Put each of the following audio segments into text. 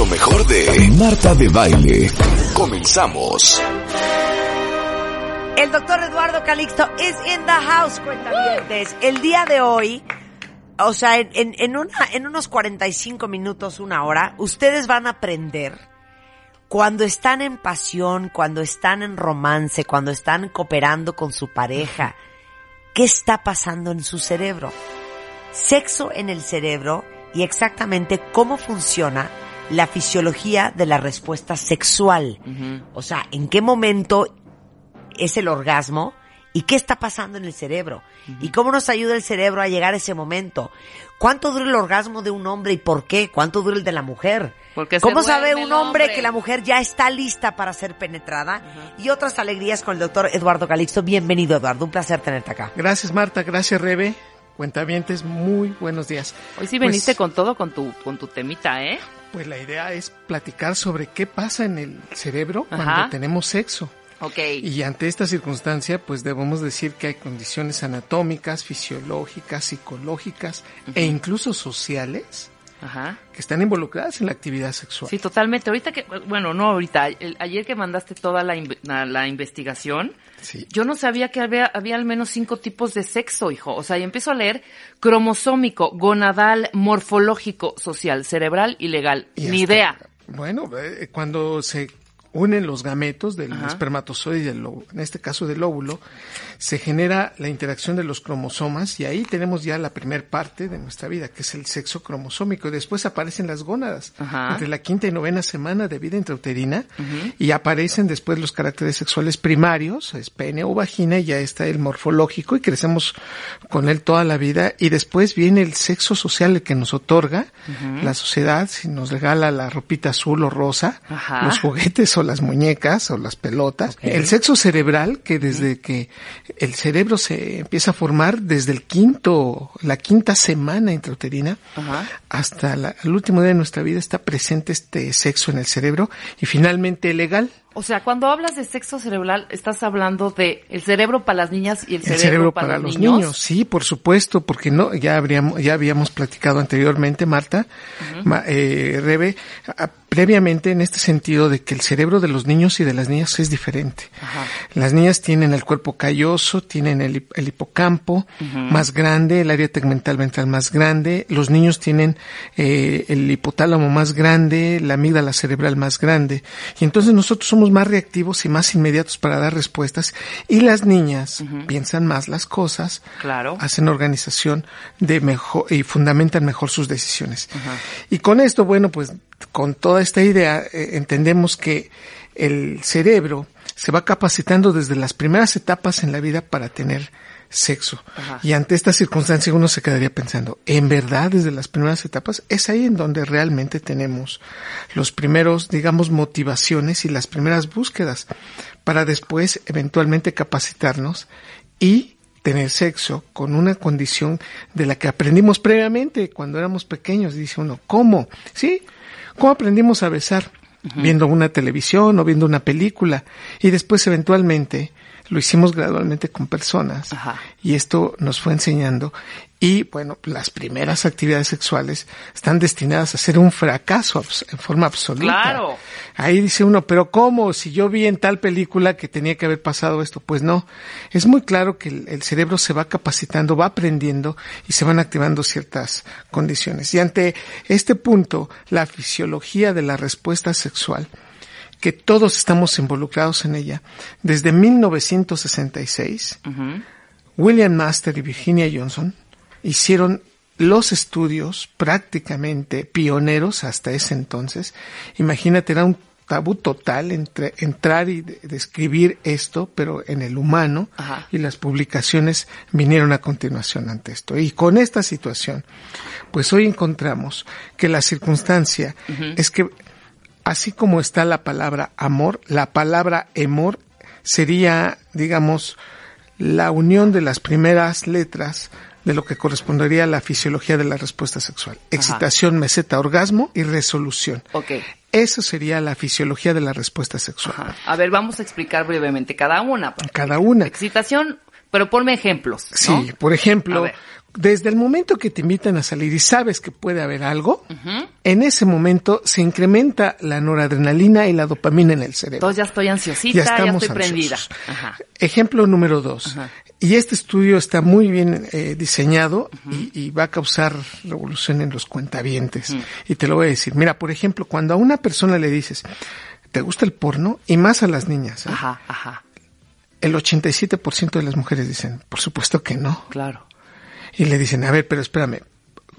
Lo mejor de Marta de Baile. Comenzamos. El doctor Eduardo Calixto is in the house, cuentavientes. El día de hoy, o sea, en, unos 45 minutos, una hora, ustedes van a aprender cuando están en pasión, cuando están en romance, cuando están cooperando con su pareja, qué está pasando en su cerebro. Sexo en el cerebro y exactamente cómo funciona la fisiología de la respuesta sexual. O sea, en qué momento es el orgasmo y qué está pasando en el cerebro y cómo nos ayuda el cerebro a llegar a ese momento. ¿Cuánto dura el orgasmo de un hombre y por qué? ¿Cuánto dura el de la mujer? Porque ¿Cómo sabe un hombre, hombre? que la mujer ya está lista para ser penetrada? Y otras alegrías con el doctor Eduardo Calixto. Bienvenido, Eduardo. Un placer tenerte acá. Gracias Marta, gracias Rebe. Cuentavientes, muy buenos días. Hoy sí Pues- veniste con todo, con tu, con tu temita, ¿eh? Pues la idea es platicar sobre qué pasa en el cerebro Ajá. cuando tenemos sexo. Ok. Y ante esta circunstancia, pues debemos decir que hay condiciones anatómicas, fisiológicas, psicológicas e incluso sociales Ajá. que están involucradas en la actividad sexual. Sí, totalmente. Ahorita que, bueno, no ahorita, el- ayer que mandaste toda la, la, la investigación, Sí. yo no sabía que había, había al menos cinco tipos de sexo, hijo. O sea, y empiezo a leer cromosómico, gonadal, morfológico, social, cerebral y legal. Y Ni hasta- idea. Bueno, eh, cuando se unen los gametos del Ajá. espermatozoide y del en este caso del óvulo, se genera la interacción de los cromosomas y ahí tenemos ya la primer parte de nuestra vida, que es el sexo cromosómico. Y después aparecen las gónadas Ajá. entre la quinta y novena semana de vida intrauterina y aparecen después los caracteres sexuales primarios, es pene o vagina, y ya está el morfológico y crecemos con él toda la vida. Y después viene el sexo social, el que nos otorga la sociedad, si nos regala la ropita azul o rosa, Ajá. los juguetes o las muñecas o las pelotas. El sexo cerebral, que desde que el cerebro se empieza a formar desde el quinto, la quinta semana intrauterina, Ajá. hasta la- el último día de nuestra vida está presente este sexo en el cerebro y finalmente legal. O sea, cuando hablas de sexo cerebral, estás hablando de el cerebro para las niñas y el cerebro, El cerebro para, para, los, niños. niños. sí, por supuesto, porque no, ya habríamos, ya habíamos platicado anteriormente, Marta, Ma- eh, Rebe, previamente en este sentido de que el cerebro de los niños y de las niñas es diferente. Ajá. Las niñas tienen el cuerpo calloso, tienen el, el hipocampo más grande, el área tegmental ventral más grande, los niños tienen eh, el hipotálamo más grande, la amígdala cerebral más grande, y entonces nosotros somos más reactivos y más inmediatos para dar respuestas, y las niñas piensan más las cosas, Claro. hacen organización de mejor y fundamentan mejor sus decisiones. Y con esto, bueno, pues con toda esta idea eh, entendemos que el cerebro se va capacitando desde las primeras etapas en la vida para tener sexo. Ajá. Y ante esta circunstancia uno se quedaría pensando, ¿en verdad desde las primeras etapas? Es ahí en donde realmente tenemos los primeros, digamos, motivaciones y las primeras búsquedas para después eventualmente capacitarnos y tener sexo con una condición de la que aprendimos previamente cuando éramos pequeños. Dice uno, ¿cómo? Sí, ¿cómo aprendimos a besar? Viendo una televisión o viendo una película. Y después eventualmente lo hicimos gradualmente con personas. Ajá. Y esto nos fue enseñando. Y bueno, las primeras actividades sexuales están destinadas a ser un fracaso en forma absoluta. Claro. Ahí dice uno, pero ¿cómo? Si yo vi en tal película que tenía que haber pasado esto, pues no. Es muy claro que el, el cerebro se va capacitando, va aprendiendo y se van activando ciertas condiciones. Y ante este punto, la fisiología de la respuesta sexual, que todos estamos involucrados en ella, desde 1966, Ujú. William Master y Virginia Johnson hicieron los estudios prácticamente pioneros hasta ese entonces. Imagínate, era un tabú total entre entrar y de- describir esto, pero en el humano, Ajá. y las publicaciones vinieron a continuación ante esto. Y con esta situación, pues hoy encontramos que la circunstancia es que así como está la palabra amor, la palabra amor sería, digamos, la unión de las primeras letras de lo que correspondería a la fisiología de la respuesta sexual. Excitación, meseta, orgasmo y resolución. Ok. Eso sería la fisiología de la respuesta sexual. Ajá. A ver, vamos a explicar brevemente cada una. Cada una. Excitación, pero ponme ejemplos. ¿no? Sí, por ejemplo. Desde el momento que te invitan a salir y sabes que puede haber algo, en ese momento se incrementa la noradrenalina y la dopamina en el cerebro. Entonces ya estoy ansiosita, Ya ya, estoy prendida. Ajá. Ejemplo número dos. Ajá. Y este estudio está muy bien eh, diseñado y, y va a causar revolución en los cuentavientes. Y te lo voy a decir. Mira, por ejemplo, cuando a una persona le dices, ¿te gusta el porno? Y más a las niñas. ¿eh? Ajá, ajá, El 87% de las mujeres dicen, por supuesto que no. claro. Y le dicen, a ver, pero espérame,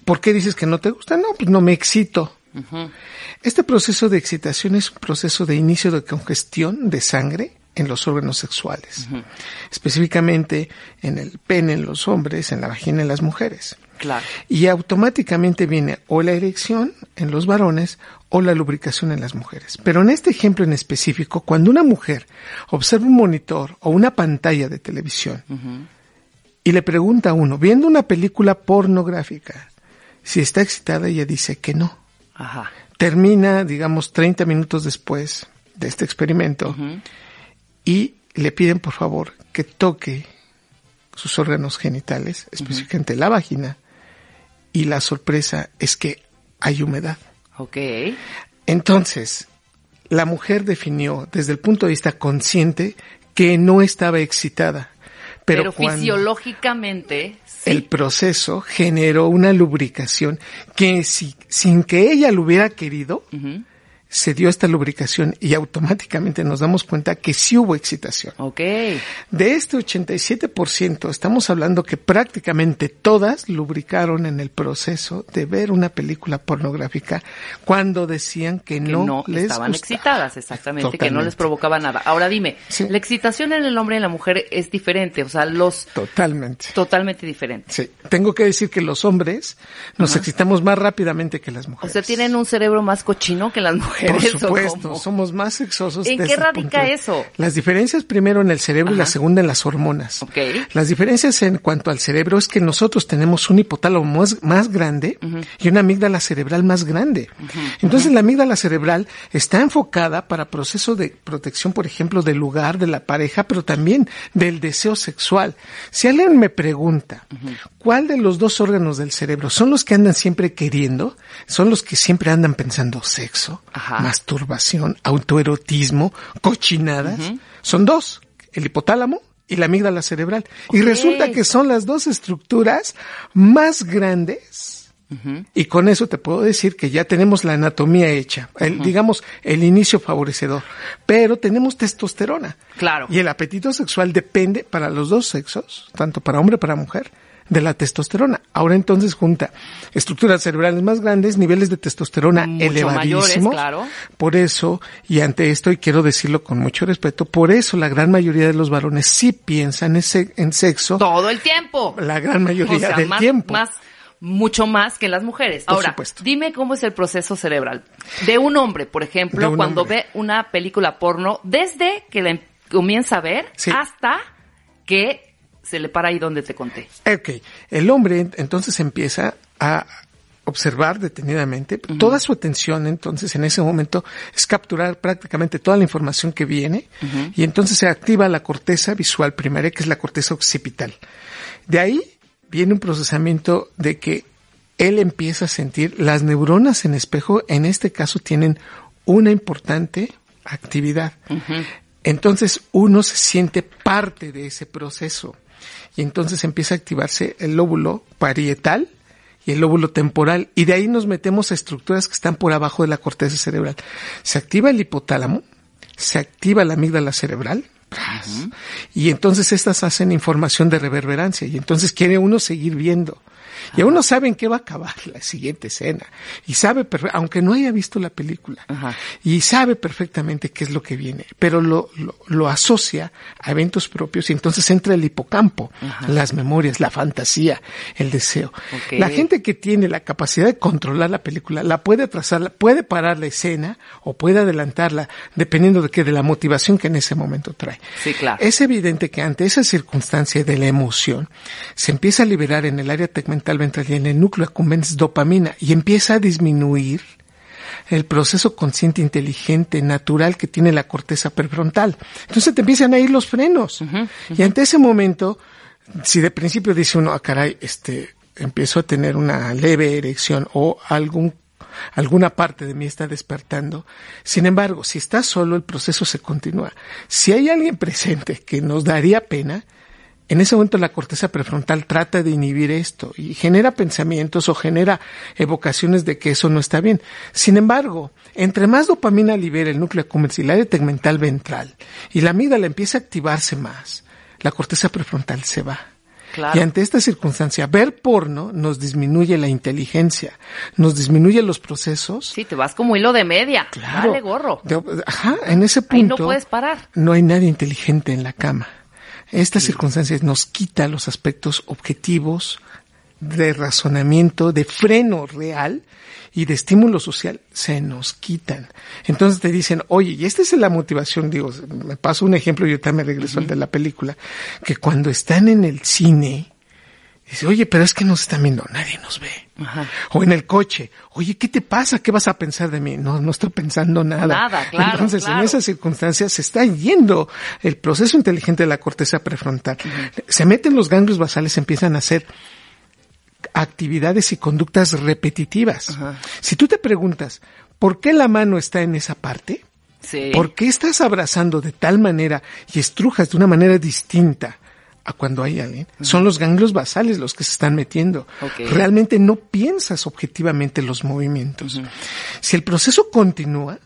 ¿por qué dices que no te gusta? No, pues no me excito. Este proceso de excitación es un proceso de inicio de congestión de sangre en los órganos sexuales, específicamente en el pene en los hombres, en la vagina en las mujeres. Claro. Y automáticamente viene o la erección en los varones o la lubricación en las mujeres. Pero en este ejemplo en específico, cuando una mujer observa un monitor o una pantalla de televisión y le pregunta a uno, viendo una película pornográfica, si está excitada, ella dice que no. Ajá. Termina, digamos, 30 minutos después de este experimento y le piden, por favor, que toque sus órganos genitales, específicamente la vagina, y la sorpresa es que hay humedad. Ok. Entonces, la mujer definió desde el punto de vista consciente que no estaba excitada, pero, fisiológicamente, sí. el proceso generó una lubricación que si, sin que ella lo hubiera querido. Se dio esta lubricación y automáticamente nos damos cuenta que sí hubo excitación. Ok. De este 87%, estamos hablando que prácticamente todas lubricaron en el proceso de ver una película pornográfica cuando decían que, Que no, no, les estaban gustaba. excitadas, exactamente, que no Totalmente. les provocaba nada. Ahora dime, Sí. la excitación en el hombre y en la mujer es diferente, o sea, los Totalmente. totalmente diferentes. Sí. Tengo que decir que los hombres nos excitamos más rápidamente que las O mujeres. sea, tienen un cerebro más cochino que las mujeres. Por ¿o supuesto, somos más sexosos. ¿En qué radica eso? Las diferencias primero en el cerebro y la segunda en las hormonas. Ok. Las diferencias en cuanto al cerebro es que nosotros tenemos un hipotálamo más, más grande y una amígdala cerebral más grande. Entonces la amígdala cerebral está enfocada para proceso de protección, por ejemplo, del lugar, de la pareja, pero también del deseo sexual. Si alguien me pregunta, ¿cuál de los dos órganos del cerebro son los que andan siempre queriendo? Son los que siempre andan pensando sexo, Ajá. Masturbación, autoerotismo, cochinadas. Son dos, el hipotálamo y la amígdala cerebral. Y resulta que son las dos estructuras más grandes. Y con eso te puedo decir que ya tenemos la anatomía hecha, el, digamos, el inicio favorecedor. Pero tenemos testosterona. Claro. Y el apetito sexual depende para los dos sexos, tanto para hombre como para mujer, de la testosterona. Ahora entonces junta estructuras cerebrales más grandes, niveles de testosterona Mucho elevadísimos. mayores, claro. Por eso, y ante esto, y quiero decirlo con mucho respeto, por eso la gran mayoría de los varones sí piensan en, se- en sexo Todo el tiempo. la gran mayoría O sea, del más, tiempo. más, mucho más que las mujeres. Por Ahora, supuesto. dime cómo es el proceso cerebral de un hombre, por ejemplo, un cuando hombre. ve una película porno, desde que la em- comienza a ver Sí. hasta que se le para ahí donde te conté. Ok, el hombre en- entonces empieza a observar detenidamente, toda su atención entonces en ese momento es capturar prácticamente toda la información que viene y entonces se activa la corteza visual primaria que es la corteza occipital. De ahí viene un procesamiento de que él empieza a sentir las neuronas en espejo, en este caso tienen una importante actividad. Entonces uno se siente parte de ese proceso y entonces empieza a activarse el lóbulo parietal y el lóbulo temporal y de ahí nos metemos a estructuras que están por abajo de la corteza cerebral. Se activa el hipotálamo, se activa la amígdala cerebral y entonces estas hacen información de reverberancia y entonces quiere uno seguir viendo. Y aún no sabe en qué va a acabar la siguiente escena. Y sabe, aunque no haya visto la película, Ajá. y sabe perfectamente qué es lo que viene, pero lo, lo, lo asocia a eventos propios y entonces entra el hipocampo, las memorias, la fantasía, el deseo. La gente que tiene la capacidad de controlar la película, la puede atrasar, puede parar la escena o puede adelantarla, dependiendo de que de la motivación que en ese momento trae. Sí, claro. Es evidente que ante esa circunstancia de la emoción, se empieza a liberar en el área tegmental ventral y en el núcleo accumbens dopamina y empieza a disminuir el proceso consciente, inteligente, natural que tiene la corteza prefrontal. Entonces te empiezan a ir los frenos. Y ante ese momento, si de principio dice uno, ah, caray, este, empiezo a tener una leve erección o algún alguna parte de mí está despertando. Sin embargo, si está solo, el proceso se continúa. Si hay alguien presente que nos daría pena, en ese momento la corteza prefrontal trata de inhibir esto y genera pensamientos o genera evocaciones de que eso no está bien. Sin embargo, entre más dopamina libera el núcleo accumbens y el área tegmental ventral y la amígdala empieza a activarse más, la corteza prefrontal se va. Claro. Y ante esta circunstancia, ver porno nos disminuye la inteligencia, nos disminuye los procesos. Sí, te vas como hilo de media. Claro. Dale gorro. De- ajá, en ese punto. Ahí no puedes parar. No hay nadie inteligente en la cama. Esta circunstancia nos quita los aspectos objetivos de razonamiento, de freno real y de estímulo social, se nos quitan. Entonces te dicen, oye, y esta es la motivación, digo, me paso un ejemplo y ahorita me regreso al de la película, que cuando están en el cine, dice, oye, pero es que nos están viendo, nadie nos ve. Ajá. O en el coche, oye, ¿qué te pasa? ¿Qué vas a pensar de mí? No, no estoy pensando nada. Nada, claro, Entonces, claro. en esas circunstancias se está yendo el proceso inteligente de la corteza prefrontal. Se meten los ganglios basales, empiezan a hacer actividades y conductas repetitivas. Si tú te preguntas, ¿por qué la mano está en esa parte? Sí. ¿Por qué estás abrazando de tal manera y estrujas de una manera distinta a cuando hay alguien? Son los ganglios basales los que se están metiendo. Realmente no piensas objetivamente los movimientos. Si el proceso continúa,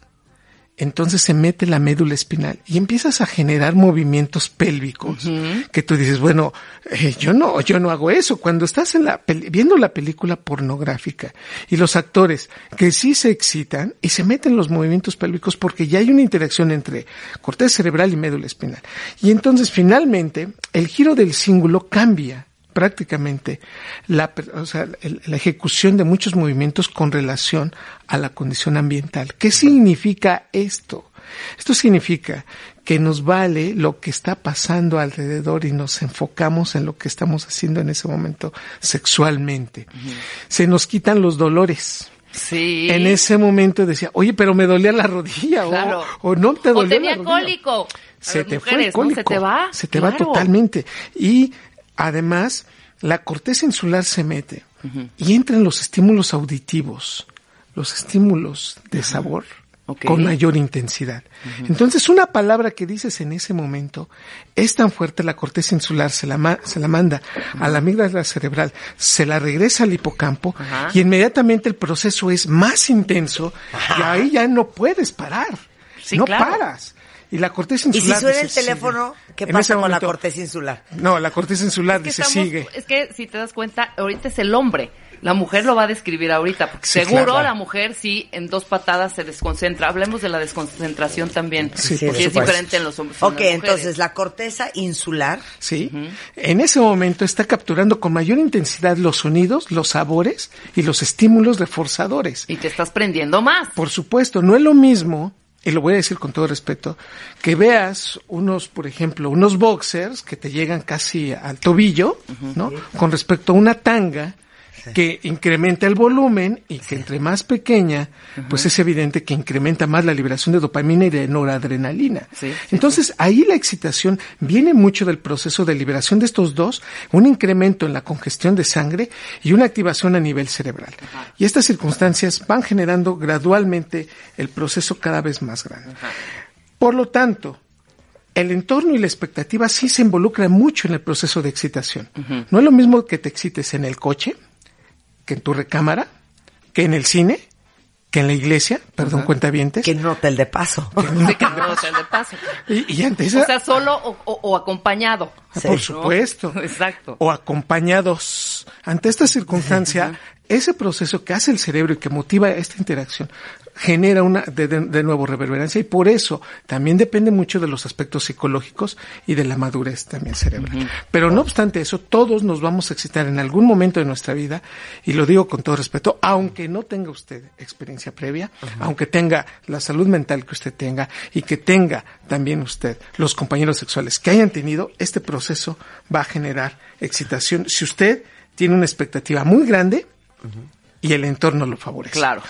entonces se mete la médula espinal y empiezas a generar movimientos pélvicos que tú dices, bueno, eh, yo no, yo no hago eso. Cuando estás en la viendo la película pornográfica y los actores que sí se excitan y se meten los movimientos pélvicos porque ya hay una interacción entre corteza cerebral y médula espinal. Y entonces finalmente el giro del cíngulo cambia prácticamente la, o sea, la ejecución de muchos movimientos con relación a la condición ambiental. ¿Qué significa esto? Esto significa que nos vale lo que está pasando alrededor y nos enfocamos en lo que estamos haciendo en ese momento sexualmente. Se nos quitan los dolores. Sí. En ese momento decía, oye, pero me dolía la rodilla, o- Claro. o, no te O dolía tenía la rodilla cólico. Se te fue mujeres, ¿no? cólico. Se te va. Se te va totalmente. Y además, la corteza insular se mete y entran los estímulos auditivos, los estímulos de sabor con mayor intensidad. Entonces, una palabra que dices en ese momento es tan fuerte, la corteza insular se la, ma- se la manda a la amígdala cerebral, se la regresa al hipocampo y inmediatamente el proceso es más intenso y ahí ya no puedes parar. Sí, no claro. paras. Y la corteza Y si insular suena el teléfono, sigue. ¿qué pasa con la corteza insular? No, la corteza insular Es que, dice estamos- sigue. es que si te das cuenta, ahorita es el hombre. La mujer lo va a describir ahorita, porque Sí, seguro claro. la mujer sí en dos patadas se desconcentra. Hablemos de la desconcentración también, Sí, porque por es diferente en los hombres. en Ok, entonces la corteza insular Sí. En ese momento está capturando con mayor intensidad los sonidos, los sabores y los estímulos reforzadores. Y te estás prendiendo más. Por supuesto, no es lo mismo, y lo voy a decir con todo respeto, que veas unos, por ejemplo, unos boxers que te llegan casi al tobillo, ¿no? Con respecto a una tanga que incrementa el volumen y que entre más pequeña, pues es evidente que incrementa más la liberación de dopamina y de noradrenalina. Sí, sí, Entonces, ahí la excitación viene mucho del proceso de liberación de estos dos, un incremento en la congestión de sangre y una activación a nivel cerebral. Y estas circunstancias van generando gradualmente el proceso cada vez más grande. Por lo tanto, el entorno y la expectativa sí se involucran mucho en el proceso de excitación. No es lo mismo que te excites en el coche, que en tu recámara, que en el cine, que en la iglesia, perdón, cuentavientes. Que en un hotel de paso. Sí, que hotel de paso. Y, y ante esa, O sea, solo o, o- o acompañado. Sí. por ¿no? supuesto. Exacto. O acompañados. Ante esta circunstancia, ese proceso que hace el cerebro y que motiva esta interacción genera una, de, de- de nuevo, reverberancia y por eso también depende mucho de los aspectos psicológicos y de la madurez también cerebral. Pero no obstante eso, todos nos vamos a excitar en algún momento de nuestra vida y lo digo con todo respeto, aunque no tenga usted experiencia previa, aunque tenga la salud mental que usted tenga y que tenga también usted los compañeros sexuales que hayan tenido, este proceso va a generar excitación si usted tiene una expectativa muy grande y el entorno lo favorece. Claro.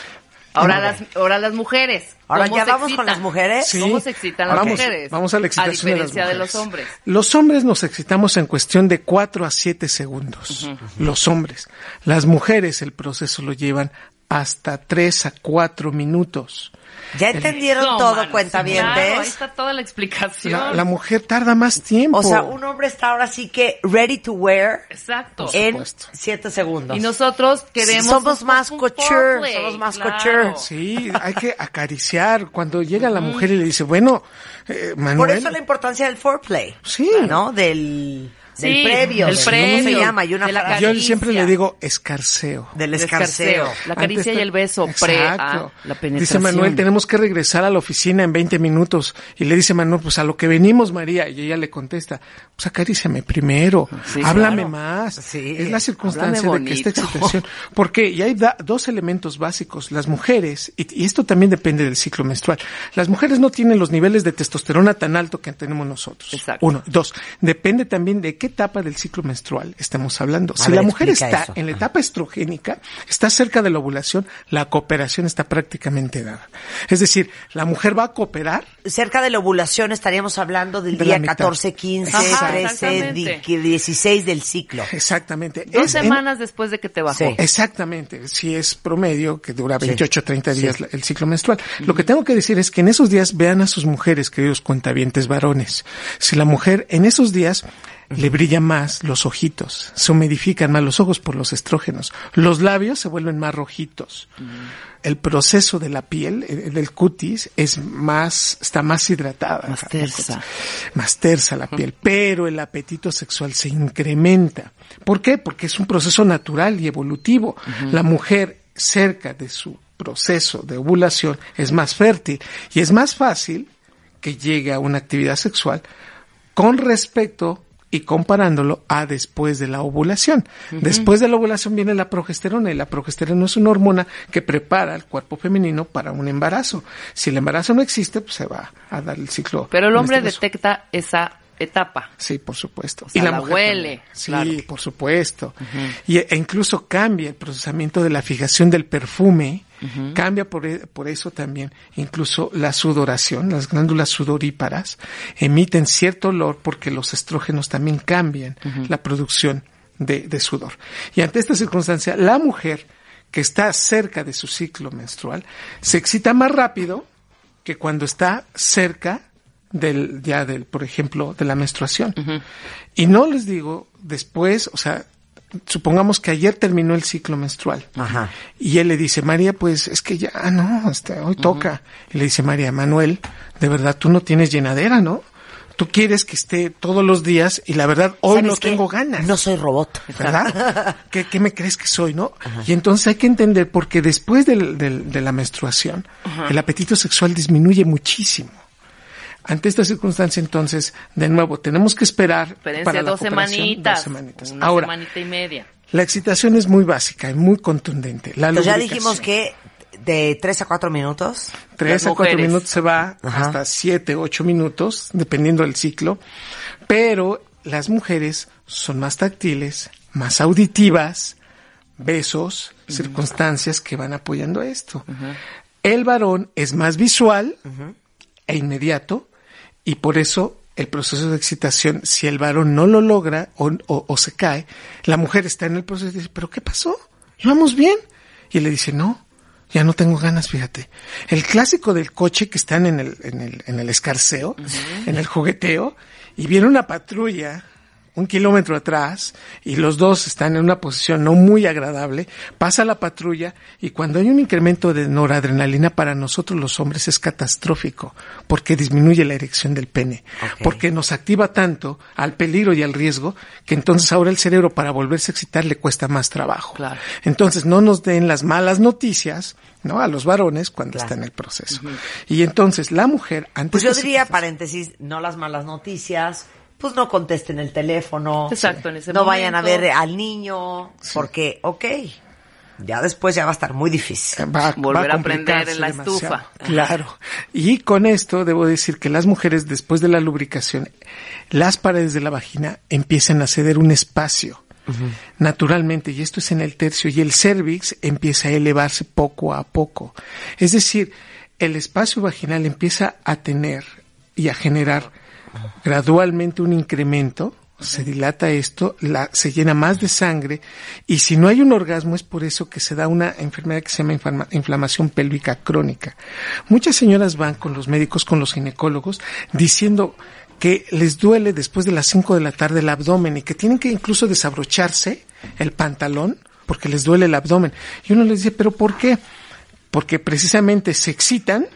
Ahora las, ahora las mujeres. Ahora ¿Cómo ya vamos con las mujeres. Sí. ¿Cómo se excitan las vamos, mujeres? Vamos a la excitación A diferencia de, de, las los mujeres. hombres. Los hombres nos excitamos en cuestión de 4 a 7 segundos. Los hombres. Las mujeres el proceso lo llevan hasta 3 a 4 minutos. ¿Ya entendieron No, todo, manos, cuentavientes? Claro, ahí está toda la explicación. La, la mujer tarda más tiempo. O sea, un hombre está ahora sí que ready to wear Exacto. en. 7 segundos. Y nosotros queremos... somos más couture, somos más claro. couture. Sí, hay que acariciar. Cuando llega la mujer y le dice, bueno, eh, Manuel. Por eso la importancia del foreplay. Sí. ¿No? Del, Sí, del previo. del- previo, ¿Cómo se llama? Hay una de la frase. Yo siempre le digo escarceo. Del El escarceo. La caricia y el beso pre a Exacto. la penetración. Dice Manuel, tenemos que regresar a la oficina en 20 minutos. Y le dice Manuel, pues a lo que venimos, María. Y ella le contesta, pues acaríciame primero. Sí, háblame claro. más. Sí. Es la circunstancia de que esta excitación. Porque y hay da- dos elementos básicos. Las mujeres, y, y esto también depende del ciclo menstrual. Las mujeres no tienen los niveles de testosterona tan alto que tenemos nosotros. Exacto. Uno. Dos. Depende también de qué etapa del ciclo menstrual estamos hablando. A si ver, la mujer está eso. en la etapa estrogénica, está cerca de la ovulación, la cooperación está prácticamente dada. Es decir, la mujer va a cooperar Cerca de la ovulación estaríamos hablando del De día la mitad. 14, 15, Ajá, 13, di- exactamente. que 16 del ciclo. exactamente. Dos Es en- semanas después de que te bajó. Sí. Exactamente, si es promedio, que dura Sí. 28 30 días el ciclo menstrual. Lo que tengo que decir es que en esos días vean a sus mujeres, queridos cuentavientes varones. Si la mujer en esos días le brillan más los ojitos, se humidifican más los ojos por los estrógenos, los labios se vuelven más rojitos. El proceso de la piel, eh, del cutis, es más, está más hidratada. Más tersa. Más tersa la piel, pero el apetito sexual se incrementa. ¿Por qué? Porque es un proceso natural y evolutivo. La mujer cerca de su proceso de ovulación es más fértil y es más fácil que llegue a una actividad sexual con respecto y comparándolo a después de la ovulación. Después de la ovulación viene la progesterona y la progesterona es una hormona que prepara al cuerpo femenino para un embarazo. Si el embarazo no existe, pues se va a dar el ciclo. Pero el hombre este detecta esa etapa. Sí, por supuesto. O sea, la huele, también. Sí, claro. por supuesto. y, e incluso cambia el procesamiento de la fijación del perfume. Cambia por, e- por eso también incluso la sudoración, las glándulas sudoríparas emiten cierto olor porque los estrógenos también cambian la producción de, de sudor. Y ante esta circunstancia, la mujer que está cerca de su ciclo menstrual se excita más rápido que cuando está cerca del ya del por ejemplo de la menstruación. Y no les digo después o sea supongamos que ayer terminó el ciclo menstrual Ajá. y él le dice María pues es que ya no este, hoy toca y le dice María Manuel de verdad tú no tienes llenadera no tú quieres que esté todos los días y la verdad hoy ¿Sabes no qué? tengo ganas No soy robot. ¿verdad? ¿Qué, qué me crees que soy, no? Y entonces hay que entender porque después del- del- de la menstruación, el apetito sexual disminuye muchísimo. Ante esta circunstancia, entonces, de nuevo, tenemos que esperar Espérense para la dos semanitas. dos semanitas. Una Ahora, semanita y media. la excitación es muy básica y muy contundente. La Entonces ya dijimos que de 3 a 4 minutos. Tres a cuatro minutos se va Ajá. hasta siete, ocho minutos, dependiendo del ciclo. Pero las mujeres son más táctiles, más auditivas, besos, circunstancias que van apoyando esto. El varón es más visual e inmediato y por eso el proceso de excitación, si el varón no lo logra o, o- o se cae, la mujer está en el proceso y dice, ¿pero qué pasó? ¿Íbamos bien? Y le dice, no, ya no tengo ganas, fíjate. El clásico del coche que están en el, en el, en el escarceo, en el jugueteo, y viene una patrulla un kilómetro atrás y los dos están en una posición no muy agradable, pasa la patrulla y cuando hay un incremento de noradrenalina para nosotros los hombres es catastrófico porque disminuye la erección del pene, porque nos activa tanto al peligro y al riesgo que entonces ahora el cerebro para volverse a excitar le cuesta más trabajo. Claro. Entonces no nos den las malas noticias, ¿no? A los varones cuando Claro. está en el proceso. Y entonces la mujer antes Pues yo diría, paréntesis, no las malas noticias, pues no contesten el teléfono. Exacto, en ese No vayan a ver al niño, porque, ok, ya después ya va a estar muy difícil. va, Volver va a prender complicarse en la demasiado. estufa. Claro. Y con esto debo decir que las mujeres después de la lubricación, las paredes de la vagina empiezan a ceder un espacio. Naturalmente, y esto es en el tercio, y el cervix empieza a elevarse poco a poco. Es decir, el espacio vaginal empieza a tener y a generar gradualmente un incremento, se dilata esto, la, se llena más de sangre y si no hay un orgasmo es por eso que se da una enfermedad que se llama inflama- inflamación pélvica crónica. Muchas señoras van con los médicos, con los ginecólogos, diciendo que les duele después de las 5 de la tarde el abdomen y que tienen que incluso desabrocharse el pantalón porque les duele el abdomen. Y uno les dice, pero ¿por qué? Porque precisamente se excitan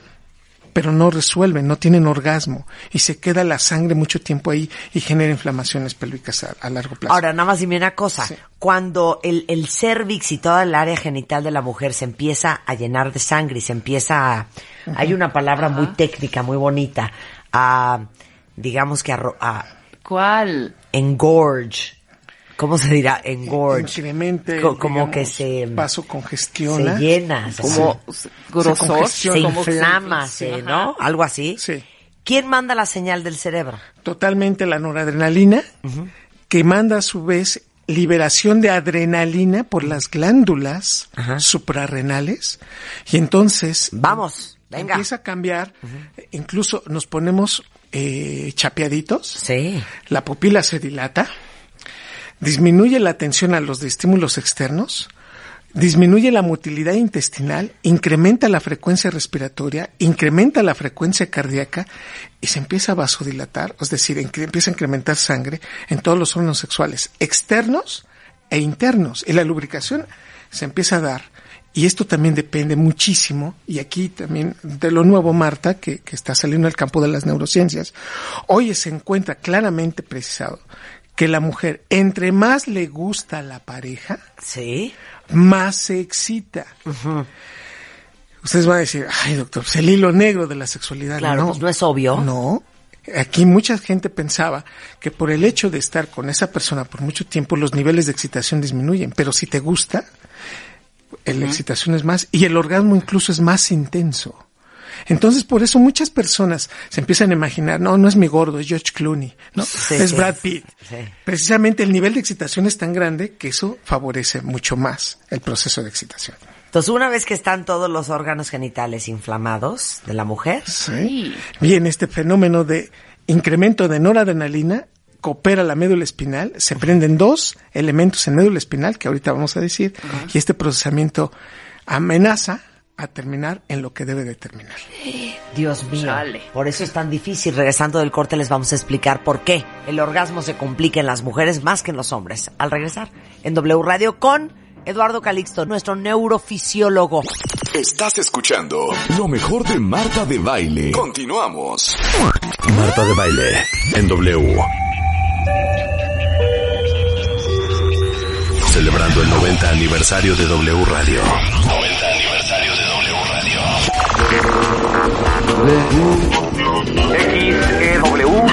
pero no resuelven, no tienen orgasmo y se queda la sangre mucho tiempo ahí y genera inflamaciones pélvicas a, a largo plazo. Ahora, nada más dime una cosa. Sí. Cuando el, el cervix y toda el área genital de la mujer se empieza a llenar de sangre y se empieza a... Hay una palabra muy técnica, muy bonita, a, digamos que a, a ¿Cuál? engorge. ¿Cómo se dirá? Engorge. Incremente, Co- como digamos, que se... vasocongestiona. Se llena. se- Como Se grosor. congestiona. se inflama, sí, se-. ¿no? Algo así. Sí. ¿Quién manda la señal del cerebro? Totalmente la noradrenalina, que manda a su vez liberación de adrenalina por las glándulas suprarrenales y entonces Vamos, venga. empieza a cambiar, incluso nos ponemos eh, chapeaditos, Sí. la pupila se dilata, disminuye la atención a los estímulos externos, disminuye la motilidad intestinal, incrementa la frecuencia respiratoria, incrementa la frecuencia cardíaca y se empieza a vasodilatar, es decir, empieza a incrementar sangre en todos los órganos sexuales, externos e internos. Y la lubricación se empieza a dar. Y esto también depende muchísimo, y aquí también de lo nuevo, Marta, que, que está saliendo al campo de las neurociencias, hoy se encuentra claramente precisado que la mujer, entre más le gusta la pareja, Sí. más se excita. Ustedes van a decir, ay doctor, pues el hilo negro de la sexualidad. Claro, no, pues no es obvio. No. Aquí mucha gente pensaba que por el hecho de estar con esa persona por mucho tiempo los niveles de excitación disminuyen, pero si te gusta, la excitación es más y el orgasmo incluso es más intenso. Entonces, por eso muchas personas se empiezan a imaginar, no, no es mi gordo, es George Clooney, no, Sí, es sí. Brad Pitt. Sí. Precisamente el nivel de excitación es tan grande que eso favorece mucho más el proceso de excitación. Entonces, una vez que están todos los órganos genitales inflamados de la mujer, Sí. Bien, este fenómeno de incremento de noradrenalina coopera la médula espinal, se prenden dos elementos en médula espinal que ahorita vamos a decir, y este procesamiento amenaza a terminar en lo que debe de terminar. Dios mío, Chale. por eso es tan difícil. Regresando del corte les vamos a explicar por qué el orgasmo se complica en las mujeres más que en los hombres. Al regresar en W Radio con Eduardo Calixto, nuestro neurofisiólogo. Estás escuchando lo mejor de Marta de Baile. Continuamos. Marta de Baile en W. Celebrando el 90 aniversario de W Radio. 90 aniversario XEW,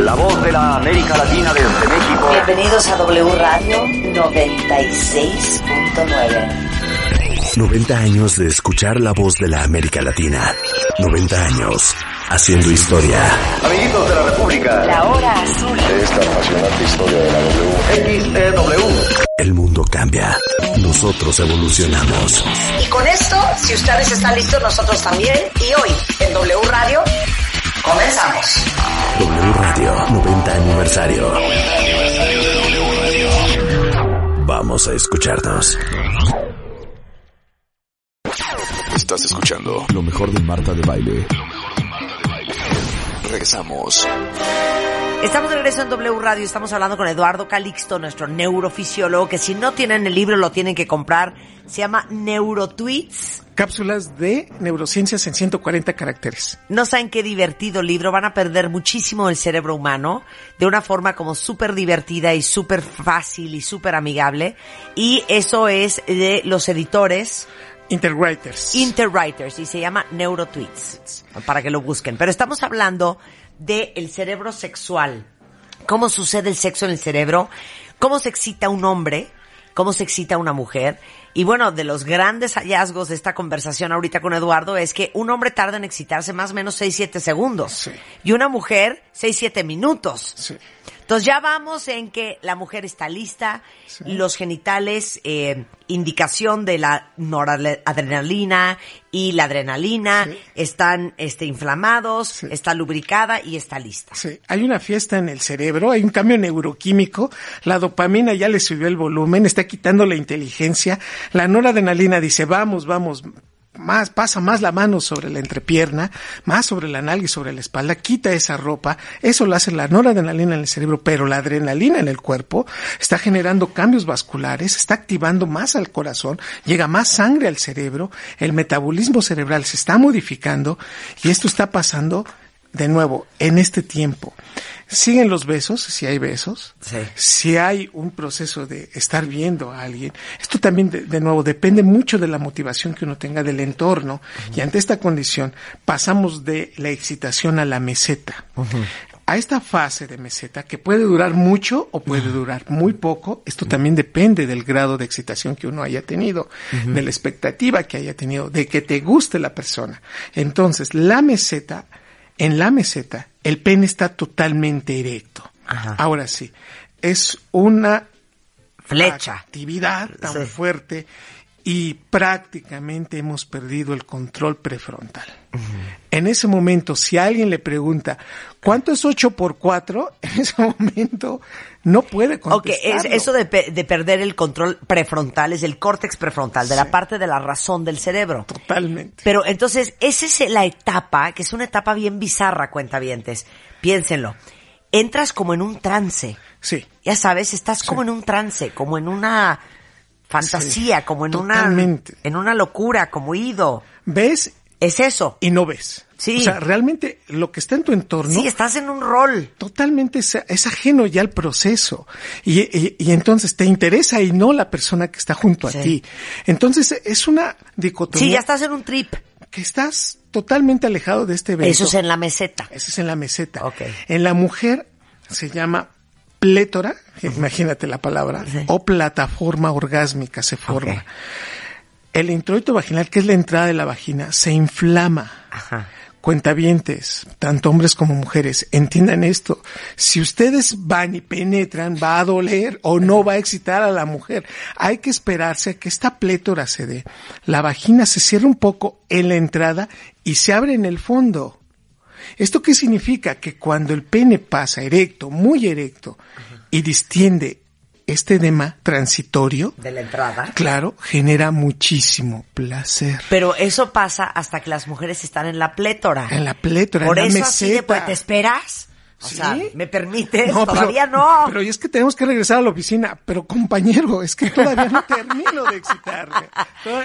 la voz de la América Latina desde México. Bienvenidos a W Radio 96.9. 90 años de escuchar la voz de la América Latina. 90 años haciendo historia. Amiguitos de la República, La hora azul. de esta apasionante historia de la W. XEW. El mundo cambia. Nosotros evolucionamos. Y con esto, si ustedes están listos, nosotros también. Y hoy, en W Radio, comenzamos. W Radio 90 aniversario. Vamos a escucharnos. Estás escuchando lo mejor de Marta de Baile. Regresamos. Estamos de regreso en W Radio, estamos hablando con Eduardo Calixto, nuestro neurofisiólogo, que si no tienen el libro lo tienen que comprar. Se llama Neurotweets. Cápsulas de neurociencias en 140 caracteres. No saben qué divertido libro, van a perder muchísimo el cerebro humano de una forma como súper divertida y súper fácil y súper amigable. Y eso es de los editores Interwriters. Interwriters y se llama Neurotweets, para que lo busquen. Pero estamos hablando del el cerebro sexual. ¿Cómo sucede el sexo en el cerebro? ¿Cómo se excita un hombre? ¿Cómo se excita una mujer? Y bueno, de los grandes hallazgos de esta conversación ahorita con Eduardo es que un hombre tarda en excitarse más o menos 6-7 segundos. Sí. Y una mujer 6-7 minutos. Sí. Entonces ya vamos en que la mujer está lista, los genitales, eh, indicación de la noradrenalina y la adrenalina Sí. están este, inflamados, Sí. está lubricada y está lista. Sí, hay una fiesta en el cerebro, hay un cambio neuroquímico, la dopamina ya le subió el volumen, está quitando la inteligencia, la noradrenalina dice, vamos, vamos, más, pasa más la mano sobre la entrepierna, más sobre la nalga y sobre la espalda, quita esa ropa, eso lo hace la noradrenalina en el cerebro, pero la adrenalina en el cuerpo está generando cambios vasculares, está activando más al corazón, llega más sangre al cerebro, el metabolismo cerebral se está modificando y esto está pasando de nuevo, en este tiempo, siguen los besos, si hay besos, Sí. si hay un proceso de estar viendo a alguien. Esto también, de, de nuevo, depende mucho de la motivación que uno tenga del entorno. Y ante esta condición, pasamos de la excitación a la meseta. A esta fase de meseta, que puede durar mucho o puede durar muy poco, esto también depende del grado de excitación que uno haya tenido, de la expectativa que haya tenido, de que te guste la persona. Entonces, la meseta, en la meseta, el pene está totalmente erecto. Ajá. Ahora sí, es una Flecha. actividad tan Sí. fuerte y prácticamente hemos perdido el control prefrontal. En ese momento, si alguien le pregunta, ¿cuánto es 8 por 4? En ese momento no puede Ok, contestarlo. es, eso de, pe- de perder el control prefrontal es el córtex prefrontal, de la parte de la razón del cerebro. Totalmente. Pero entonces, esa es la etapa, que es una etapa bien bizarra, cuentavientes. Piénsenlo. Entras como en un trance. Sí. Ya sabes, estás como en un trance, como en una fantasía, Sí, como en totalmente. una en una locura, como ido. Ves Es eso. y no ves. Sí. O sea, realmente lo que está en tu entorno Sí, estás en un rol. totalmente es, es ajeno ya al proceso. Y, y- y entonces te interesa y no la persona que está junto Sí. a ti. Entonces es una dicotomía Sí, ya estás en un trip. que estás totalmente alejado de este evento. Eso es en la meseta. Eso es en la meseta. Ok. En la mujer se llama plétora, imagínate la palabra, Sí. o plataforma orgásmica se forma. El introito vaginal, que es la entrada de la vagina, se inflama. Ajá. Cuentavientes, tanto hombres como mujeres, entiendan esto. Si ustedes van y penetran, va a doler o no va a excitar a la mujer. Hay que esperarse a que esta plétora se dé. La vagina se cierra un poco en la entrada y se abre en el fondo. ¿Esto qué significa? Que cuando el pene pasa erecto, muy erecto, y distiende este edema transitorio, De la entrada. claro, genera muchísimo placer. Pero eso pasa hasta que las mujeres están en la plétora. En la plétora, Por en la eso meseta. así de, pues, ¿te esperas? O ¿Sí? sea, ¿me permites? No, pero- Todavía no. Pero es que tenemos que regresar a la oficina. Pero compañero, es que todavía no termino de excitarme.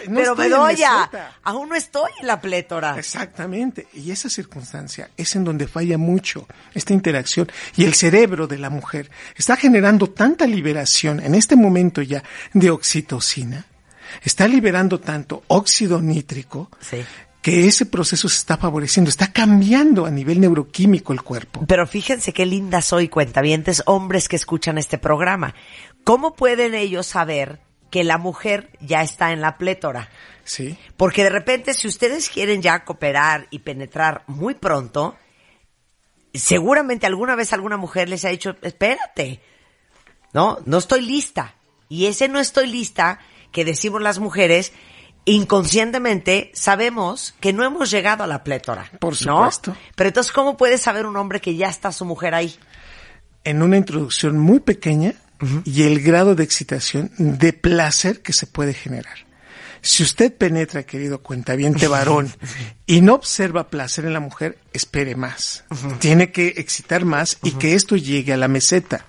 No pero Bedoya, aún no estoy en la plétora. Exactamente. Y esa circunstancia es en donde falla mucho esta interacción. Y el cerebro de la mujer está generando tanta liberación en este momento ya de oxitocina. Está liberando tanto óxido nítrico Sí. Que ese proceso se está favoreciendo. Está cambiando a nivel neuroquímico el cuerpo. Pero fíjense qué linda soy, cuentavientes, hombres que escuchan este programa. ¿Cómo pueden ellos saber que la mujer ya está en la plétora? Sí. Porque de repente, si ustedes quieren ya cooperar y penetrar muy pronto, seguramente alguna vez alguna mujer les ha dicho, espérate, no, no estoy lista. Y ese no estoy lista que decimos las mujeres, inconscientemente sabemos que no hemos llegado a la plétora. Por ¿no? supuesto. Pero entonces, ¿cómo puede saber un hombre que ya está su mujer ahí? en una introducción muy pequeña y el grado de excitación, de placer que se puede generar. Si usted penetra, querido cuentaviente varón, y no observa placer en la mujer, espere más. Tiene que excitar más y que esto llegue a la meseta.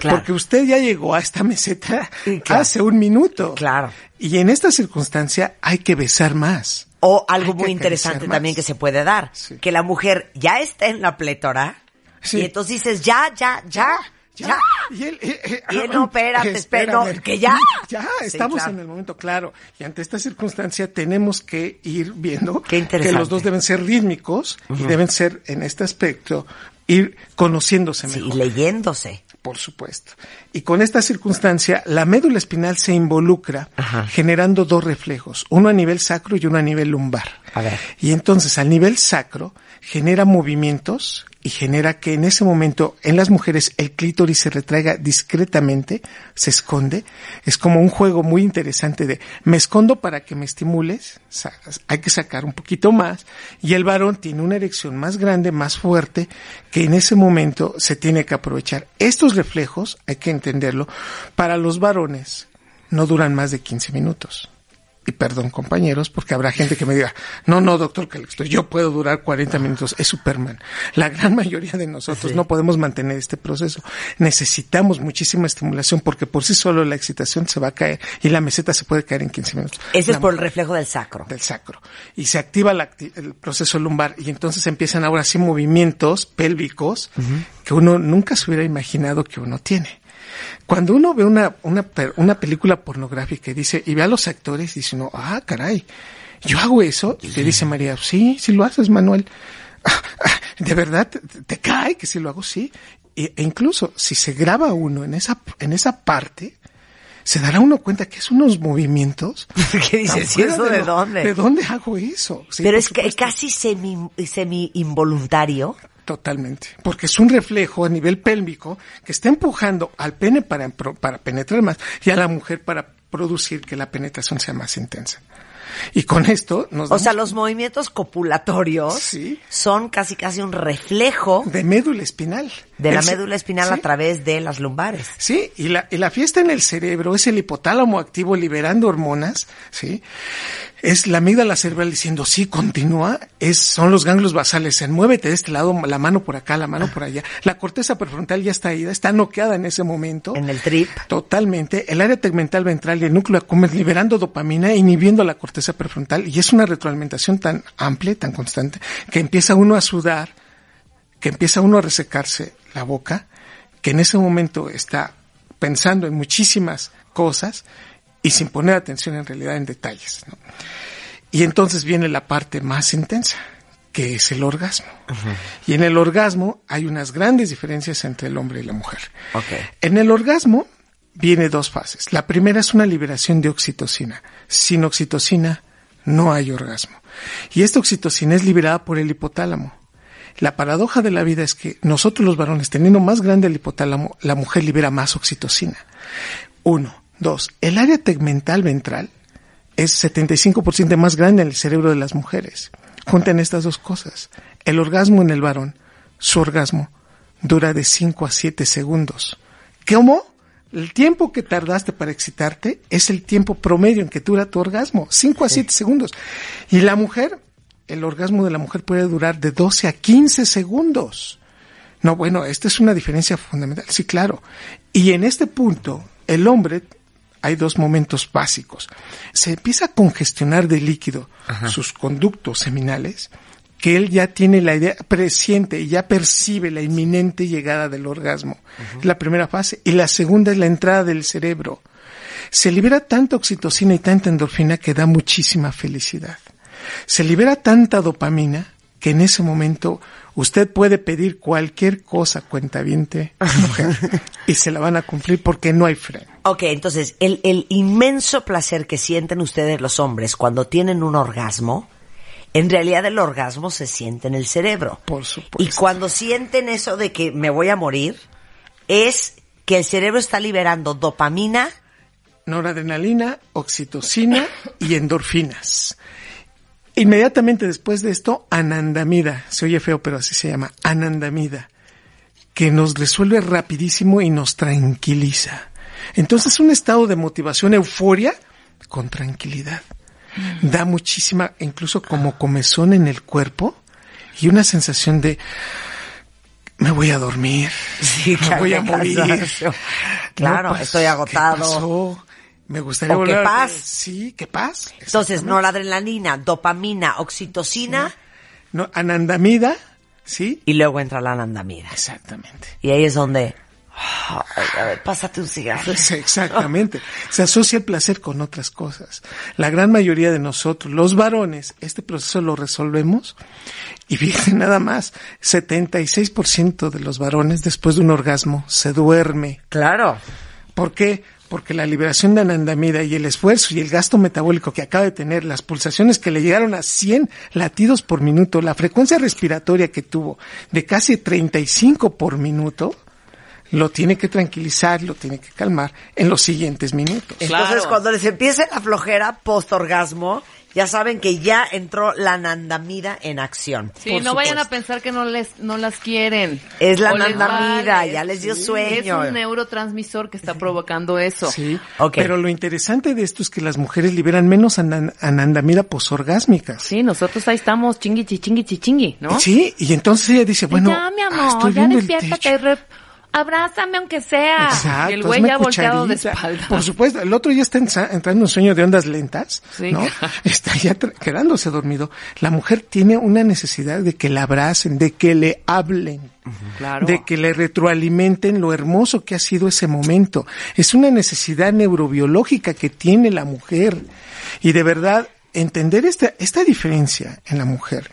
Claro. Porque usted ya llegó a esta meseta claro. hace un minuto. Claro. Y en esta circunstancia hay que besar más. O algo Hay muy interesante también que se puede dar, Sí. que la mujer ya está en la plétora Sí. y entonces dices, ya, ya, ya, ya. Y él, eh, eh, Y él, no, espérate, no, espérame. que ya. Ya, Sí, estamos claro. en el momento claro. Y ante esta circunstancia tenemos que ir viendo que los dos deben ser rítmicos y deben ser, en este aspecto, ir conociéndose Sí, mejor. y leyéndose. Por supuesto. Y con esta circunstancia, la médula espinal se involucra generando dos reflejos, uno a nivel sacro y uno a nivel lumbar. A ver. Y entonces al nivel sacro genera movimientos y genera que en ese momento en las mujeres el clítoris se retraiga discretamente, se esconde. Es como un juego muy interesante de me escondo para que me estimules, hay que sacar un poquito más y el varón tiene una erección más grande, más fuerte, que en ese momento se tiene que aprovechar. Estos reflejos, hay que entenderlo, para los varones no duran más de 15 minutos y perdón compañeros, porque habrá gente que me diga, no, no, doctor Calixto, yo puedo durar 40 minutos, es Superman. La gran mayoría de nosotros no podemos mantener este proceso. Necesitamos muchísima estimulación porque por sí solo la excitación se va a caer y la meseta se puede caer en 15 minutos. Ese es por el reflejo del sacro. del sacro. Y se activa la el proceso lumbar y entonces empiezan ahora sí movimientos pélvicos que uno nunca se hubiera imaginado que uno tiene. Cuando uno ve una, una, una película pornográfica y dice, y ve a los actores, dice uno, ah, caray, yo hago eso. Y le dice María, sí, sí lo haces, Manuel. ¿De verdad te, cae que si lo hago? Sí. E, e incluso si se graba uno en esa, en esa parte, se dará uno cuenta que es unos movimientos. ¿Qué dices? ¿Y eso de lo- dónde? ¿De dónde hago eso? Sí, Pero es que casi semi, semi involuntario. Totalmente. Porque es un reflejo a nivel pélvico que está empujando al pene para, para penetrar más y a la mujer para producir que la penetración sea más intensa. Y con esto nos O sea, los movimientos copulatorios Sí. son casi casi un reflejo de médula espinal. de la El- médula espinal a través de las lumbares. Sí, y la, y la fiesta en el cerebro es el hipotálamo activo liberando hormonas, ¿sí? Es la amígdala cerebral diciendo, sí, continúa, es, son los ganglios basales, en muévete de este lado, la mano por acá, la mano por allá. La corteza prefrontal ya está ida, está noqueada en ese momento. En el trip. Totalmente. El área tegmental ventral y el núcleo accumbens liberando dopamina, inhibiendo la corteza prefrontal, y es una retroalimentación tan amplia, tan constante, que empieza uno a sudar, que empieza uno a resecarse la boca, que en ese momento está pensando en muchísimas cosas y sin poner atención en realidad en detalles. ¿no? Y entonces viene la parte más intensa, que es el orgasmo. Y en el orgasmo hay unas grandes diferencias entre el hombre y la mujer. En el orgasmo viene dos fases. La primera es una liberación de oxitocina. Sin oxitocina no hay orgasmo. Y esta oxitocina es liberada por el hipotálamo. La paradoja de la vida es que nosotros los varones, teniendo más grande el hipotálamo, la mujer libera más oxitocina. Uno. Dos. El área tegmental ventral es 75% más grande en el cerebro de las mujeres. Junten estas dos cosas. El orgasmo en el varón, su orgasmo, dura de 5 a 7 segundos. ¿Cómo? El tiempo que tardaste para excitarte es el tiempo promedio en que dura tu orgasmo, 5 a 7 segundos. Y la mujer, el orgasmo de la mujer puede durar de 12 a 15 segundos. No, bueno, esta es una diferencia fundamental, sí, claro. Y en este punto, el hombre, hay dos momentos básicos. Se empieza a congestionar de líquido sus conductos seminales, que él ya tiene la idea, presiente y ya percibe la inminente llegada del orgasmo. Es la primera fase. Y la segunda es la entrada del cerebro. Se libera tanta oxitocina y tanta endorfina que da muchísima felicidad. Se libera tanta dopamina que en ese momento usted puede pedir cualquier cosa cuentaviente mujer y se la van a cumplir porque no hay freno. Ok, entonces, el, el inmenso placer que sienten ustedes los hombres cuando tienen un orgasmo, en realidad el orgasmo se siente en el cerebro. Por supuesto. Y cuando sienten eso de que me voy a morir, es que el cerebro está liberando dopamina. Noradrenalina, oxitocina y endorfinas. Inmediatamente después de esto, anandamida, se oye feo pero así se llama, anandamida, que nos resuelve rapidísimo y nos tranquiliza. Entonces un estado de motivación, euforia, con tranquilidad. Da muchísima, incluso como comezón en el cuerpo y una sensación de me voy a dormir, Sí, me voy a qué morir. Claro, pas- estoy ¿qué agotado. pasó? Me gustaría O qué volver. a- paz. Sí, qué paz. Entonces, noradrenalina, dopamina, oxitocina No, anandamida, sí, y luego entra la anandamida. exactamente. Y ahí es donde... Ay, a ver, pásate un cigarro. Exactamente. Se asocia el placer con otras cosas. La gran mayoría de nosotros, los varones, este proceso lo resolvemos y fíjense nada más, 76% de los varones después de un orgasmo se duerme. Claro. ¿Por qué? Porque la liberación de anandamida y el esfuerzo y el gasto metabólico que acaba de tener, las pulsaciones que le llegaron a 100 latidos por minuto, la frecuencia respiratoria que tuvo de casi 35 por minuto, lo tiene que tranquilizar, lo tiene que calmar en los siguientes minutos. Entonces, Claro. cuando les empiece la flojera post-orgasmo, ya saben que ya entró la anandamida en acción. Sí, no vayan a pensar que no les no las quieren. Es la O les vale. ya les dio Sí. sueño. Es un neurotransmisor que está provocando eso. Sí, Ok. pero lo interesante de esto es que las mujeres liberan menos anan- anandamida posorgásmicas. Sí, nosotros ahí estamos chingui chingui chingui, ¿no? Sí, y entonces ella dice, bueno, ya, mi ah, amor, estoy ya viendo el techo. Abrázame aunque sea. Exacto, y el güey ya volteado de espalda. Por supuesto, el otro ya está entrando en un sueño de ondas lentas, Sí. ¿no? Está ya quedándose dormido. La mujer tiene una necesidad de que la abracen, de que le hablen. Claro. De que le retroalimenten lo hermoso que ha sido ese momento. Es una necesidad neurobiológica que tiene la mujer. Y de verdad, entender esta, esta diferencia en la mujer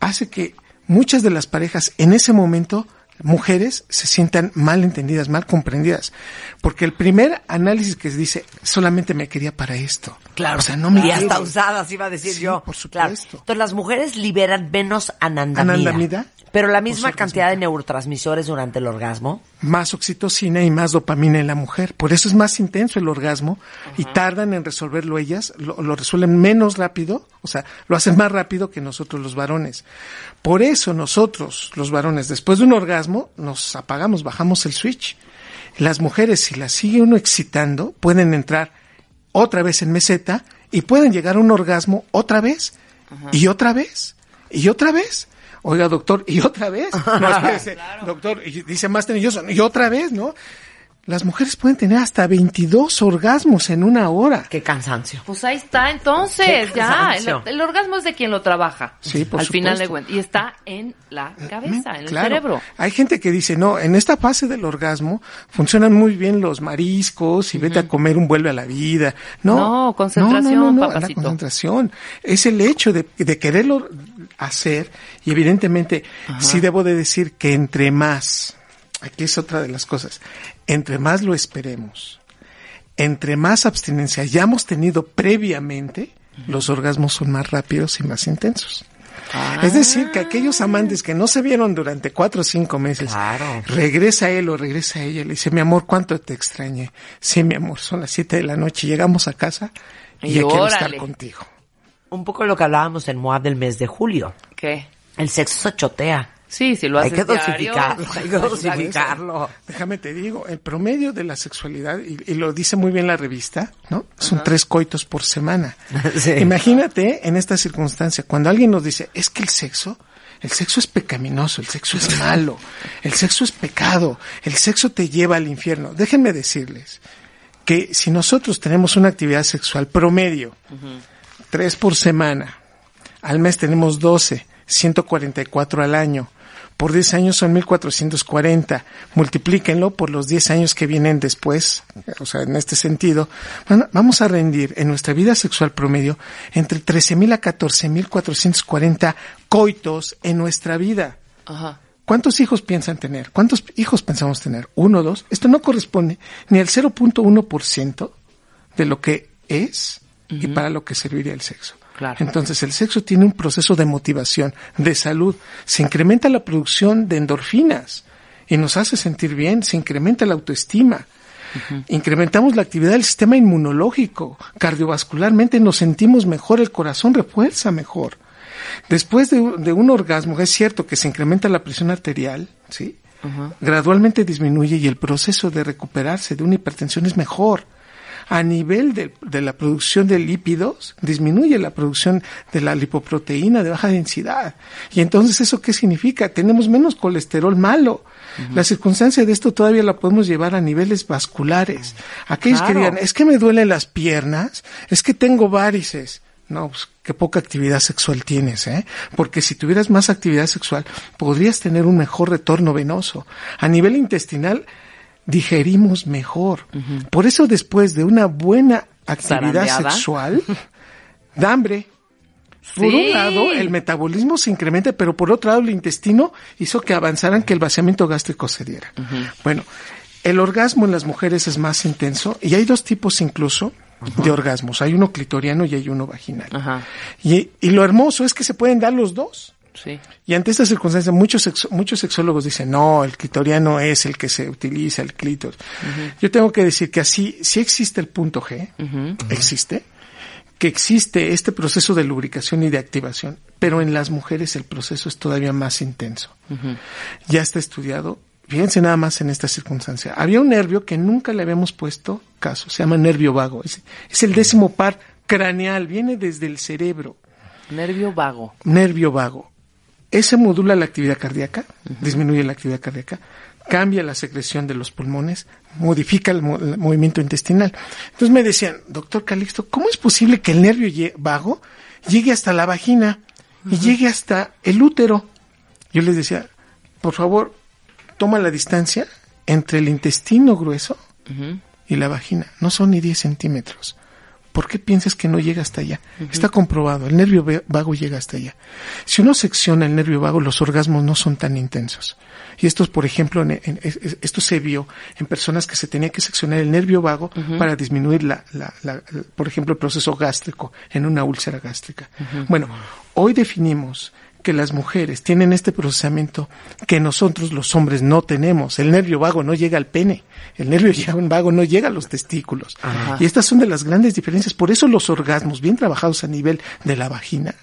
hace que muchas de las parejas en ese momento mujeres se sientan mal entendidas, mal comprendidas. Porque el primer análisis que se dice, solamente me quería para esto. Claro. O sea, no me y hasta usadas iba a decir Sí, yo. por Claro. supuesto. Entonces las mujeres liberan menos anandamida. Anandamida. Pero la misma cantidad de neurotransmisores durante el orgasmo. Más oxitocina y más dopamina en la mujer. Por eso es más intenso el orgasmo y tardan en resolverlo ellas, lo, lo resuelven menos rápido, o sea, lo hacen más rápido que nosotros los varones. Por eso nosotros, los varones, después de un orgasmo, nos apagamos, bajamos el switch. Las mujeres, si las sigue uno excitando, pueden entrar otra vez en meseta y pueden llegar a un orgasmo otra vez y otra vez y otra vez. Oiga, doctor, y otra vez. No, espérese, doctor, y dice más tenilloso, y otra vez, ¿no? Las mujeres pueden tener hasta 22 orgasmos en una hora. Qué cansancio. Pues ahí está, entonces, Qué ya. cansancio. El, el orgasmo es de quien lo trabaja. Sí, por Al final de cuentas. Y está en la cabeza, en el Claro. cerebro. Hay gente que dice, no, en esta fase del orgasmo funcionan muy bien los mariscos y vete a comer un vuelve a la vida. No, No, concentración, no, no, no, La papacito. concentración es el hecho de, de quererlo hacer y evidentemente sí debo de decir que entre más, aquí es otra de las cosas, entre más lo esperemos, entre más abstinencia hayamos tenido previamente, los orgasmos son más rápidos y más intensos. Es decir, que aquellos amantes que no se vieron durante cuatro o cinco meses, Claro. regresa él o regresa ella, le dice, mi amor, ¿cuánto te extrañé? Sí, mi amor, son las siete de la noche, llegamos a casa y, Y ya quiero estar contigo. Un poco lo que hablábamos en MOAB del mes de julio. ¿Qué? El sexo se chotea. Sí, si lo Hay que dosificarlo. diario. Hay que dosificarlo. Déjame te digo, el promedio de la sexualidad, y, y lo dice muy bien la revista, ¿no? Son tres coitos por semana. Sí. Imagínate en esta circunstancia, cuando alguien nos dice, es que el sexo, el sexo es pecaminoso, el sexo es malo, el sexo es pecado, el sexo te lleva al infierno. Déjenme decirles que si nosotros tenemos una actividad sexual promedio, tres por semana, al mes tenemos 12, 144 al año. Por 10 años son 1440. Multiplíquenlo por los 10 años que vienen después. O sea, en este sentido, vamos a rendir en nuestra vida sexual promedio entre 13.000 a 14.440 coitos en nuestra vida. Ajá. ¿Cuántos hijos piensan tener? ¿Cuántos hijos pensamos tener? ¿Uno, dos? Esto no corresponde ni al 0.1% de lo que es y para lo que serviría el sexo. Claro. Entonces el sexo tiene un proceso de motivación, de salud. Se incrementa la producción de endorfinas y nos hace sentir bien, se incrementa la autoestima. Incrementamos la actividad del sistema inmunológico. Cardiovascularmente nos sentimos mejor, el corazón refuerza mejor. Después de un orgasmo, es cierto que se incrementa la presión arterial, ¿sí? Gradualmente disminuye y el proceso de recuperarse de una hipertensión es mejor. A nivel de, de la producción de lípidos, disminuye la producción de la lipoproteína de baja densidad. Y entonces, ¿eso qué significa? Tenemos menos colesterol malo. La circunstancia de esto todavía la podemos llevar a niveles vasculares. Aquellos que digan, es que me duelen las piernas, es que tengo varices. No, pues qué poca actividad sexual tienes, ¿eh? Porque si tuvieras más actividad sexual, podrías tener un mejor retorno venoso. A nivel intestinal, digerimos mejor. Por eso después de una buena actividad Zarandeada. sexual, da hambre. Por un lado, el metabolismo se incrementa, pero por otro lado, el intestino hizo que avanzaran, que el vaciamiento gástrico se diera. Bueno, el orgasmo en las mujeres es más intenso y hay dos tipos incluso de orgasmos. Hay uno clitoriano y hay uno vaginal. Y, y lo hermoso es que se pueden dar los dos. Sí. Y ante esta circunstancia, muchos, sexo- muchos sexólogos dicen, no, el clitoriano es el que se utiliza, el clítoris. Yo tengo que decir que así, sí existe el punto G, existe, que existe este proceso de lubricación y de activación, pero en las mujeres el proceso es todavía más intenso. Ya está estudiado. Fíjense nada más en esta circunstancia. Había un nervio que nunca le habíamos puesto caso, se llama nervio vago. Es, es el décimo par craneal, viene desde el cerebro Nervio vago. nervio vago. Ese modula la actividad cardíaca, disminuye la actividad cardíaca, cambia la secreción de los pulmones, modifica el, mo- el movimiento intestinal. Entonces me decían, doctor Calixto, ¿cómo es posible que el nervio vago llegue hasta la vagina y llegue hasta el útero? Yo les decía, por favor, toma la distancia entre el intestino grueso y la vagina. No son ni 10 centímetros. ¿Por qué piensas que no llega hasta allá? Está comprobado, el nervio vago llega hasta allá. Si uno secciona el nervio vago, los orgasmos no son tan intensos. Y esto, es, por ejemplo, en- en- es- es- esto se vio en personas que se tenía que seccionar el nervio vago para disminuir, la, la- la- la- por ejemplo, el proceso gástrico en una úlcera gástrica. Bueno, hoy definimos que las mujeres tienen este procesamiento que nosotros los hombres no tenemos. El nervio vago no llega al pene, el nervio vago no llega a los testículos. Y estas son de las grandes diferencias. Por eso los orgasmos bien trabajados a nivel de la vagina,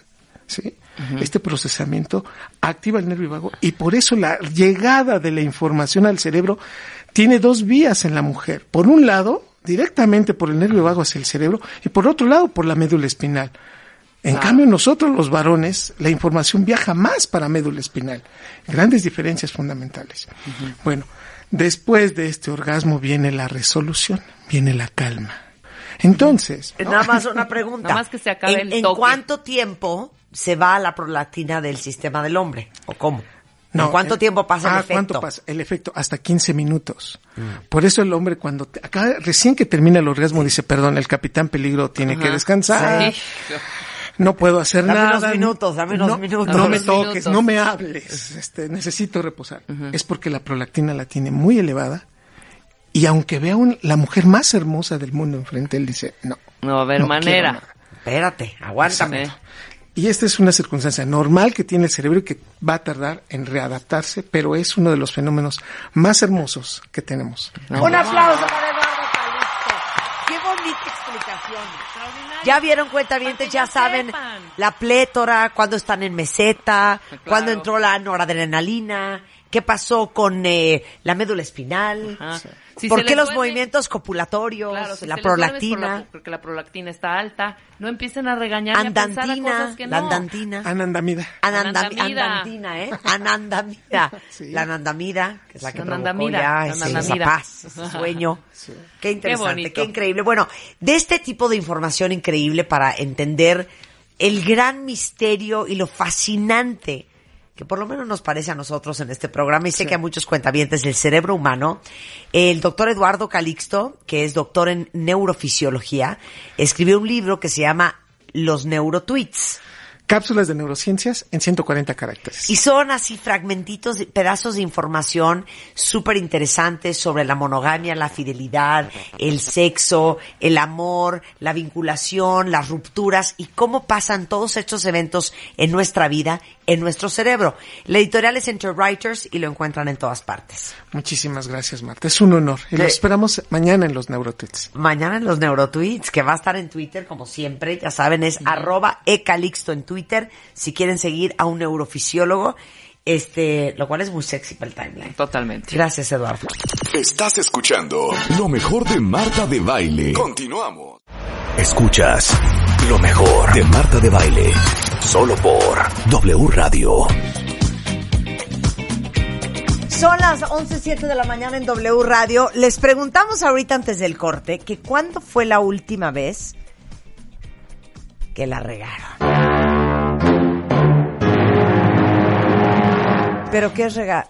¿sí? Este procesamiento activa el nervio vago y por eso la llegada de la información al cerebro tiene dos vías en la mujer. Por un lado, directamente por el nervio vago hacia el cerebro y por otro lado por la médula espinal. En cambio, nosotros los varones, la información viaja más para médula espinal. Grandes diferencias fundamentales. Bueno, después de este orgasmo viene la resolución, viene la calma. Entonces, ¿no? Nada más una pregunta. Nada más que se acabe ¿En, el ¿en cuánto tiempo se va la prolactina del sistema del hombre? ¿O cómo? No, ¿En cuánto eh, tiempo pasa el ah, efecto? ¿cuánto pasa? El efecto, hasta 15 minutos. Por eso el hombre cuando, acá, recién que termina el orgasmo dice, perdón, el capitán peligro tiene que descansar. Sí. No puedo hacer Dame nada. unos minutos, dame unos no, minutos. No me Unos toques, minutos. no me hables. Este, necesito reposar. Es porque la prolactina la tiene muy elevada. Y aunque vea un- la mujer más hermosa del mundo enfrente, él dice, no. No va a haber no manera. Espérate, aguántame. Y esta es una circunstancia normal que tiene el cerebro y que va a tardar en readaptarse, pero es uno de los fenómenos más hermosos que tenemos. Un aplauso para Eduardo Calixto. Qué bonita explicación. Ya vieron cuenta que ya ya saben sepan. la plétora, cuando están en meseta, Claro. cuando entró la noradrenalina, qué pasó con eh, la médula espinal. Si por qué los duerme- movimientos copulatorios, Claro, si la por prolactina, la- porque la prolactina está alta. No empiecen a regañar y a pensar a andantina, cosas que la no. andantina. Anandamida. Anandam- Anandamida. Andantina, ¿eh? Anandamida. Sí. La anandamida, que es la que provocó Anandamida, ya ese- esa anandamida. paz, ese sueño. Qué interesante, qué, increíble. Bueno, de este tipo de información increíble para entender el gran misterio y lo fascinante que por lo menos nos parece a nosotros en este programa y sé que a muchos cuentavientes del cerebro humano, el doctor Eduardo Calixto, que es doctor en neurofisiología, escribió un libro que se llama Los Neurotweets. Cápsulas de neurociencias en 140 caracteres. Y son así fragmentitos, pedazos de información súper interesantes sobre la monogamia, la fidelidad, el sexo, el amor, la vinculación, las rupturas y cómo pasan todos estos eventos en nuestra vida, en nuestro cerebro. La editorial es Entre Writers y lo encuentran en todas partes. Muchísimas gracias, Marta. Es un honor. Y ¿Qué? lo esperamos mañana en los Neurotweets. Mañana en los Neurotweets, que va a estar en Twitter, como siempre, ya saben, es arroba ecalixto en Twitter, si quieren seguir a un neurofisiólogo. Este, lo cual es muy sexy para el timeline. Totalmente. Gracias, Eduardo. Estás escuchando lo mejor de Marta de Baile. Continuamos. Escuchas lo mejor de Marta de Baile. Solo por W Radio. Son las 11.07 de la mañana en W Radio. Les preguntamos ahorita antes del corte que cuándo fue la última vez que la regaron. ¿Pero qué es regar?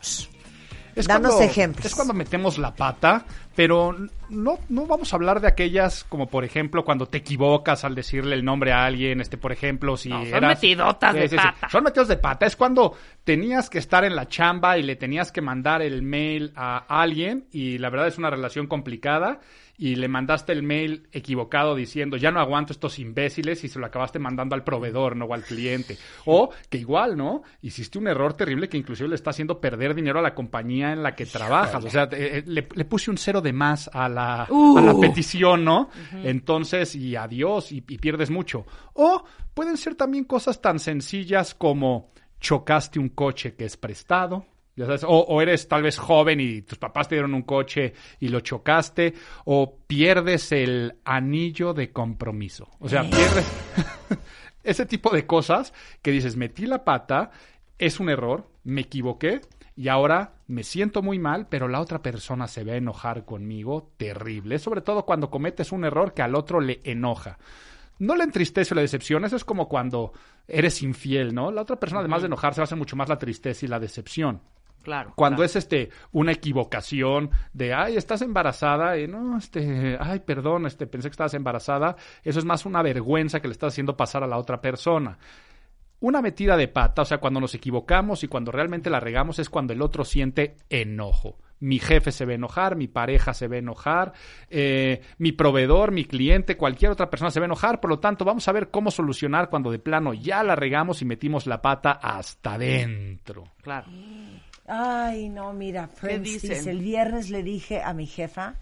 Es Danos cuando- ejemplos. Es cuando metemos la pata, pero no, no vamos a hablar de aquellas como por ejemplo cuando te equivocas al decirle el nombre a alguien, este por ejemplo si No, son eras- metidotas de pata. Son metidos de pata. Es cuando tenías que estar en la chamba y le tenías que mandar el mail a alguien y la verdad es una relación complicada y le mandaste el mail equivocado diciendo ya no aguanto estos imbéciles y se lo acabaste mandando al proveedor, no o al cliente. O que igual, ¿no? Hiciste un error terrible que inclusive le está haciendo perder dinero a la compañía en la que trabajas. O sea, eh, le, le puse un cero de más a la, a la petición, ¿no? Entonces, y adiós, y, y pierdes mucho. O pueden ser también cosas tan sencillas como chocaste un coche que es prestado. Ya sabes, o, o eres tal vez joven y tus papás te dieron un coche y lo chocaste, o pierdes el anillo de compromiso. O sea, pierdes ese tipo de cosas que dices, metí la pata, es un error, me equivoqué y ahora me siento muy mal, pero la otra persona se va a enojar conmigo terrible, sobre todo cuando cometes un error que al otro le enoja. No le entristece o la decepción, eso es como cuando eres infiel, ¿no? La otra persona, además de enojarse, va a ser mucho más la tristeza y la decepción. Claro. Cuando claro. es este una equivocación de ay, estás embarazada, y no, este, ay, perdón, este, pensé que estabas embarazada, eso es más una vergüenza que le estás haciendo pasar a la otra persona. Una metida de pata, o sea, cuando nos equivocamos y cuando realmente la regamos es cuando el otro siente enojo. Mi jefe se va a enojar, mi pareja se va a enojar, eh, mi proveedor, mi cliente, cualquier otra persona se va a enojar. Por lo tanto, vamos a ver cómo solucionar cuando de plano ya la regamos y metimos la pata hasta adentro. Claro. Ay, no, mira, dicen? dice, el viernes le dije a mi jefa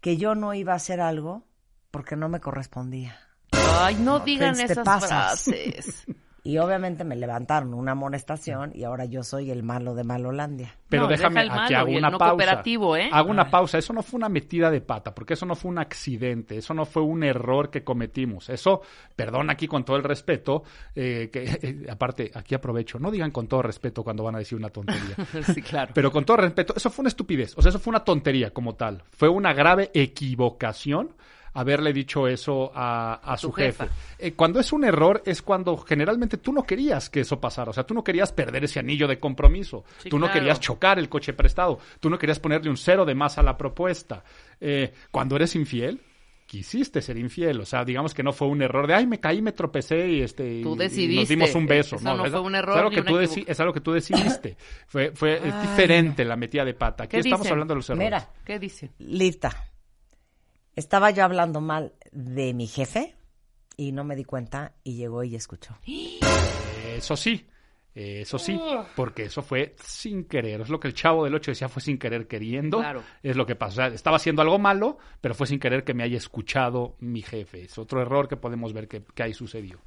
que yo no iba a hacer algo porque no me correspondía. Ay, no digan esas frases. Y obviamente me levantaron una amonestación y ahora yo soy el malo de Malolandia. Pero No, déjame, deja el aquí malo hago una no pausa. cooperativo, ¿eh? Hago una pausa. Eso no fue una metida de pata, porque eso no fue un accidente, eso no fue un error que cometimos. Eso, perdón aquí con todo el respeto, eh, que eh, aparte, aquí aprovecho, no digan con todo respeto cuando van a decir una tontería. sí, claro. Pero con todo respeto, eso fue una estupidez, o sea, eso fue una tontería como tal. Fue una grave equivocación haberle dicho eso a, a su jefe. Eh, cuando es un error es cuando generalmente tú no querías que eso pasara, o sea, tú no querías perder ese anillo de compromiso, Sí, tú no claro. querías chocar el coche prestado, tú no querías ponerle un cero de más a la propuesta. Eh, cuando eres infiel, quisiste ser infiel, o sea, digamos que no fue un error de, ay, me caí, me tropecé y este y- nos dimos un beso. Eso no es- fue un es error algo ni que tú deci- es algo que tú decidiste. fue fue es diferente la metida de pata. Aquí ¿Qué estamos dicen? hablando de los errores. Mira, ¿Qué dice? Lita, estaba yo hablando mal de mi jefe y no me di cuenta y llegó y escuchó. Eso sí, eso sí, porque eso fue sin querer. Es lo que el chavo del 8 decía, fue sin querer queriendo. Claro. Es lo que pasó. O sea, estaba haciendo algo malo, pero fue sin querer que me haya escuchado mi jefe. Es otro error que podemos ver que, que ahí sucedió.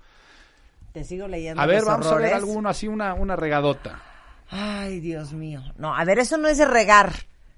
Te sigo leyendo. A ver, vamos a ver alguno así, una, una regadota. Ay, Dios mío. No, a ver, eso no es de regar.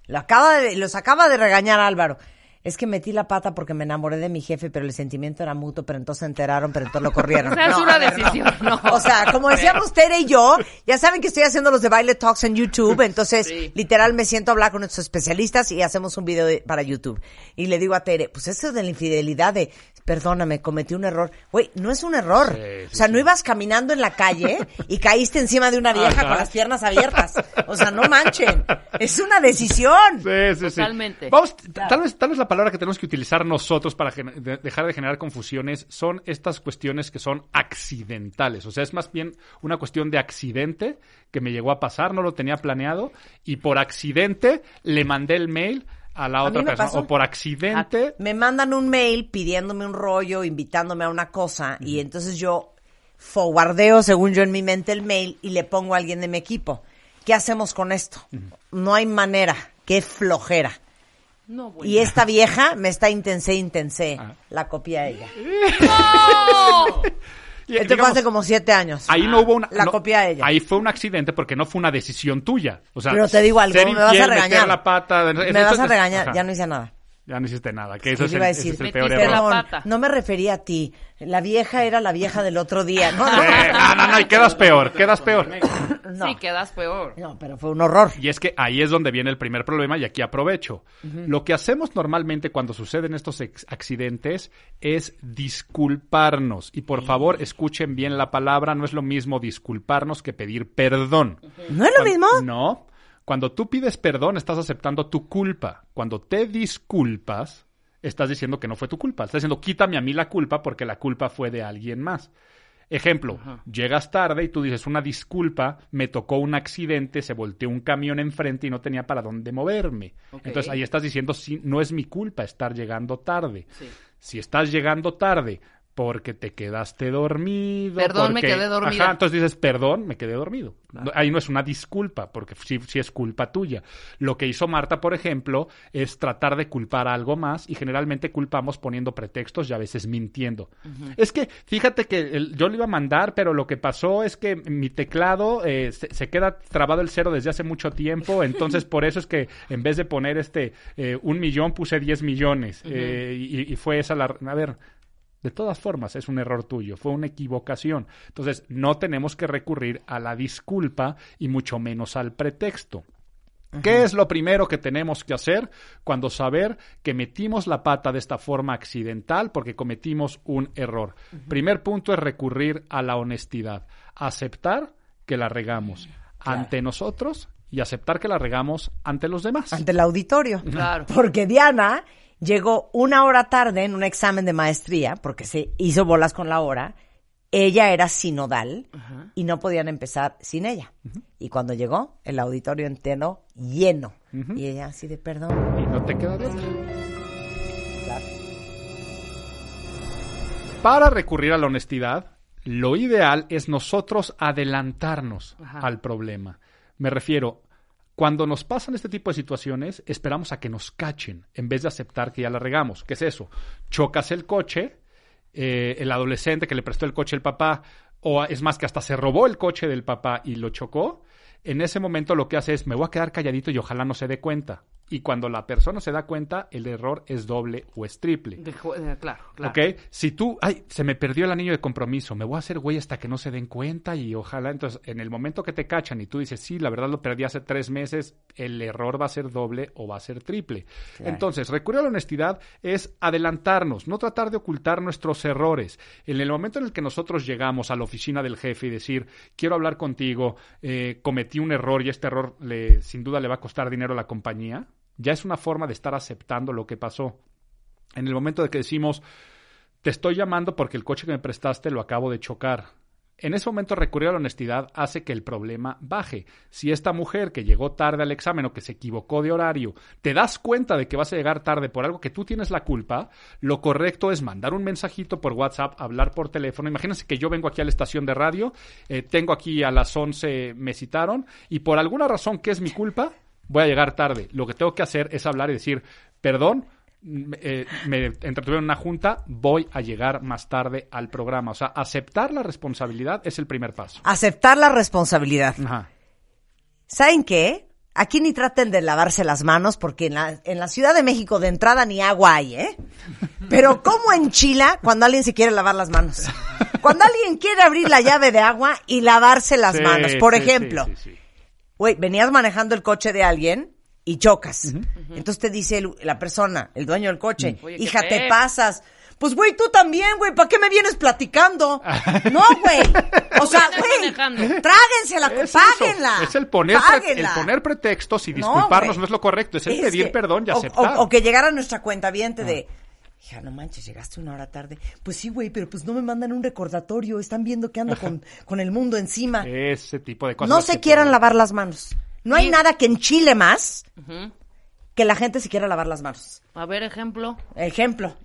Lo acaba de, los acaba de regañar Álvaro. Es que metí la pata porque me enamoré de mi jefe, pero el sentimiento era mutuo, pero entonces se enteraron, pero entonces lo corrieron. O sea, es No, una ver, decisión, no. O sea, como decíamos Tere y yo, ya saben que estoy haciendo los de Baile Talks en YouTube, entonces Sí. literal me siento a hablar con nuestros especialistas y hacemos un video de- para YouTube. Y le digo a Tere, pues eso de la infidelidad de, perdóname, cometí un error. Güey, no es un error. Sí, sí, o sea, no ibas caminando en la calle y caíste encima de una vieja Ajá. con las piernas abiertas. O sea, no manchen. Es una decisión. Sí, sí, sí. Totalmente. Vamos, tal vez, tal vez la palabra que tenemos que utilizar nosotros para de- dejar de generar confusiones son estas cuestiones que son accidentales. O sea, es más bien una cuestión de accidente que me llegó a pasar, no lo tenía planeado y por accidente le mandé el mail a la A otra persona. pasó. O por accidente. Me mandan un mail pidiéndome un rollo, invitándome a una cosa, y entonces yo forwardeo, según yo en mi mente, el mail y le pongo a alguien de mi equipo. ¿Qué hacemos con esto? No hay manera. Qué flojera. No, bueno. Y esta vieja me está intense, intense. Ah. La copia ella. ¡No! Esto fue hace como siete años. Ahí no hubo una. La no, copia ella. Ahí fue un accidente porque no fue una decisión tuya. O sea, Pero te digo algo, me vas a regañar. meter la pata. Me vas a regañar, ya no hice nada. Ya no hiciste nada. Que eso es el, iba a ese decir, es el metiste peor la error. perdón, pata. no me refería a ti. La vieja era la vieja del otro día. No, Eh, no, no, no, y quedas peor, quedas peor. no. Sí, quedas peor. No, pero fue un horror. Y es que ahí es donde viene el primer problema y aquí aprovecho. Lo que hacemos normalmente cuando suceden estos ex- accidentes es disculparnos. Y por favor, escuchen bien la palabra, no es lo mismo disculparnos que pedir perdón. ¿No es lo mismo? No. Cuando tú pides perdón, estás aceptando tu culpa. Cuando te disculpas, estás diciendo que no fue tu culpa. Estás diciendo, quítame a mí la culpa porque la culpa fue de alguien más. Ejemplo, llegas tarde y tú dices una disculpa, me tocó un accidente, se volteó un camión enfrente y no tenía para dónde moverme. Entonces ahí estás diciendo, sí, no es mi culpa estar llegando tarde. Sí. Si estás llegando tarde porque te quedaste dormido. Perdón, me quedé dormida. Ajá, entonces dices, perdón, me quedé dormido. Ahí no es una disculpa, porque sí, sí es culpa tuya. Lo que hizo Marta, por ejemplo, es tratar de culpar a algo más y generalmente culpamos poniendo pretextos y a veces mintiendo. Es que, fíjate que el- yo lo iba a mandar, pero lo que pasó es que mi teclado eh, se, se queda trabado el cero desde hace mucho tiempo, entonces por eso es que en vez de poner este eh, un millón puse 10 millones eh, y, y fue esa la... A ver, de todas formas, es un error tuyo, fue una equivocación. Entonces, no tenemos que recurrir a la disculpa y mucho menos al pretexto. ¿Qué es lo primero que tenemos que hacer cuando saber que metimos la pata de esta forma accidental porque cometimos un error? Primer punto es recurrir a la honestidad, aceptar que la regamos ante nosotros y aceptar que la regamos ante los demás. Ante el auditorio. Claro. Porque Diana llegó una hora tarde en un examen de maestría, porque se hizo bolas con la hora. Ella era sinodal y no podían empezar sin ella. Y cuando llegó, el auditorio entero lleno. Y ella así de perdón. Y no te queda de otra. Claro. Para recurrir a la honestidad, lo ideal es nosotros adelantarnos Ajá. al problema. Me refiero, cuando nos pasan este tipo de situaciones, esperamos a que nos cachen en vez de aceptar que ya la regamos. ¿Qué es eso? Chocas el coche, eh, el adolescente que le prestó el coche al papá, o es más que hasta se robó el coche del papá y lo chocó. En ese momento lo que hace es, me voy a quedar calladito y ojalá no se dé cuenta. Y cuando la persona se da cuenta, el error es doble o es triple. Eh, claro, claro. ¿Ok? Si tú, ay, se me perdió el anillo de compromiso, me voy a hacer güey hasta que no se den cuenta y ojalá, entonces, en el momento que te cachan y tú dices, sí, la verdad lo perdí hace tres meses, el error va a ser doble o va a ser triple. Entonces, recurrir a la honestidad es adelantarnos, no tratar de ocultar nuestros errores. En el momento en el que nosotros llegamos a la oficina del jefe y decir, quiero hablar contigo, eh, cometí un error y este error le, sin duda le va a costar dinero a la compañía, ya es una forma de estar aceptando lo que pasó. En el momento de que decimos, te estoy llamando porque el coche que me prestaste lo acabo de chocar. En ese momento recurrir a la honestidad hace que el problema baje. Si esta mujer que llegó tarde al examen o que se equivocó de horario, te das cuenta de que vas a llegar tarde por algo que tú tienes la culpa, lo correcto es mandar un mensajito por WhatsApp, hablar por teléfono. Imagínense que yo vengo aquí a la estación de radio, eh, tengo aquí a las 11, me citaron, y por alguna razón que es mi culpa, voy a llegar tarde. Lo que tengo que hacer es hablar y decir, perdón, m- eh, me entretuvieron en una junta, voy a llegar más tarde al programa. O sea, aceptar la responsabilidad es el primer paso. Aceptar la responsabilidad. Ajá. ¿Saben qué? Aquí ni traten de lavarse las manos porque en la, en la Ciudad de México de entrada ni agua hay, ¿eh? Pero ¿cómo enchila cuando alguien se quiere lavar las manos? Cuando alguien quiere abrir la llave de agua y lavarse las Sí, manos. Por sí, ejemplo, sí. Güey, venías manejando el coche de alguien y chocas. Entonces te dice el- la persona, el dueño del coche, Oye, hija, te pasas. Pues, güey, tú también, güey, ¿para qué me vienes platicando? No, güey. O sea, güey, manejando. tráguense la, Es eso, páguenla. Es el poner, el poner pretextos y No, disculparnos no, es lo correcto, es el Es pedir que- perdón y o- aceptar. O, o que llegara nuestra cuenta de, hija, no manches, llegaste una hora tarde. Pues sí, güey, pero pues no me mandan un recordatorio, están viendo que ando con, con el mundo encima. Ese tipo de cosas. no se quieran lavar las manos. No hay Sí. nada que enchile más Ujú. que la gente se quiera lavar las manos. A ver, ejemplo. Ejemplo.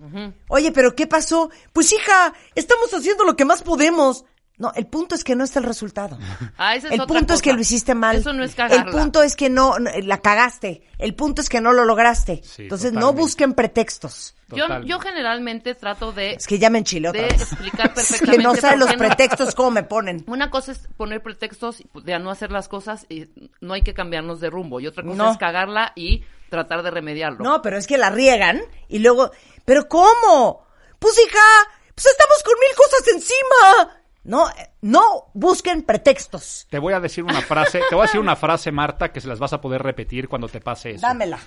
Oye, pero ¿qué pasó? Pues hija, estamos haciendo lo que más podemos. No, el punto es que no está el resultado. Ah, esa es el otra punto es que lo hiciste mal. Eso no es cagarla. El punto es que no, no, la cagaste. El punto es que no lo lograste. Sí, Entonces no busquen pretextos. Yo, yo generalmente trato de, Es que ya me enchilé otra de vez. explicar Es perfectamente. que no saben los no- pretextos cómo me ponen. Una cosa es poner pretextos de no hacer las cosas y no hay que cambiarnos de rumbo. Y otra cosa No. es cagarla y tratar de remediarlo. No, pero es que la riegan y luego, ¿pero cómo? Pues hija, pues estamos con mil cosas encima. No, no busquen pretextos. Te voy a decir una frase, te voy a decir una frase, Marta, que se las vas a poder repetir cuando te pase eso. Dámela.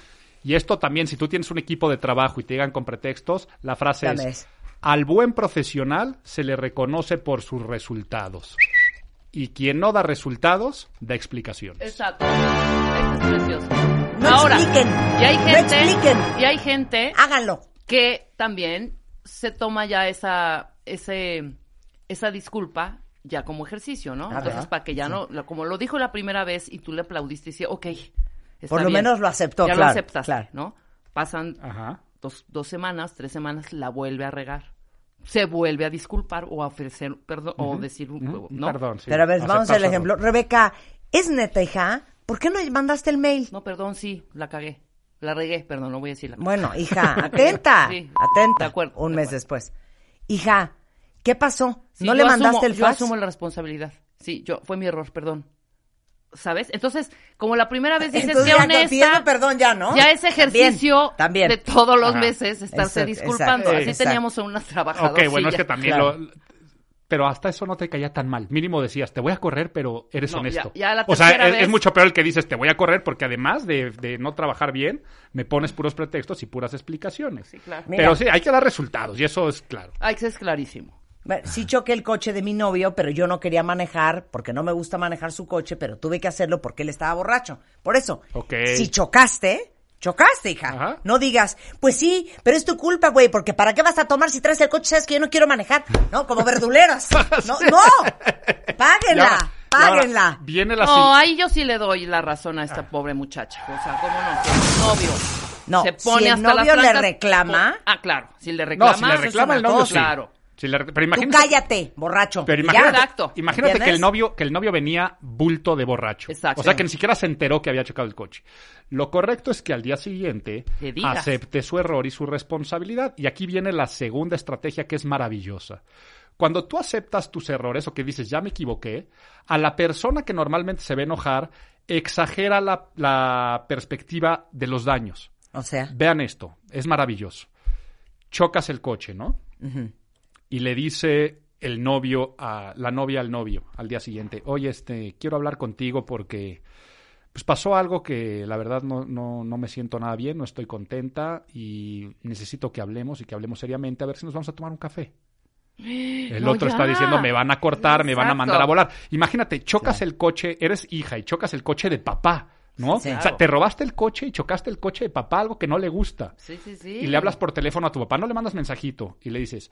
Y esto también, si tú tienes un equipo de trabajo y te llegan con pretextos, la frase Dame es, eso. al buen profesional se le reconoce por sus resultados. Y quien no da resultados, da explicaciones. Exacto. Eso es precioso. No Ahora, expliquen. y hay No gente, expliquen. y hay gente Háganlo. que también se toma ya esa, ese, esa disculpa ya como ejercicio, ¿no? Entonces, ¿verdad? para que ya no, como lo dijo la primera vez y tú le aplaudiste y decía, ok, está Por lo bien. menos lo aceptó, Ya claro, lo aceptas, claro. ¿no? Pasan Ajá. dos, dos semanas, tres semanas, la vuelve a regar. Se vuelve a disculpar o a ofrecer perdón o decir, Ujú. ¿no? Perdón, sí. Pero a ver, vamos al ejemplo. Rebeca, ¿es neta, hija? ¿Por qué no mandaste el mail? No, perdón, sí, la cagué. La regué, perdón, no voy a decirla. Bueno, hija, atenta. Sí, atenta. de acuerdo, Un de mes después. Hija, ¿qué pasó? Sí, ¿No yo le mandaste asumo- el Yo fax? asumo la responsabilidad. Sí, yo fue mi error, perdón. ¿Sabes? Entonces, como la primera vez dices Entonces que ya honesta, pidiendo perdón ya, ¿no? ya ese ejercicio También, también. de todos los Ajá. meses estarse Exacto, disculpando. exacto, Así exacto. teníamos a unas trabajadoras. Ok, bueno, es que también claro. lo... Pero hasta eso no te caía tan mal. Mínimo decías, te voy a correr, pero eres No, honesto. ya- ya la o sea, es, mucho peor el que dices, te voy a correr, porque además de, de no trabajar bien, me pones puros pretextos y puras explicaciones. Sí, claro. Mira. Pero sí, hay que dar resultados, y eso es claro. Ay, que es clarísimo. Bueno, Sí choqué el coche de mi novio, pero yo no quería manejar porque no me gusta manejar su coche, pero tuve que hacerlo porque él estaba borracho. Por eso, Ok. si chocaste, chocaste, hija. Ajá. No digas, pues sí, pero es tu culpa, güey, porque ¿para qué vas a tomar si traes el coche? Sabes que yo no quiero manejar, ¿no? Como verduleras. No, no, páguenla, ahora- páguenla. Viene la No, ahí yo sí le doy la razón a esta pobre muchacha. O sea, ¿cómo no? Si el novio No, se pone si el hasta las novio le reclama- Ah, claro. Si le reclama, No, si le reclama el novio, cosa. sí. Claro. Si le- pero Tú imagínate, cállate, borracho. Pero imagínate, Exacto. imagínate que el novio, que el novio venía bulto de borracho. Exacto. O sea que ni siquiera se enteró que había chocado el coche. Lo correcto es que al día siguiente acepte su error y su responsabilidad. Y aquí viene la segunda estrategia que es maravillosa. Cuando tú aceptas tus errores o que dices, ya me equivoqué, a la persona que normalmente se ve enojar, exagera la, la perspectiva de los daños. O sea, Vean esto, es maravilloso. Chocas el coche, ¿no? Y le dice el novio a la novia al novio al día siguiente, oye, este, quiero hablar contigo porque pues pasó algo que la verdad no, no, no me siento nada bien, no estoy contenta y necesito que hablemos y que hablemos seriamente a ver si nos vamos a tomar un café. El No, otro ya. está diciendo, me van a cortar, me van a mandar a volar. Imagínate, chocas el coche, eres hija y chocas el coche de papá, ¿no? Sí. O sea, te robaste el coche y chocaste el coche de papá, algo que no le gusta. Sí, sí, sí. Y le hablas por teléfono a tu papá, no le mandas mensajito y le dices,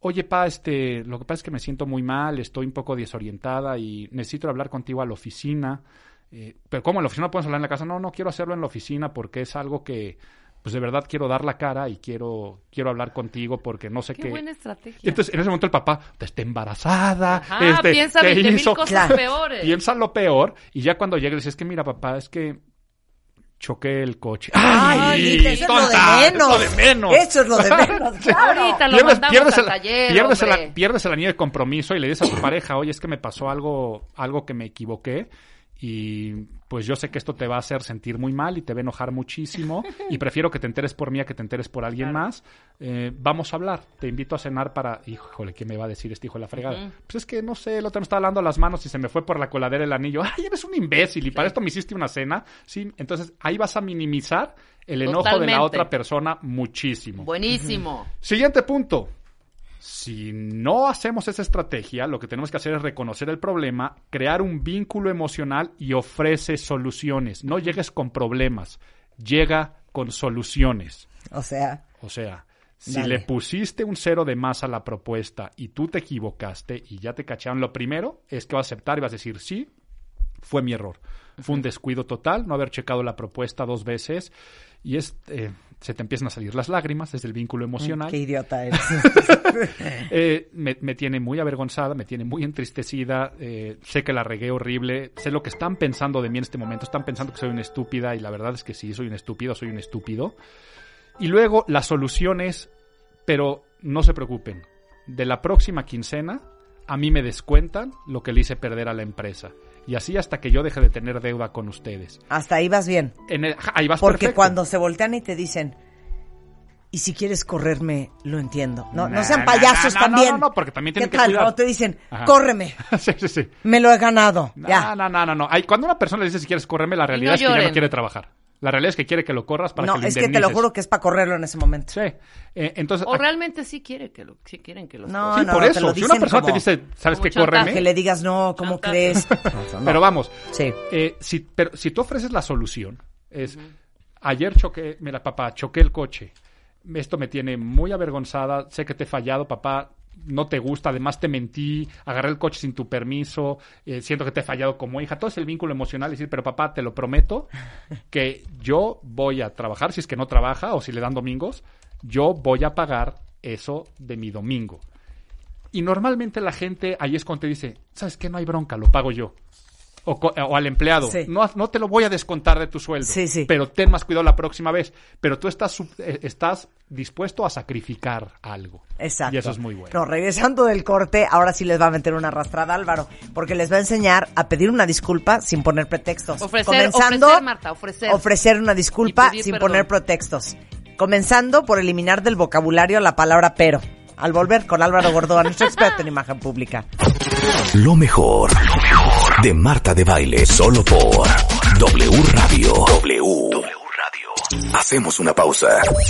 oye, pa, este, lo que pasa es que me siento muy mal, estoy un poco desorientada y necesito hablar contigo a la oficina. Eh, pero ¿cómo en la oficina no puedes hablar en la casa? No, no quiero hacerlo en la oficina porque es algo que, pues de verdad quiero dar la cara y quiero, quiero hablar contigo porque no sé Qué qué. buena estrategia. Y entonces en ese momento el papá, te está embarazada, Ajá, este, piensa ¿qué 20 mil hizo? cosas Claro. peores. Piensa lo peor y ya cuando llega le dices, es que mira papá, es que choqué el coche. Ay, Lita, eso es lo de menos. Es lo de menos. Eso es lo de menos, claro. Ahorita lo pierdes, mandamos pierdes al el, taller, pierdes, el, pierdes el anillo de compromiso y le dices a tu pareja, oye, es que me pasó algo, algo que me equivoqué y pues yo sé que esto te va a hacer sentir muy mal y te va a enojar muchísimo y prefiero que te enteres por mí a que te enteres por alguien Claro. más. Eh, vamos a hablar, te invito a cenar para... Híjole, ¿qué me va a decir este hijo de la fregada? Pues es que no sé, el otro me estaba dando las manos y se me fue por la coladera el anillo. Ay, eres un imbécil y para esto me hiciste una cena. Sí, entonces ahí vas a minimizar el enojo de la otra persona muchísimo. Buenísimo. Siguiente punto. Si no hacemos esa estrategia, lo que tenemos que hacer es reconocer el problema, crear un vínculo emocional y ofrece soluciones. No llegues con problemas, llega con soluciones. O sea, O sea, si Dale. le pusiste un cero de más a la propuesta y tú te equivocaste y ya te cacharon, lo primero es que vas a aceptar y vas a decir, sí, fue mi error. Fue un descuido total no haber checado la propuesta dos veces y es, eh, se te empiezan a salir las lágrimas, es el vínculo emocional. Qué idiota eres. Eh, me, me tiene muy avergonzada, me tiene muy entristecida, eh, sé que la regué horrible, sé lo que están pensando de mí en este momento, están pensando que soy una estúpida y la verdad es que sí, soy un estúpido, soy un estúpido. Y luego la solución es, pero no se preocupen, de la próxima quincena a mí me descuentan lo que le hice perder a la empresa. Y así hasta que yo deje de tener deuda con ustedes. Hasta ahí vas bien. En el- ahí vas Porque perfecto. cuando se voltean y te dicen, y si quieres correrme, lo entiendo. No, no sean payasos nah, no, también. no, no, porque también tienen ¿Qué que tal? cuidar. Cuando te dicen, Ajá. córreme, sí, sí, sí. me lo he ganado. No, ya. no, no, no, no. Ay, cuando una persona le dice si quieres correrme, la realidad no es que ya no quiere trabajar. La realidad es que quiere que lo corras para no, que lo es que te lo juro que es para correrlo en ese momento. Sí. Eh, entonces, O realmente sí quiere que lo, sí quieren que los No, sí, no, por te eso. lo Si una persona te dice, ¿sabes qué? Córreme. Que le digas, no, ¿cómo Chantaje. crees? No, no. Pero vamos, Sí. eh, si, pero si tú ofreces la solución, es, ayer choqué, mira papá, choqué el coche, esto me tiene muy avergonzada, sé que te he fallado, papá, no te gusta, además te mentí, agarré el coche sin tu permiso, eh, siento que te he fallado como hija, todo es el vínculo emocional, decir, pero papá, te lo prometo, que yo voy a trabajar, si es que no trabaja o si le dan domingos, yo voy a pagar eso de mi domingo. Y normalmente la gente ahí es cuando te dice, ¿sabes qué? No hay bronca, lo pago yo. O, co- o al empleado, Sí. no, no te lo voy a descontar de tu sueldo, Sí, sí. pero ten más cuidado la próxima vez. Pero tú estás, sub- eh, estás dispuesto a sacrificar algo. Exacto. Y eso es muy bueno. No, regresando del corte, ahora sí les va a meter una arrastrada Álvaro, porque les va a enseñar a pedir una disculpa sin poner pretextos. Ofrecer- ofrecer, Marta, ofrecer. ofrecer una disculpa sin perdón. poner pretextos. Comenzando por eliminar del vocabulario la palabra pero. Al volver con Álvaro Gordoa, nuestro experto en imagen pública. Lo mejor, lo mejor de Marta de Baile, solo por W Radio. W. Radio. Hacemos una pausa. XEW.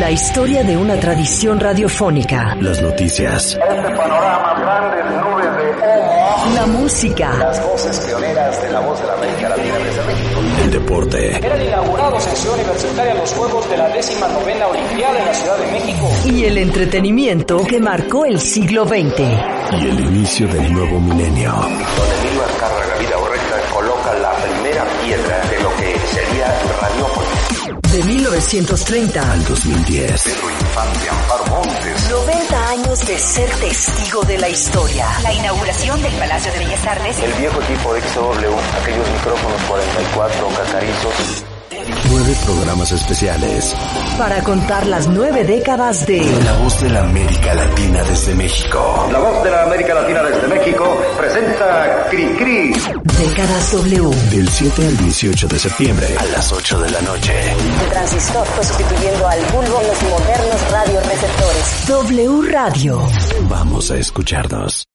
La historia de una tradición radiofónica. Las noticias, Este panorama, grandes nubes de humo. La música. Las voces pioneras de la voz de la América Latina deporte, Eran inaugurados en Ciudad Universitaria los Juegos de la décima novena Olimpiada en la Ciudad de México. Y el entretenimiento que marcó el siglo XX. y el inicio del nuevo milenio. Donde Emilio Azcárraga Vida Urreca coloca la primera piedra de lo que sería. De 1930 Al 2010. Pedro Infante, Amparo Montes. 90 años de ser testigo de la historia. La inauguración del Palacio de Bellas Artes El viejo equipo XW, aquellos micrófonos 44 cacarizos. Nueve programas especiales. Para contar las nueve décadas de La voz de la América Latina desde México. La voz de la América Latina desde México presenta Cri Cri. Décadas W. Del 7 al 18 de septiembre a las 8 de la noche. El transistor fue sustituyendo al bulbo en los modernos radioreceptores. W Radio. Vamos a escucharnos.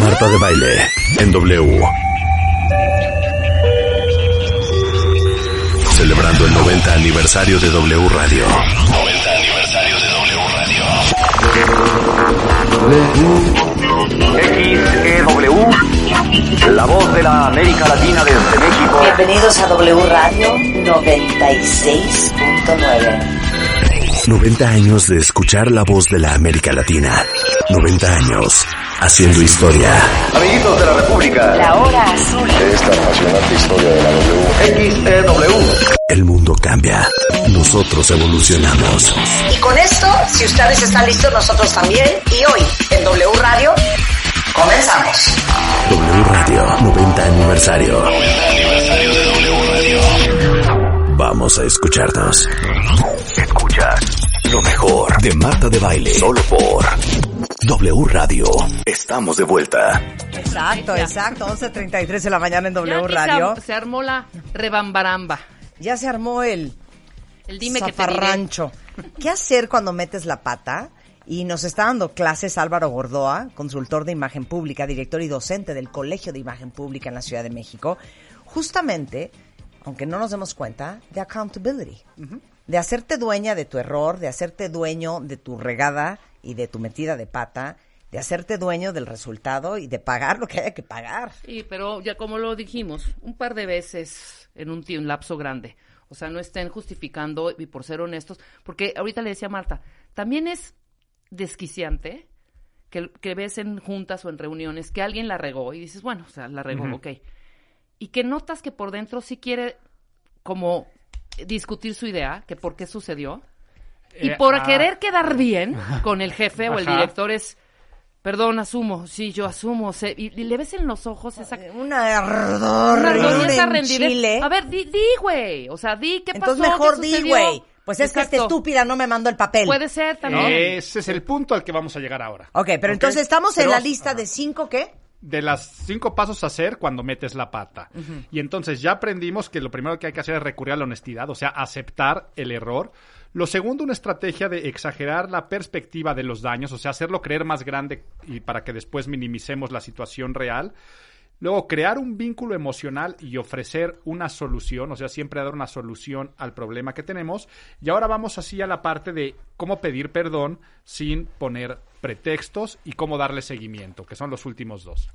Marta de Baile en W. Celebrando el 90 aniversario de W Radio. 90 aniversario de XEW, la voz de la América Latina desde México. Bienvenidos a W Radio 96.9. 90 años de escuchar la voz de la América Latina. 90 años haciendo historia. Amiguitos de la República, La hora azul. esta apasionante historia de la W. XEW. El mundo cambia. Nosotros evolucionamos. Y con esto, si ustedes están listos, nosotros también. Y hoy, en W Radio, comenzamos. W Radio 90 aniversario. Vamos a escucharnos. Escuchas lo mejor de Marta de Baile. Solo por W Radio. Estamos de vuelta. Exacto, exacto. 11.33 de la mañana en W Radio. Se, armó la rebambaramba. Ya se armó el El dime que te diré. zafarrancho. ¿Qué hacer cuando metes la pata? Y nos está dando clases Álvaro Gordoa, consultor de imagen pública, director y docente del Colegio de Imagen Pública en la Ciudad de México, justamente, aunque no nos demos cuenta, de accountability, de hacerte dueña de tu error, de hacerte dueño de tu regada y de tu metida de pata, de hacerte dueño del resultado y de pagar lo que haya que pagar. Sí, pero ya como lo dijimos, un par de veces en un, un lapso grande. O sea, no estén justificando y por ser honestos, porque ahorita le decía a Marta, también es desquiciante que, que ves en juntas o en reuniones que alguien la regó y dices, bueno, o sea, la regó, ok. y que notas que por dentro sí quiere como discutir su idea, que por qué sucedió, y Eh, por ah. querer quedar bien con el jefe o el director es, perdón, asumo, sí, yo asumo, sé", y, y le ves en los ojos esa... Ardor, una ardor y un esa rendidez. enchile. A ver, di, di, güey, o sea, di qué Entonces pasó, mejor qué di, güey. Pues es que esta estúpida no me mandó el papel. Puede ser también. Ese es el punto al que vamos a llegar ahora. Ok, pero entonces estamos en la lista de cinco, ¿qué? De las cinco pasos a hacer cuando metes la pata. Y entonces ya aprendimos que lo primero que hay que hacer es recurrir a la honestidad, o sea, aceptar el error. Lo segundo, una estrategia de exagerar la perspectiva de los daños, o sea, hacerlo creer más grande y para que después minimicemos la situación real. Luego, crear un vínculo emocional y ofrecer una solución, o sea, siempre dar una solución al problema que tenemos. Y ahora vamos así a la parte de cómo pedir perdón sin poner pretextos y cómo darle seguimiento, que son los últimos dos.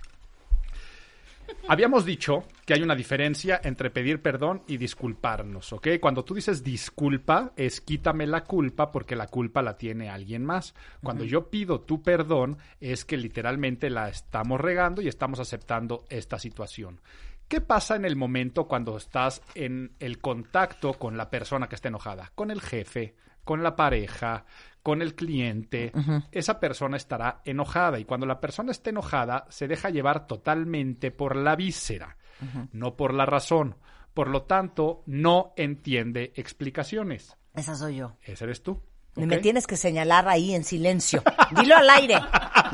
Habíamos dicho que hay una diferencia entre pedir perdón y disculparnos, ¿ok? Cuando tú dices disculpa, es quítame la culpa porque la culpa la tiene alguien más. Cuando yo pido tu perdón, es que literalmente la estamos regando y estamos aceptando esta situación. ¿Qué pasa en el momento cuando estás en el contacto con la persona que está enojada? Con el jefe, con la pareja, con el cliente. Esa persona estará enojada y cuando la persona esté enojada se deja llevar totalmente por la víscera, no por la razón. Por lo tanto, no entiende explicaciones. Esa soy yo. Ese eres tú. Me tienes que señalar ahí en silencio. Dilo al aire.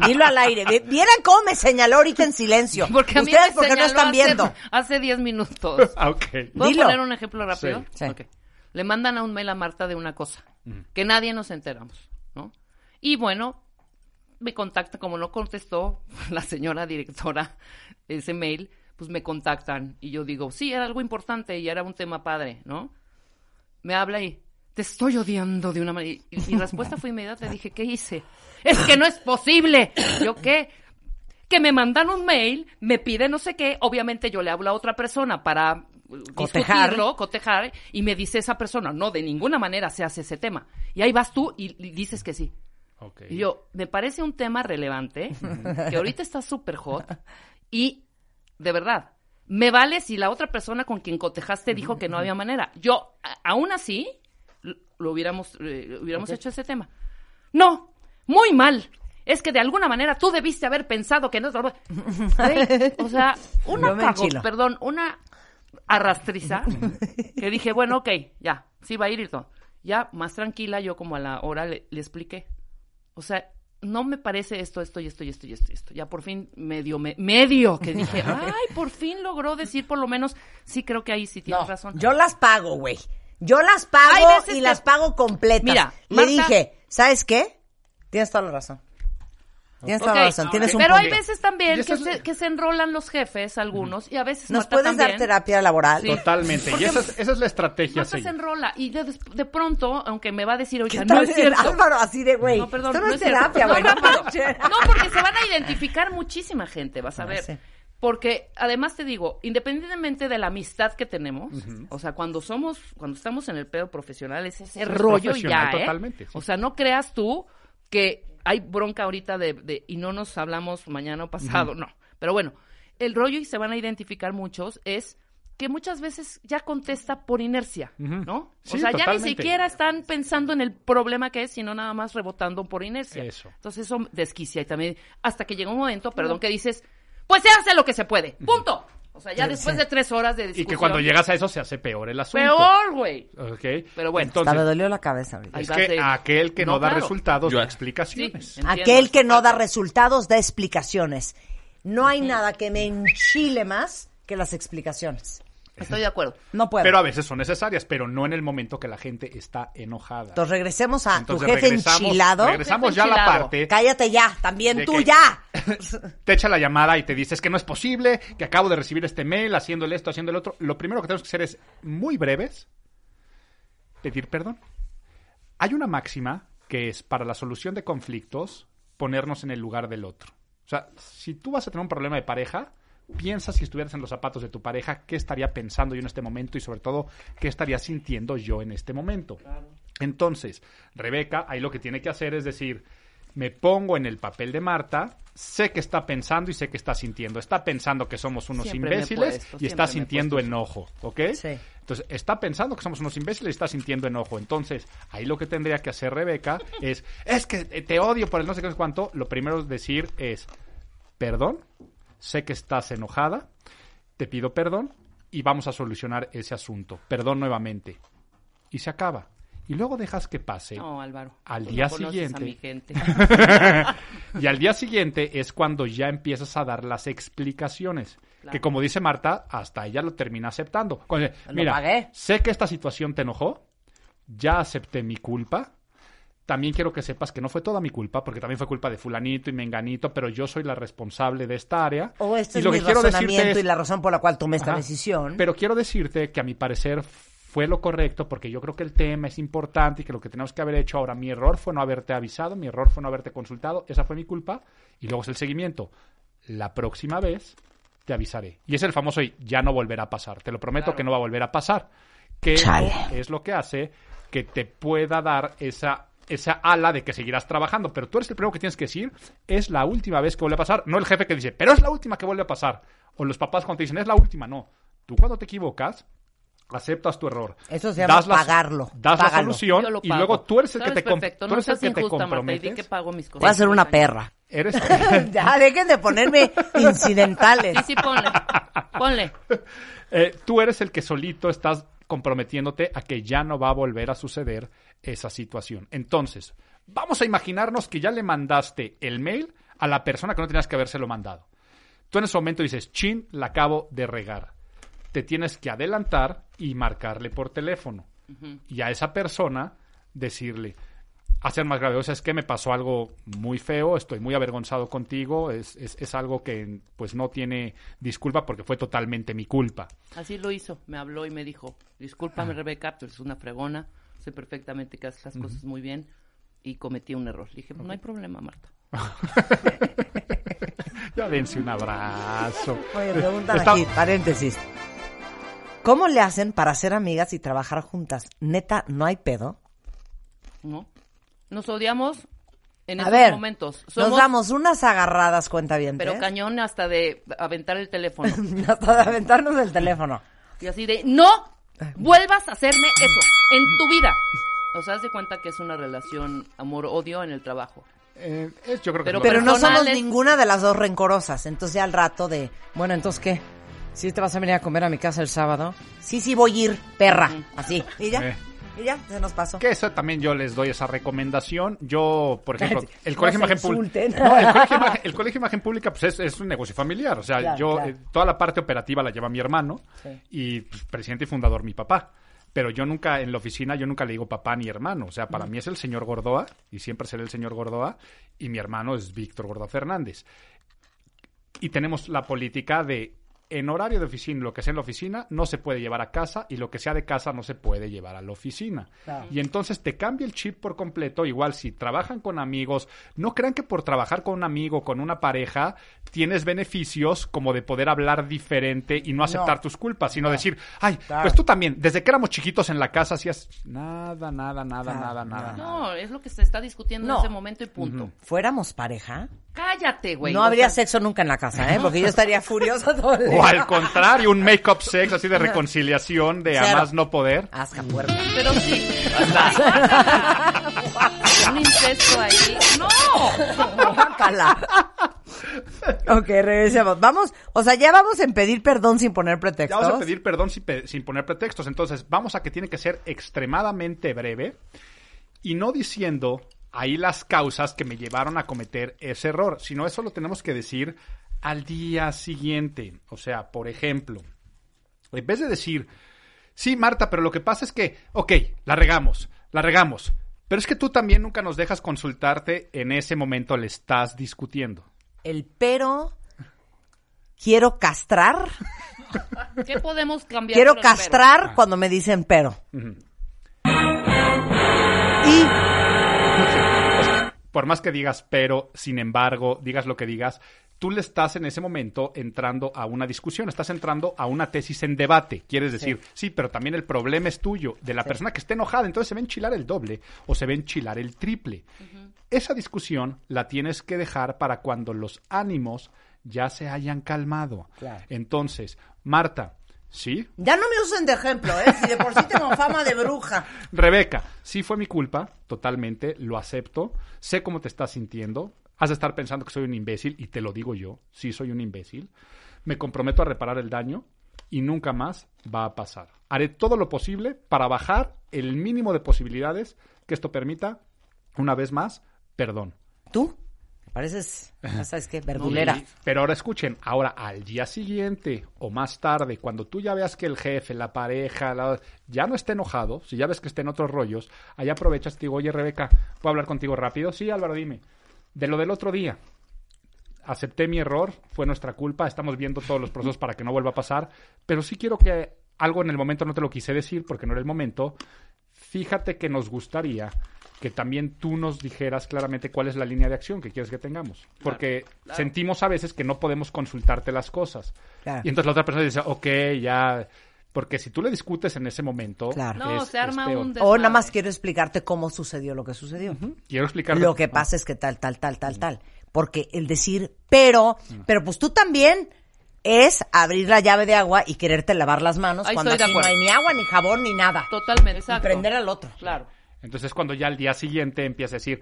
Dilo al aire. Vieran cómo me señaló ahorita en silencio. Porque a mí Ustedes me porque no están hace- viendo. Hace 10 minutos. Ah, ok. ¿Puedo Dilo. poner un ejemplo rápido? Sí. Le mandan a un mail a Marta de una cosa que nadie nos enteramos, ¿no? Y bueno, me contacta, como no contestó la señora directora ese mail, pues me contactan y yo digo, sí, era algo importante y era un tema padre, ¿no? Me habla y te estoy odiando de una manera. Y mi respuesta fue inmediata, le dije, ¿qué hice? Es que no es posible. ¿Yo qué? que me mandan un mail, me pide no sé qué, obviamente yo le hablo a otra persona para Cotejar. discutirlo, cotejar, y me dice esa persona, no, de ninguna manera se hace ese tema. Y ahí vas tú y, y dices que sí. Y yo, me parece un tema relevante, que ahorita está súper hot, y de verdad, me vale si la otra persona con quien cotejaste dijo que no había manera. Yo, a- aún así, lo hubiéramos, eh, hubiéramos hecho ese tema. No, muy mal. Es que de alguna manera tú debiste haber pensado que no. Güey, o sea, una enchilo. perdón, una arrastriza que dije, bueno, ok, ya, sí va a ir y todo. Ya, más tranquila, yo como a la hora le, le expliqué. O sea, no me parece esto, esto y esto y esto y esto y esto. Ya por fin medio, me- medio, que dije, ay, por fin logró decir por lo menos, sí creo que ahí sí tienes No, razón. yo las pago, güey. Yo las pago y que- las pago completas. Mira, Le Marta- dije, ¿sabes qué? Tienes toda la razón. Tienes toda la Ok, razón. Tienes un Pero hay veces también que es- se, que se enrolan los jefes, algunos, y a veces ¿Nos Marta puedes dar terapia laboral? Sí. Totalmente. Y esa es, esa es la estrategia. Marta se enrola y de, de pronto, aunque me va a decir, oye, ¿Qué no es el cierto. Álvaro así de, güey, No, perdón, esto no, es terapia, güey. No, porque se van a identificar muchísima gente, vas a ver. Ah, sí. Porque además te digo, independientemente de la amistad que tenemos, o sea, cuando somos, cuando estamos en el pedo profesional, es ese Es rollo ya, ¿eh? totalmente, sí. O sea, no creas tú que hay bronca ahorita de, de- y no nos hablamos mañana o pasado, no. Pero bueno, el rollo y se van a identificar muchos es que muchas veces ya contesta por inercia, ¿no? o sea, ya ni siquiera están pensando en el problema que es, sino nada más rebotando por inercia. Eso. Entonces eso desquicia y también hasta que llega un momento, perdón, que dices, pues se hace lo que se puede, punto. O sea, ya después de tres horas de Y discusión. que cuando llegas a eso se hace peor el asunto. Peor, güey. Ok. Pero bueno. Hasta me Entonces, dolió la cabeza ahorita. Es que de- aquel que no, No, da claro. resultados Yo- da Sí, explicaciones. entiendo. Aquel que no da resultados da explicaciones. No hay nada que me enchile más que las explicaciones. Estoy de acuerdo. No puedo. Pero a veces son necesarias, pero no en el momento que la gente está enojada. Entonces regresemos a Entonces, tu jefe regresamos- enchilado. Regresamos Jefe ya a la enchilado. parte. Cállate ya, también tú ya. Te echa la llamada y te dices que no es posible, que acabo de recibir este mail haciéndole esto, haciendo el otro. Lo primero que tenemos que hacer es muy breves, pedir perdón. Hay una máxima que es para la solución de conflictos ponernos en el lugar del otro. O sea, si tú vas a tener un problema de pareja, piensa si estuvieras en los zapatos de tu pareja, qué estaría pensando yo en este momento y sobre todo, qué estaría sintiendo yo en este momento. Entonces, Rebeca, ahí lo que tiene que hacer es decir, me pongo en el papel de Marta sé que está pensando y sé que está sintiendo. Está pensando que somos unos Siempre imbéciles puesto, y está sintiendo enojo, ¿ok? Sí. Entonces, está pensando que somos unos imbéciles y está sintiendo enojo. Entonces, ahí lo que tendría que hacer Rebeca es, es que te odio por el no sé qué no sé cuánto. Lo primero es decir es, perdón, sé que estás enojada, te pido perdón y vamos a solucionar ese asunto. Perdón nuevamente. Y se acaba. Y luego dejas que pase. No, Álvaro. Al tú día no siguiente. a mi gente. y al día siguiente es cuando ya empiezas a dar las explicaciones. Claro. Que como dice Marta, hasta ella lo termina aceptando. Cuando Mira, pagué". sé que esta situación te enojó, ya acepté mi culpa. También quiero que sepas que no fue toda mi culpa, porque también fue culpa de fulanito y menganito, pero yo soy la responsable de esta área. O este Y es lo mi que quiero decirte razonamiento es- y la razón por la cual tomé esta Ajá. decisión. Pero quiero decirte que a mi parecer fue lo correcto porque yo creo que el tema es importante y que lo que tenemos que haber hecho ahora, mi error fue no haberte avisado, mi error fue no haberte consultado, esa fue mi culpa y luego es el seguimiento. La próxima vez te avisaré. Y es el famoso y ya no volverá a pasar. Te lo prometo Claro. que no va a volver a pasar. Que Chale. es lo que hace que te pueda dar esa esa ala de que seguirás trabajando, pero tú eres el primero que tienes que decir, es la última vez que vuelve a pasar, no el jefe que dice, pero es la última que vuelve a pasar, o los papás cuando te dicen, es la última, no. Tú cuando te equivocas, aceptas tu error. Eso se llama Das la- pagarlo, Das la solución y luego tú eres el que te, com- perfecto, tú no el que te injusta, Marta, y di que comprometes. pago mis cosas. Voy a ser una perra. Eres ya, dejen de ponerme incidentales. Sí, sí, ponle. Ponle. Eh, tú eres el que solito estás comprometiéndote a que ya no va a volver a suceder esa situación. Entonces, vamos a imaginarnos que ya le mandaste el mail a la persona que no tenías que habérselo mandado. Tú en ese momento dices, chin, la acabo de regar. Te tienes que adelantar y marcarle por teléfono. Y a esa persona decirle, hacer más grave, o sea, es que me pasó algo muy feo, estoy muy avergonzado contigo, es, es, es algo que pues no tiene disculpa porque fue totalmente mi culpa. Así lo hizo. Me habló y me dijo, discúlpame, Rebeca, tú eres una fregona. Sé perfectamente que haces las cosas muy bien y cometí un error. Le dije, no hay problema, Marta. Ya dense un abrazo. Oye, preguntan Está- aquí, paréntesis. ¿Cómo le hacen para ser amigas y trabajar juntas? Neta, ¿no hay pedo? ¿No? Nos odiamos en A ver, momentos. nos damos unas agarradas, cuenta bien. pero cañón hasta de aventar el teléfono. Hasta de aventarnos el teléfono. y así de, no vuelvas a hacerme eso en tu vida. O sea, haz de cuenta que es una relación amor-odio en el trabajo. Eh, es- yo creo que Pero- es lo Pero no somos ninguna de las dos rencorosas. Entonces ya al rato de, bueno, entonces ¿qué? ¿Sí te vas a venir a comer a mi casa el sábado? Sí, sí voy a ir, perra. Así. Y ya. Eh. Y ya, se nos pasó. Que eso también yo les doy esa recomendación. Yo, por ejemplo, el No Colegio Imagen Pública. No, el Colegio Imagen, el Colegio Imagen Pública pues es, es un negocio familiar. O sea, Claro, yo claro. eh, toda la parte operativa la lleva mi hermano Sí. y pues, presidente y fundador mi papá. Pero yo nunca, en la oficina, yo nunca le digo papá ni hermano. O sea, para mí es el señor Gordoa y siempre será el señor Gordoa y mi hermano es Víctor Gordoa Fernández. Y tenemos la política de en horario de oficina, lo que sea en la oficina no se puede llevar a casa y lo que sea de casa no se puede llevar a la oficina. Y entonces te cambia el chip por completo. Igual si trabajan con amigos, no crean que por trabajar con un amigo, con una pareja, tienes beneficios como de poder hablar diferente y no aceptar tus culpas, sino decir, ay, Claro. pues tú también, desde que éramos chiquitos en la casa hacías nada, nada, nada, Claro, nada, nada. No, es lo que se está discutiendo No. en ese momento y punto. ¿Fuéramos pareja? Cállate, güey. no o habría sea, sexo nunca en la casa, ¿eh? Porque yo estaría furiosa todo el día. O al contrario, un make-up sex así de reconciliación, de a Cero. más no poder. Asca puerca. Pero sí. un incesto ahí. ¡No! Guácala. ok, regresemos. Vamos, o sea, ya vamos en pedir perdón sin poner Ya pretextos. vamos a pedir perdón sin, pe- sin poner pretextos. Entonces, vamos a que tiene que ser extremadamente breve y no diciendo ahí las causas que me llevaron a cometer ese error, sino eso lo tenemos que decir al día siguiente. O sea, por ejemplo, en vez de decir, sí, Marta, pero lo que pasa es que, ok, la regamos, la regamos, pero es que tú también nunca nos dejas consultarte, en ese momento le estás discutiendo. El pero quiero castrar. ¿Qué podemos cambiar? Quiero castrar cuando me dicen pero. Y por más que digas pero, sin embargo, digas lo que digas, tú le estás en ese momento entrando a una discusión, estás entrando a una tesis en debate. Quieres decir, sí, pero también el problema es tuyo, de la persona que esté enojada, entonces se a enchilar el doble o se a enchilar el triple. Esa discusión la tienes que dejar para cuando los ánimos ya se hayan calmado. Claro. Entonces, Marta, ¿sí? Ya no me usen de ejemplo, ¿eh? Si de por sí tengo fama de bruja. Rebeca, sí fue mi culpa, totalmente, lo acepto, sé cómo te estás sintiendo, has de estar pensando que soy un imbécil y te lo digo yo, sí soy un imbécil, me comprometo a reparar el daño y nunca más va a pasar. Haré todo lo posible para bajar el mínimo de posibilidades que esto permita, una vez más, perdón. ¿Tú? Pareces, sabes qué, verdulera. Pero ahora escuchen, ahora al día siguiente o más tarde, cuando tú ya veas que el jefe, la pareja, la- ya no esté enojado, si ya ves que está en otros rollos, ahí aprovechas y digo, oye Rebeca, ¿puedo hablar contigo rápido? Sí, Álvaro, dime. De lo del otro día, acepté mi error, fue nuestra culpa, estamos viendo todos los procesos para que no vuelva a pasar, pero sí quiero que algo en el momento no te lo quise decir porque no era el momento. Fíjate que nos gustaría que también tú nos dijeras claramente cuál es la línea de acción que quieres que tengamos. Porque sentimos a veces que no podemos consultarte las cosas. Claro. Y entonces la otra persona dice, ok, ya... Porque si tú le discutes en ese momento... Claro. No, es- se es arma peor. un O desmadre. nada más quiero explicarte cómo sucedió lo que sucedió. Quiero explicar... Lo que pasa es que tal, tal, tal, tal, tal. Porque el decir, pero, pero pues tú también es abrir la llave de agua y quererte lavar las manos Ahí cuando aquí no hay ni agua, ni jabón, ni nada. Totalmente, Y exacto. prender al otro. Claro. Entonces cuando ya al día siguiente empieza a decir,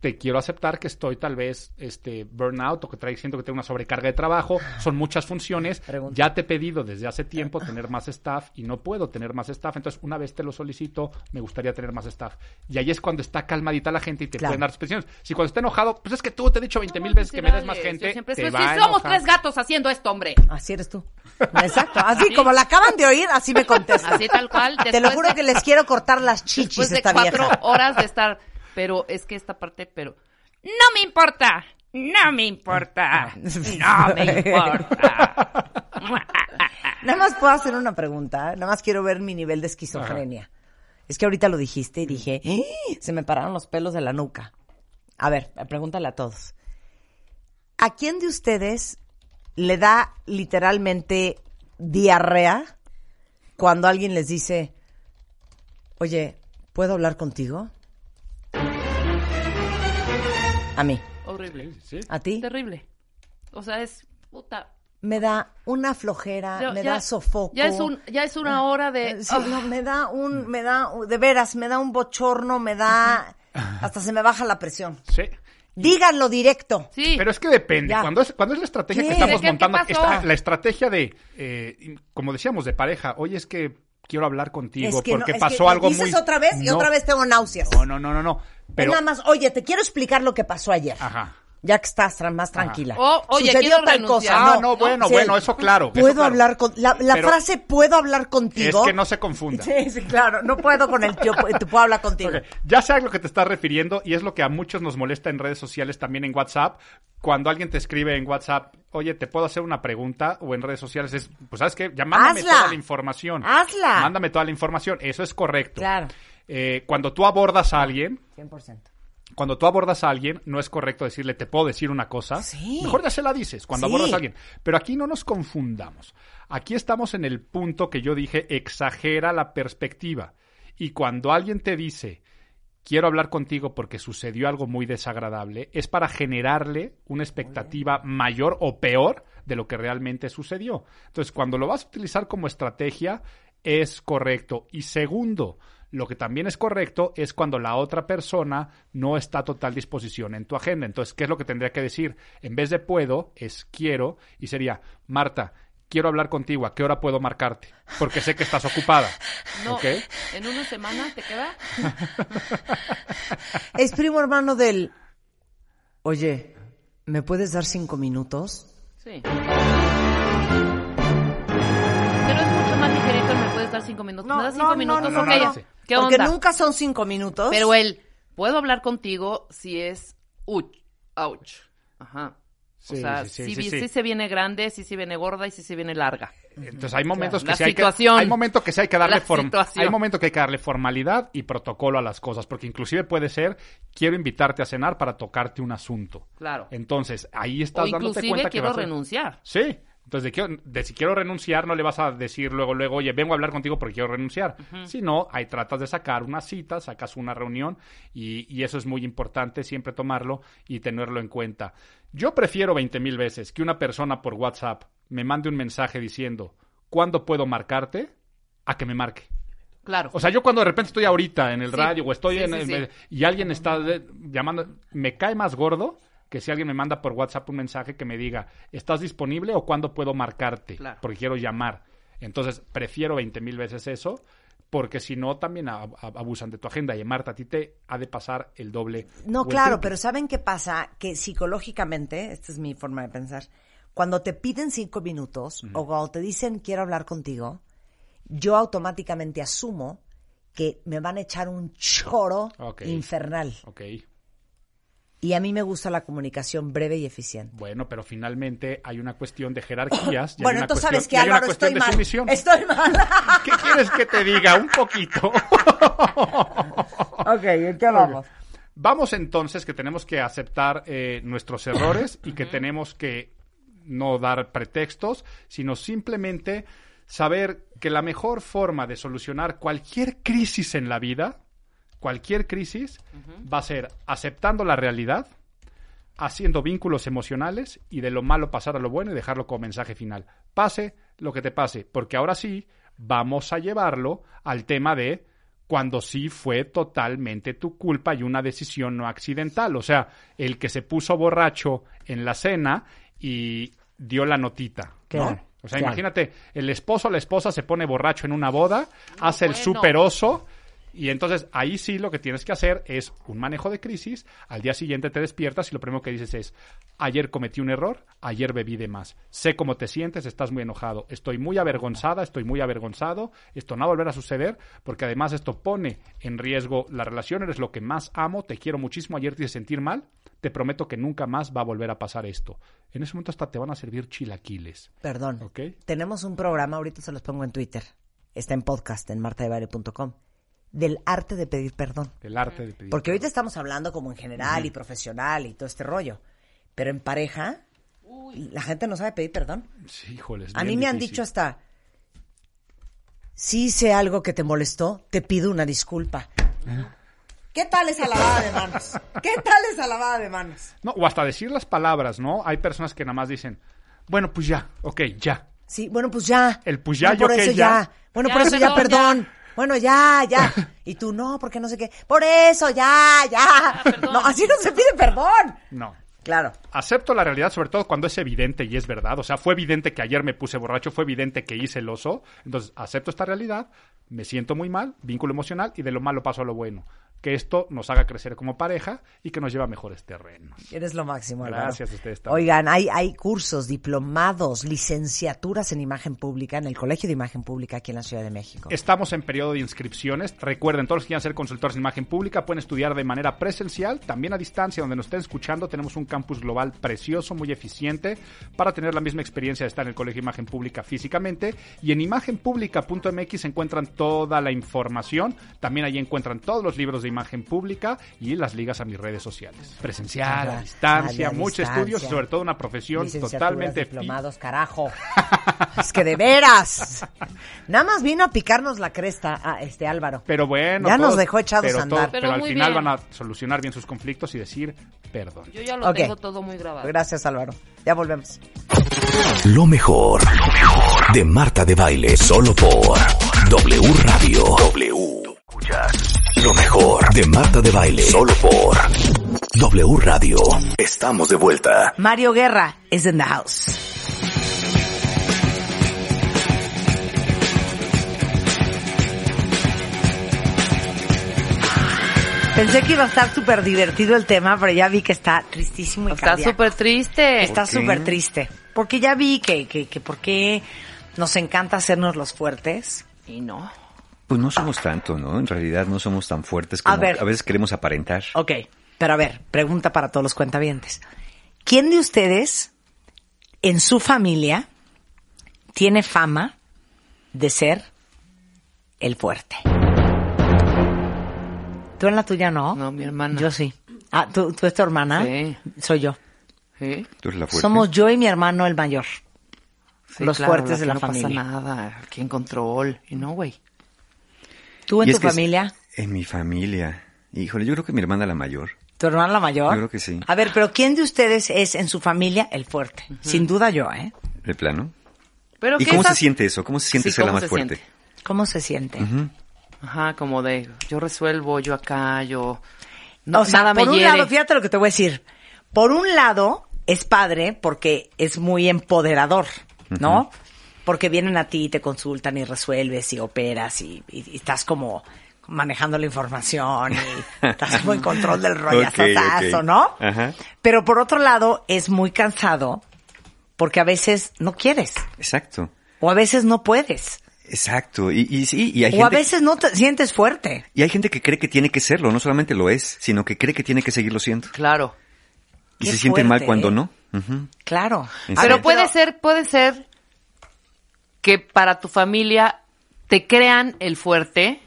te quiero aceptar que estoy tal vez este burnout o que trae siento que tengo una sobrecarga de trabajo, son muchas funciones, Pregunta. ya te he pedido desde hace tiempo tener más staff y no puedo tener más staff, entonces una vez te lo solicito, me gustaría tener más staff. Y ahí es cuando está calmadita la gente y te Claro. pueden dar expresiones. Si cuando está enojado, pues es que tú te he dicho 20 mil veces que me des más gente, siempre te pues, va sí, a somos tres gatos haciendo esto, hombre. Así eres tú. Exacto. Así como la acaban de oír, así me contesta. Así tal cual. Te lo juro de- que les quiero cortar las chichis Después de esta cuatro vieja. horas de estar... Pero es que esta parte, pero... No me importa. No me importa. No me importa. Nada más puedo hacer una pregunta. Nada más quiero ver mi nivel de esquizofrenia. Es que ahorita lo dijiste y dije, "¡Ah!", se me pararon los pelos de la nuca. A ver, pregúntale a todos. ¿A quién de ustedes le da literalmente diarrea cuando alguien les dice, oye, ¿puedo hablar contigo? A mí. Horrible. Sí, sí. ¿A ti? Terrible. O sea, es... Puta. Me da una flojera, Ya- me ya- da sofoco. Ya es, un, ya es una hora de... Eh, sí, Ah. no, me da un, me da, de veras, me da un bochorno, me da, hasta se me baja la presión. Sí. Díganlo directo. Sí. Pero es que depende. Ya. Cuando es, cuando es la estrategia ¿Qué? que estamos ¿De qué- qué montando, la estrategia de, eh, como decíamos, de pareja. Oye, es que quiero hablar contigo es que porque no, es pasó que algo dices muy... otra vez y No. otra vez tengo náuseas. No, no, no, no, no. Pero, Es nada más, oye, te quiero explicar lo que pasó ayer. Ajá. Ya que estás tra- más tranquila. O, oye, Sucedió tal renunciar. cosa. Ah, no, bueno, Sí. bueno, eso claro. eso Puedo claro. hablar con, la, frase puedo hablar contigo. Es que no se confunda. Sí, sí, claro, no puedo con el tío, te puedo hablar contigo. Ya sé a lo que te estás refiriendo y es lo que a muchos nos molesta en redes sociales, también en WhatsApp. Cuando alguien te escribe en WhatsApp, oye, ¿te puedo hacer una pregunta? O en redes sociales es, pues, ¿sabes qué? Ya mándame Hazla. toda la información. Hazla. Mándame toda la información. Eso es correcto. Claro. Eh, cuando tú abordas a alguien, 100%. Cuando tú abordas a alguien, no es correcto decirle, te puedo decir una cosa. Sí. Mejor ya se la dices cuando Sí. abordas a alguien. Pero aquí no nos confundamos. Aquí estamos en el punto que yo dije, exagera la perspectiva. Y cuando alguien te dice, quiero hablar contigo porque sucedió algo muy desagradable, es para generarle una expectativa mayor o peor de lo que realmente sucedió. Entonces, cuando lo vas a utilizar como estrategia, es correcto. Y segundo, lo que también es correcto es cuando la otra persona no está a total disposición en tu agenda. Entonces, ¿qué es lo que tendría que decir? En vez de puedo, es quiero y sería, Marta, quiero hablar contigo, ¿a qué hora puedo marcarte? Porque sé que estás ocupada. No, ¿Ok? en una semana te queda. Es primo hermano del. Oye, ¿me puedes dar cinco minutos? Sí. Pero es mucho más ligerito me puedes dar cinco minutos. ¿Me das cinco minutos? no, no, no. ¿Qué Porque onda? nunca son cinco minutos. Pero el, puedo hablar contigo si es uch, ouch. Ajá. Sí, o sea, sí, sí, sí, se viene grande, sí se viene gorda y sí se viene larga. Entonces hay momentos La que sí hay que, situación. hay momentos que sí hay que darle La form- hay momentos que hay que darle formalidad y protocolo a las cosas, porque inclusive puede ser quiero invitarte a cenar para tocarte un asunto. Claro. Entonces, ahí O estás dándote cuenta que quiero vas a- renunciar. Sí. Entonces, de, de si quiero renunciar, no le vas a decir luego, luego, oye, vengo a hablar contigo porque quiero renunciar. Sino, ahí tratas de sacar una cita, sacas una reunión y, y eso es muy importante, siempre tomarlo y tenerlo en cuenta. Yo prefiero 20 mil veces que una persona por WhatsApp me mande un mensaje diciendo, ¿cuándo puedo marcarte? A que me marque. Claro. O sea, yo cuando de repente estoy ahorita en el Sí, radio o estoy sí, en, sí, sí. y alguien está de- llamando, me cae más gordo que si alguien me manda por WhatsApp un mensaje que me diga, ¿estás disponible o cuándo puedo marcarte? Claro. Porque quiero llamar. Entonces, prefiero 20 mil veces eso, porque si no, también ab- ab- abusan de tu agenda. Y Marta, a ti te ha de pasar el doble. No, claro, pero ¿saben qué pasa? Que psicológicamente, esta es mi forma de pensar, cuando te piden cinco minutos o cuando te dicen quiero hablar contigo, yo automáticamente asumo que me van a echar un choro infernal. Ok, Y a mí me gusta la comunicación breve y eficiente. bueno, pero finalmente hay una cuestión de jerarquías. Bueno, entonces sabes que Álvaro, cuestión estoy de mal. sumisión. Estoy mal. ¿Qué quieres que te diga? Un poquito. ok, ¿en qué vamos? Vamos entonces que tenemos que aceptar eh, nuestros errores y que tenemos que no dar pretextos, sino simplemente saber que la mejor forma de solucionar cualquier crisis en la vida, cualquier crisis, va a ser aceptando la realidad, haciendo vínculos emocionales y de lo malo pasar a lo bueno y dejarlo como mensaje final. Pase lo que te pase, porque ahora sí vamos a llevarlo al tema de cuando sí fue totalmente tu culpa y una decisión no accidental. O sea, el que se puso borracho en la cena y dio la notita. ¿no? Claro, O sea, claro. imagínate, el esposo o la esposa se pone borracho en una boda, hace el bueno. super oso y entonces ahí sí lo que tienes que hacer es un manejo de crisis. Al día siguiente te despiertas y lo primero que dices es, ayer cometí un error, ayer bebí de más. Sé cómo te sientes, estás muy enojado. Estoy muy avergonzada, estoy muy avergonzado. Esto no va a volver a suceder porque además esto pone en riesgo la relación. Eres lo que más amo, te quiero muchísimo. Ayer te hice sentir mal. Te prometo que nunca más va a volver a pasar esto. En ese momento hasta te van a servir chilaquiles. Perdón. Tenemos un programa, ahorita se los pongo en Twitter. Está en podcast en martadebaile.com. Del arte de pedir perdón. El arte de pedir. Porque ahorita estamos hablando como en general y profesional y todo este rollo. Pero en pareja, la gente no sabe pedir perdón. Sí, híjoles, A mí me han dicho hasta, si hice algo que te molestó, te pido una disculpa. ¿Qué tal esa lavada de manos? ¿Qué tal esa lavada de manos? No, o hasta decir las palabras, ¿no? Hay personas que nada más dicen, bueno, pues ya, ok, ya. Sí, bueno, pues ya. El pues ya, Bueno, yo por eso ya. ya. Bueno, Ya, por eso ya, perdón. Bueno, ya, ya. Y tú no, porque no sé qué. Por eso, ya, ya. perdón. No, así no se pide perdón. No. Claro. Acepto la realidad, sobre todo cuando es evidente y es verdad. O sea, fue evidente que ayer me puse borracho, fue evidente que hice el oso. Entonces, acepto esta realidad, me siento muy mal, vínculo emocional y de lo malo paso a lo bueno. Que esto nos haga crecer como pareja y que nos lleve a mejores terrenos. Eres lo máximo, Álvaro. Gracias a ustedes también. Oigan, hay, hay cursos, diplomados, licenciaturas en imagen pública en el Colegio de Imagen Pública aquí en la Ciudad de México. Estamos en periodo de inscripciones. Recuerden, todos los que quieran ser consultores en imagen pública pueden estudiar de manera presencial, también a distancia, donde nos estén escuchando. Tenemos un campus global precioso, muy eficiente, para tener la misma experiencia de estar en el Colegio de Imagen Pública físicamente. Y en imagenpublica.mx encuentran toda la información. También allí encuentran todos los libros de imagen pública y las ligas a mis redes sociales. Presencial, a distancia, distancia. estudios y sobre todo una profesión totalmente diplomados, carajo. es que de veras. Nada más vino a picarnos la cresta a este Álvaro. Pero bueno, Ya nos dejó echados pero a andar. Pero pero al final bien. van a solucionar bien sus conflictos y decir perdón. Yo ya lo Ok. tengo todo muy grabado. Gracias, Álvaro. Ya volvemos. Lo mejor, lo mejor de Marta de Baile, solo por W Radio. W. Lo mejor de Marta de Baile, solo por W Radio. Estamos de vuelta. Mario Guerra is in the house. Pensé que iba a estar súper divertido el tema, pero ya vi que está tristísimo y Está súper triste. Está súper triste. Porque ya vi que, que, que por qué nos encanta hacernos los fuertes. Y no. Pues no somos tanto, ¿no? En realidad no somos tan fuertes como A a, ver. veces queremos aparentar. Ok, pero a ver, pregunta para todos los cuentavientes. ¿Quién de ustedes en su familia tiene fama de ser el fuerte. ¿Tú en la tuya no? No, mi hermana. Yo sí. Ah, ¿tú, tú es tu hermana? Sí. Soy yo. ¿Sí? Tú eres la fuerte. Somos yo y mi hermano el mayor. Sí, Los claro, fuertes de la no familia. pasa nada, aquí en control. Y no, güey. ¿Tú en Y tu es- familia? En mi familia. Híjole, yo creo que mi hermana la mayor. ¿Tu hermana la mayor? Yo creo que sí. A ver, pero ¿quién de ustedes es en su familia el fuerte? Sin duda yo, ¿eh? ¿De plano? Pero ¿Y cómo se siente eso? ¿Cómo se siente Sí, ser la ¿cómo más se fuerte? siente? ¿Cómo se siente? Ajá, como de yo resuelvo, yo acá, yo. No, o sea, nada me por un hiere. lado, fíjate lo que te voy a decir. Por un lado, es padre porque es muy empoderador, ¿no? Porque vienen a ti y te consultan y resuelves y operas y, y- y estás como manejando la información y estás como en control del ok. ¿no? Ajá. Pero por otro lado, es muy cansado porque a veces no quieres Exacto. o a veces no puedes Exacto. Y, y sí, y hay, o a veces no te sientes fuerte. y hay gente que cree que tiene que serlo. No solamente lo es, sino que cree que tiene que seguirlo siendo. Claro. Y Qué se siente mal cuando ¿eh? no. Claro. Pero puede ser, puede ser que para tu familia te crean el fuerte,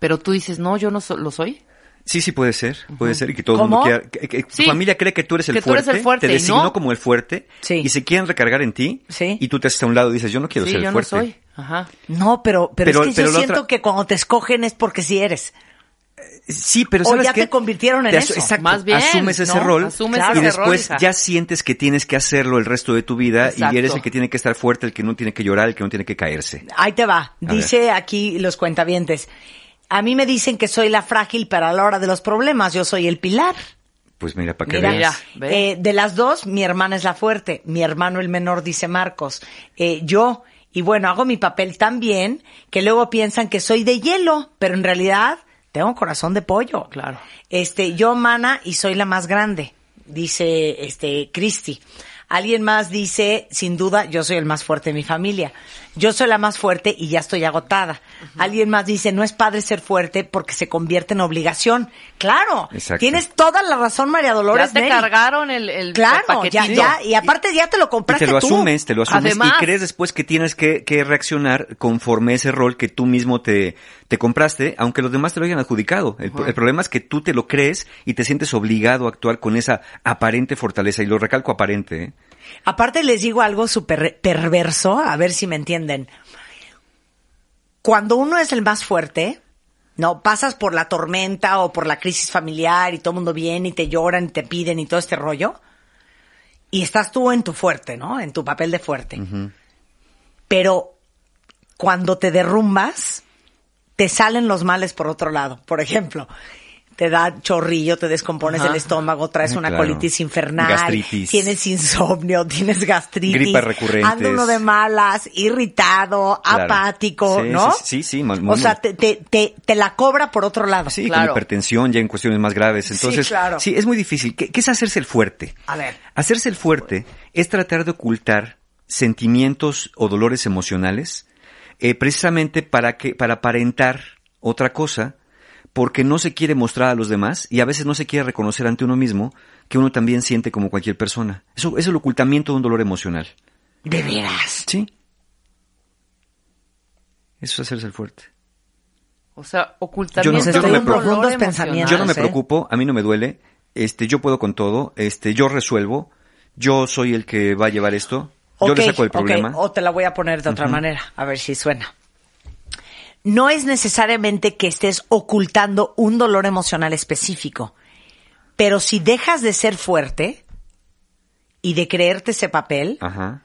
pero tú dices, no, yo no so- lo soy. Sí, sí puede ser, puede ser y que todo el mundo quiera, que, que tu familia cree que tú eres el Que tú eres fuerte, el fuerte, te designó no. como el fuerte Sí. y se quieren recargar en ti Sí. y tú te haces a un lado y dices, yo no quiero sí, ser yo el no fuerte. soy. Ajá. No, pero, pero, Pero- es que pero yo siento otra- que cuando te escogen es porque sí eres. Sí, pero O ¿sabes ya qué? te convirtieron en Te eso. Exacto. Más bien, asumes ese ¿no? rol Asumes y ese rol, después ya sientes que tienes que hacerlo el resto de tu vida y eres el que tiene que estar fuerte, el que no tiene que llorar, el que no tiene que caerse. Ahí te va. A Dice aquí los cuentavientes. A mí me dicen que soy la frágil, pero a la hora de los problemas yo soy el pilar. Pues mira, para que Mira, veas. Mira. ve. eh, de las dos, mi hermana es la fuerte, mi hermano el menor, dice Marcos. Eh, yo, y bueno, hago mi papel tan bien que luego piensan que soy de hielo, pero en realidad tengo corazón de pollo. Claro. Este, yo mana y soy la más grande, dice este Cristi. Alguien más dice, sin duda, yo soy el más fuerte de mi familia. Yo soy la más fuerte y ya estoy agotada. Alguien más dice, no es padre ser fuerte porque se convierte en obligación. Claro, Exacto. tienes toda la razón, María Dolores. ya te Mary. cargaron el, el Claro, ya, ya, y aparte ya te lo Y compraste te lo tú. asumes, te lo asumes Además. y crees después que tienes que, que reaccionar conforme ese rol que tú mismo te, te compraste, aunque los demás te lo hayan adjudicado. El, el problema es que tú te lo crees y te sientes obligado a actuar con esa aparente fortaleza, y lo recalco aparente. ¿eh? Aparte les digo algo súper perverso, a ver si me entienden. Cuando uno es el más fuerte, no pasas por la tormenta o por la crisis familiar y todo el mundo viene y te lloran y te piden y todo este rollo, y estás tú en tu fuerte, ¿no? En tu papel de fuerte. Pero cuando te derrumbas, te salen los males por otro lado. Por ejemplo, te da chorrillo, te descompones Ajá. el estómago, traes Ah, una claro. colitis infernal, Gastritis. tienes insomnio, tienes gastritis, Gripas recurrentes. anda uno de malas, irritado, Claro. apático, Sí, ¿no? sí, sí, sí, mal- o muy- sea, te, te, te, te la cobra por otro lado. Sí, Claro. con hipertensión ya en cuestiones más graves. Entonces, claro. sí, es muy difícil. ¿Qué, qué es hacerse el fuerte? A ver. Hacerse el fuerte es tratar de ocultar sentimientos o dolores emocionales, eh, precisamente para que, para aparentar otra cosa, porque no se quiere mostrar a los demás y a veces no se quiere reconocer ante uno mismo que uno también siente como cualquier persona. Eso, es el ocultamiento de un dolor emocional. De veras. Sí. Eso es hacerse el fuerte. O sea, ocultamiento Yo no- yo no de me un preocupo. dolor Profundos pensamientos. Yo no me ¿eh? preocupo, a mí no me duele, este, yo puedo con todo, este, yo resuelvo, yo soy el que va a llevar esto, yo le saco el problema. O te la voy a poner de otra manera, a ver si suena. No es necesariamente que estés ocultando un dolor emocional específico, pero si dejas de ser fuerte y de creerte ese papel, Ajá.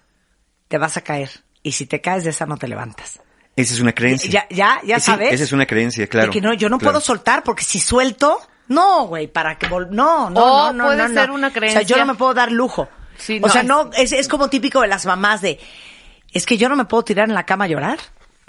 te vas a caer. Y si te caes de esa, no te levantas. Esa es una creencia. Ya, ya, ya Sí, sabes. Esa es una creencia, claro. De que no, yo no claro. puedo soltar porque si suelto, no, güey, para que vol no, no, O no, no, puede no, no. ser una O sea, creencia. yo no me puedo dar lujo. Sí, o no, sea, es- no, es, es como típico de las mamás de, es que yo no me puedo tirar en la cama a llorar.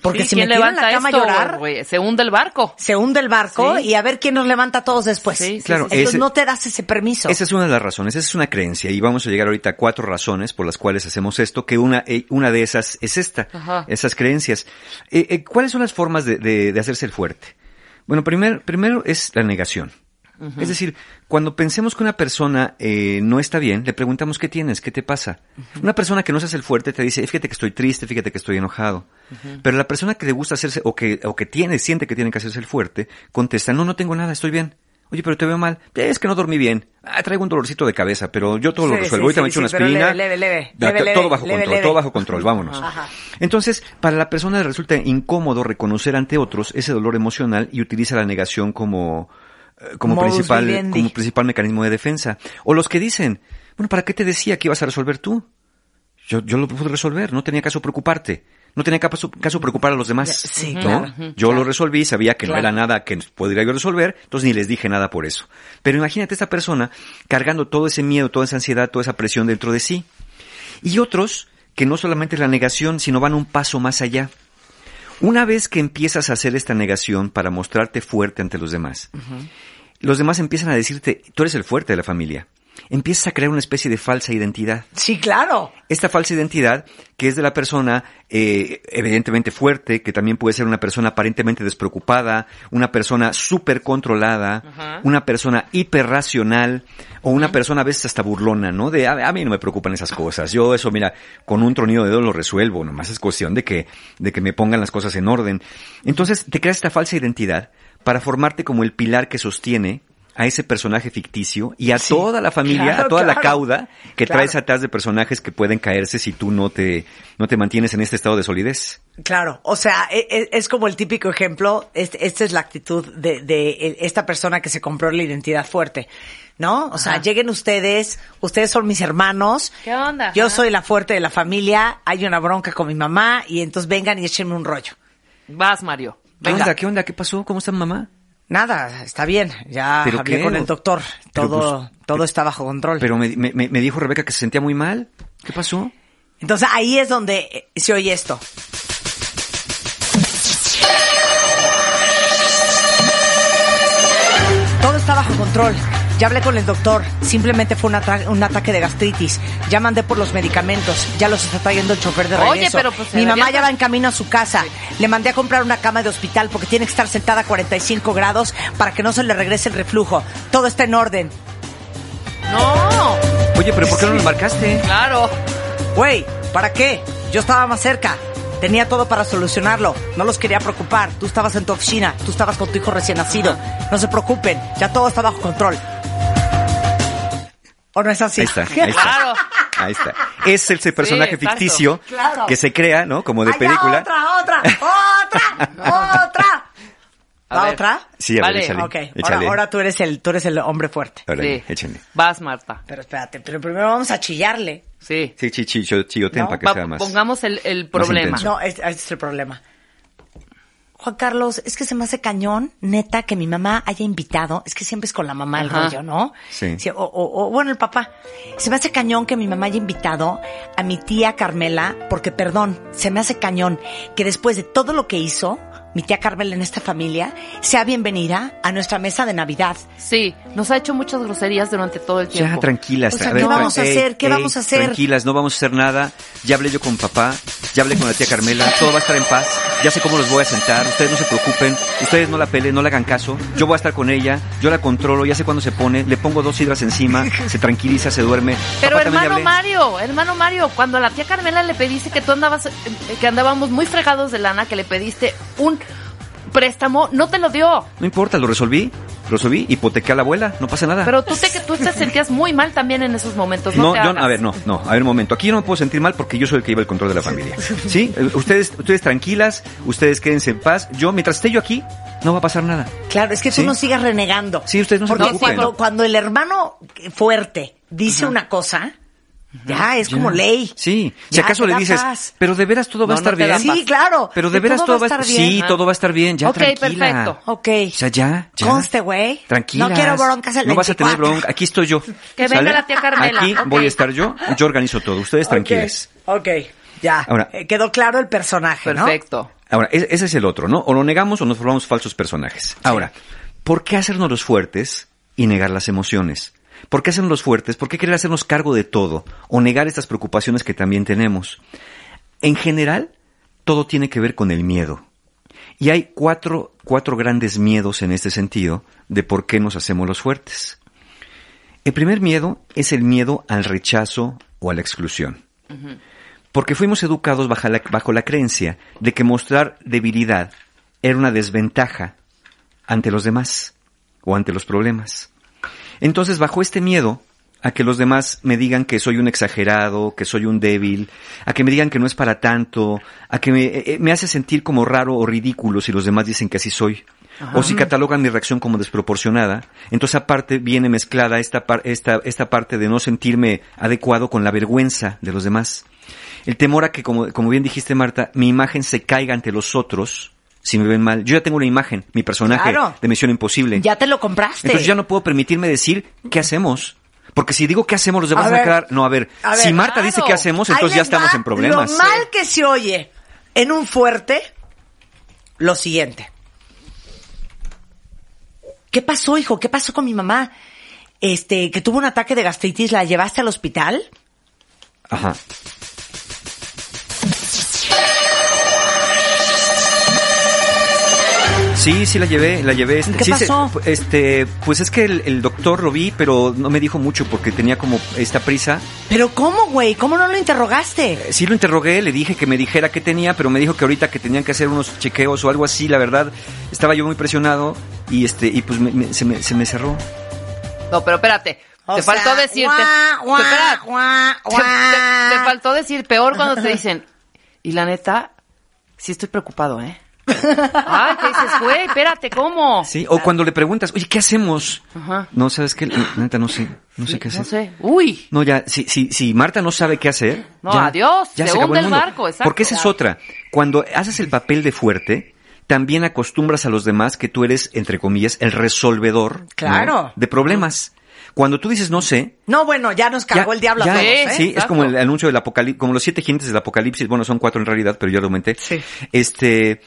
Porque Sí, si me ¿quién tiro en la levanta cama a llorar, güey? Se hunde el barco. se hunde el barco Sí. y a ver quién nos levanta a todos después. Sí, sí, Claro, Entonces ese- no te das ese permiso. Esa es una de las razones, esa es una creencia y vamos a llegar ahorita a cuatro razones por las cuales hacemos esto, que una, eh, una de esas es esta, Ajá. esas creencias. Eh, eh, ¿Cuáles son las formas de, de- de hacerse el fuerte? Bueno, primer- primero es la negación. Es decir, cuando pensemos que una persona eh, no está bien, le preguntamos qué tienes, qué te pasa. Una persona que no se hace el fuerte te dice, fíjate que estoy triste, fíjate que estoy enojado. Pero la persona que le gusta hacerse, o que, o que tiene, siente que tiene que hacerse el fuerte, contesta, no, no tengo nada, estoy bien. Oye, pero te veo mal. Es que no dormí bien. Ah, traigo un dolorcito de cabeza, pero yo todo lo resuelvo. sí, Ahorita me sí, echo una aspirina. leve, leve, leve, todo bajo leve, control, leve. todo bajo control, vámonos. Ajá. Entonces, para la persona le resulta incómodo reconocer ante otros ese dolor emocional y utiliza la negación como, como Modus principal, vivendi. como principal mecanismo de defensa. O los que dicen, bueno, ¿para qué te decía que ibas a resolver tú? Yo, yo lo pude resolver, no tenía caso preocuparte. No tenía caso, caso preocupar a los demás. Sí, ¿no? claro. Yo lo resolví, sabía que Claro. no era nada que podría yo resolver, entonces ni les dije nada por eso. Pero imagínate esta persona cargando todo ese miedo, toda esa ansiedad, toda esa presión dentro de sí. Y otros que no solamente es la negación, sino van un paso más allá. Una vez que empiezas a hacer esta negación para mostrarte fuerte ante los demás, los demás empiezan a decirte, tú eres el fuerte de la familia. Empiezas a crear una especie de falsa identidad. Sí, claro. Esta falsa identidad, que es de la persona eh, evidentemente fuerte, que también puede ser una persona aparentemente despreocupada, una persona súper controlada, una persona hiperracional, o una persona a veces hasta burlona, ¿no? De, a, a mí no me preocupan esas cosas. Yo eso, mira, con un tronido de dedo lo resuelvo, nomás es cuestión de que, de que me pongan las cosas en orden. Entonces, te creas esta falsa identidad para formarte como el pilar que sostiene a ese personaje ficticio y a Sí, toda la familia, claro, a toda la cauda que Claro. traes atrás de personajes que pueden caerse si tú no te, no te mantienes en este estado de solidez. Claro, o sea, e- e- es, como el típico ejemplo, este- esta es la actitud de, de el- esta persona que se compró la identidad fuerte, ¿no? O sea, lleguen ustedes, ustedes son mis hermanos, ¿Qué onda? yo Ajá. soy la fuerte de la familia, hay una bronca con mi mamá y entonces vengan y échenme un rollo. Vas, Mario. ¿Qué Venga. onda? ¿Qué onda? ¿Qué pasó? ¿Cómo está mamá? Nada, está bien, ya ¿Pero hablé qué? con el doctor, Pero, todo, pues, todo está bajo control. Pero me, me, me- me dijo Rebeca que se sentía muy mal. ¿Qué pasó? Entonces ahí es donde eh, se oye esto. Todo está bajo control. Ya hablé con el doctor. Simplemente fue un, ata- un ataque de gastritis. Ya mandé por los medicamentos. Ya los está trayendo el chofer de Oye, regreso. pero, pues, Mi mamá ya va en camino a su casa. Le mandé a comprar una cama de hospital porque tiene que estar sentada a 45 grados para que no se le regrese el reflujo. Todo está en orden. No, Oye, pero ¿por qué no nos marcaste? claro. Güey, ¿para qué? Yo estaba más cerca. Tenía todo para solucionarlo. No los quería preocupar. Tú estabas en tu oficina. Tú estabas con tu hijo recién nacido. No se preocupen. Ya todo está bajo control. ¿O no es así? Ahí está, ahí está. Claro. Ahí está. Es ese personaje exacto. ficticio Claro. que se crea, ¿no? Como de ya, película. otra, otra, otra, otra. A ¿Va ver. otra? Sí, a ver, Vale. échale. Ok, ahora, échale. ahora tú eres el, tú eres el hombre fuerte. Órale, Sí. échenle. Vas, Marta. Pero espérate, pero primero vamos a chillarle. Sí. Sí, chi, chi, cho- chilloten No, para que Va- sea más. pongamos el, el problema. No, este, este es el problema. Juan Carlos, es que se me hace cañón, neta, que mi mamá haya invitado, es que siempre es con la mamá el Ajá. rollo, ¿no? Sí. o, o- o, bueno, el papá. Se me hace cañón que mi mamá haya invitado a mi tía Carmela, porque perdón, se me hace cañón que después de todo lo que hizo mi tía Carmela en esta familia, sea bienvenida a nuestra mesa de Navidad. Sí, nos ha hecho muchas groserías durante todo el tiempo. Ya, tranquilas. O sea, a ver, ¿qué vamos a hacer? ¿Qué ey, vamos a hacer? Tranquilas, no vamos a hacer nada. Ya hablé yo con papá, ya hablé con la tía Carmela, todo va a estar en paz. Ya sé cómo los voy a sentar, ustedes no se preocupen, ustedes no la peleen, no le hagan caso. Yo voy a estar con ella, yo la controlo, ya sé cuándo se pone, le pongo dos hidras encima, se tranquiliza, se duerme. Pero Papá, hermano. Mario, hermano Mario, cuando a la tía Carmela le pediste que tú andabas, eh, que andábamos muy fregados de lana, que le pediste un préstamo, no te lo dio. No importa, lo resolví, lo resolví, hipotequé a la abuela, no pasa nada. Pero tú te, tú te sentías muy mal también en esos momentos, no, No, te yo, hagas. a ver, no, no, a ver un momento. Aquí yo no me puedo sentir mal porque yo soy el que lleva el control de la familia. ¿Sí? Eh, Ustedes, ustedes tranquilas, ustedes quédense en paz. Yo, mientras esté yo aquí, no va a pasar nada. Claro, es que tú Sí. no sigas renegando. Sí, ustedes no se Porque preocupen. cuando, cuando el hermano fuerte dice una cosa, ya es Ya. como ley. Sí, si Ya, acaso te le dices, paz. pero de veras todo va a No, no estar da bien. Sí, claro. Pero de veras todo va a estar bien. Sí, todo va a estar bien, ya Ok, tranquila. perfecto. Ok. O sea, ya, ya. Conste, güey. Tranquila. No quiero broncas el No vas a tener 24. bronca. Aquí estoy yo. Que venga la tía Carmela, Aquí ok. voy a estar yo. Yo organizo todo. Ustedes tranquiles. Ok, ya. Ahora- Eh, quedó claro el personaje, ¿no? Perfecto. Ahora, e- ese es el otro, ¿no? O lo negamos o nos formamos falsos personajes. Ahora, ¿por qué hacernos los fuertes y negar las emociones? ¿Por qué hacernos los fuertes? ¿Por qué querer hacernos cargo de todo? O negar estas preocupaciones que también tenemos. En general, todo tiene que ver con el miedo. Y hay cuatro, cuatro grandes miedos en este sentido de por qué nos hacemos los fuertes. El primer miedo es el miedo al rechazo o a la exclusión. Porque fuimos educados bajo la, bajo la creencia de que mostrar debilidad era una desventaja ante los demás o ante los problemas. Entonces, bajo este miedo a que los demás me digan que soy un exagerado, que soy un débil, a que me digan que no es para tanto, a que me, eh, me hace sentir como raro o ridículo si los demás dicen que así soy. O si catalogan mi reacción como desproporcionada, entonces aparte viene mezclada esta, par- esta, esta parte de no sentirme adecuado con la vergüenza de los demás. El temor a que, como, como bien dijiste Marta, mi imagen se caiga ante los otros si me ven mal. Yo ya tengo una imagen, mi personaje Claro. de Misión Imposible. Ya te lo compraste. Entonces ya no puedo permitirme decir qué hacemos. Porque si digo qué hacemos, los demás A van a quedar. No, a ver, A si Marta claro. dice qué hacemos, entonces ya estamos en problemas. Lo mal que se oye en un fuerte, lo siguiente. ¿Qué pasó, hijo? ¿Qué pasó con mi mamá? Este, que tuvo un ataque de gastritis, ¿la llevaste al hospital? Ajá. Sí, sí la llevé, la llevé. Este, ¿Qué sí, se- pasó? este, pues es que el, el doctor lo vi, pero no me dijo mucho porque tenía como esta prisa. ¿Pero cómo, güey? ¿Cómo no lo interrogaste? Eh, Sí lo interrogué, le dije que me dijera qué tenía, pero me dijo que ahorita que tenían que hacer unos chequeos o algo así, la verdad, estaba yo muy presionado y este, y pues me- me- se, me, se me cerró. No, pero espérate. O te sea, faltó decirte. te- te faltó decir peor cuando te dicen. Y la neta, sí estoy preocupado, ¿eh? Ay, te dices, güey, espérate, ¿cómo? Sí, o cuando le preguntas, oye, ¿qué hacemos? Ajá. No, ¿sabes qué? Neta, no sé, no sé qué hacer. No sé. Uy. No, ya, si, si, si Marta no sabe qué hacer. No, ya, adiós, se acabó hunde el mundo. barco, exacto. Porque esa es otra. Cuando haces el papel de fuerte, también acostumbras a los demás que tú eres, entre comillas, el resolvedor ¿no? Claro. de problemas. Cuando tú dices no sé, No, bueno, ya nos cargó ya- el diablo a ya- todos, ¿eh? Sí, es como el anuncio del apocalipsis, como los siete jinetes del apocalipsis, bueno, son cuatro en realidad, pero yo lo aumenté. Sí. Este,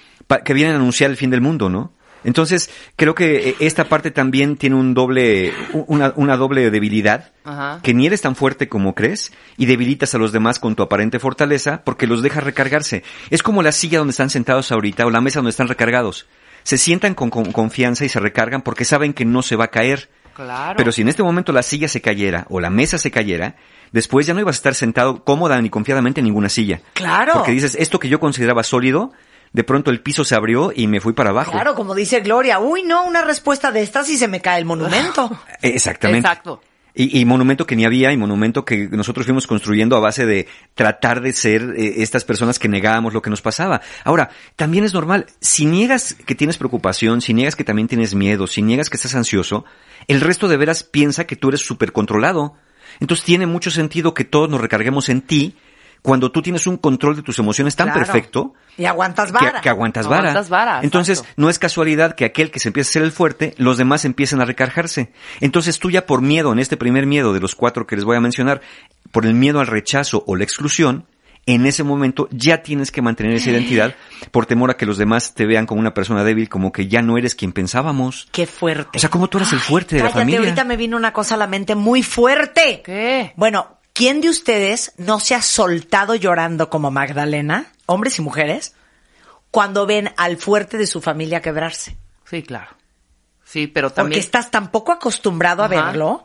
que vienen a anunciar el fin del mundo, ¿no? Entonces, creo que eh, esta parte también tiene un doble, una, una doble debilidad, Ajá. que ni eres tan fuerte como crees y debilitas a los demás con tu aparente fortaleza porque los dejas recargarse. Es como la silla donde están sentados ahorita o la mesa donde están recargados. Se sientan con, con confianza y se recargan porque saben que no se va a caer. Claro. Pero si en este momento la silla se cayera o la mesa se cayera, después ya no ibas a estar sentado cómoda ni confiadamente en ninguna silla. Claro. Porque dices, esto que yo consideraba sólido, de pronto el piso se abrió y me fui para abajo. Claro, como dice Gloria, uy, no, una respuesta de estas y se me cae el monumento. Eh, Exactamente. Exacto. Y, y monumento que ni había y monumento que nosotros fuimos construyendo a base de tratar de ser eh, estas personas que negábamos lo que nos pasaba. Ahora, también es normal, si niegas que tienes preocupación, si niegas que también tienes miedo, si niegas que estás ansioso, el resto de veras piensa que tú eres súper controlado. Entonces tiene mucho sentido que todos nos recarguemos en ti cuando tú tienes un control de tus emociones tan Claro. perfecto Y aguantas que, vara. que aguantas vara. Aguantas vara, Entonces, exacto. no es casualidad que aquel que se empieza a ser el fuerte, los demás empiezan a recargarse. Entonces, tú ya por miedo, en este primer miedo de los cuatro que les voy a mencionar, por el miedo al rechazo o la exclusión, en ese momento ya tienes que mantener esa identidad por temor a que los demás te vean como una persona débil, como que ya no eres quien pensábamos. Qué fuerte. O sea, como tú eres el fuerte de la Cállate, familia. ahorita me vino una cosa a la mente muy fuerte. ¿Qué? Bueno, ¿quién de ustedes no se ha soltado llorando como Magdalena, hombres y mujeres, cuando ven al fuerte de su familia quebrarse? Sí, claro. Sí, pero Porque también. estás tan poco acostumbrado a Ajá. verlo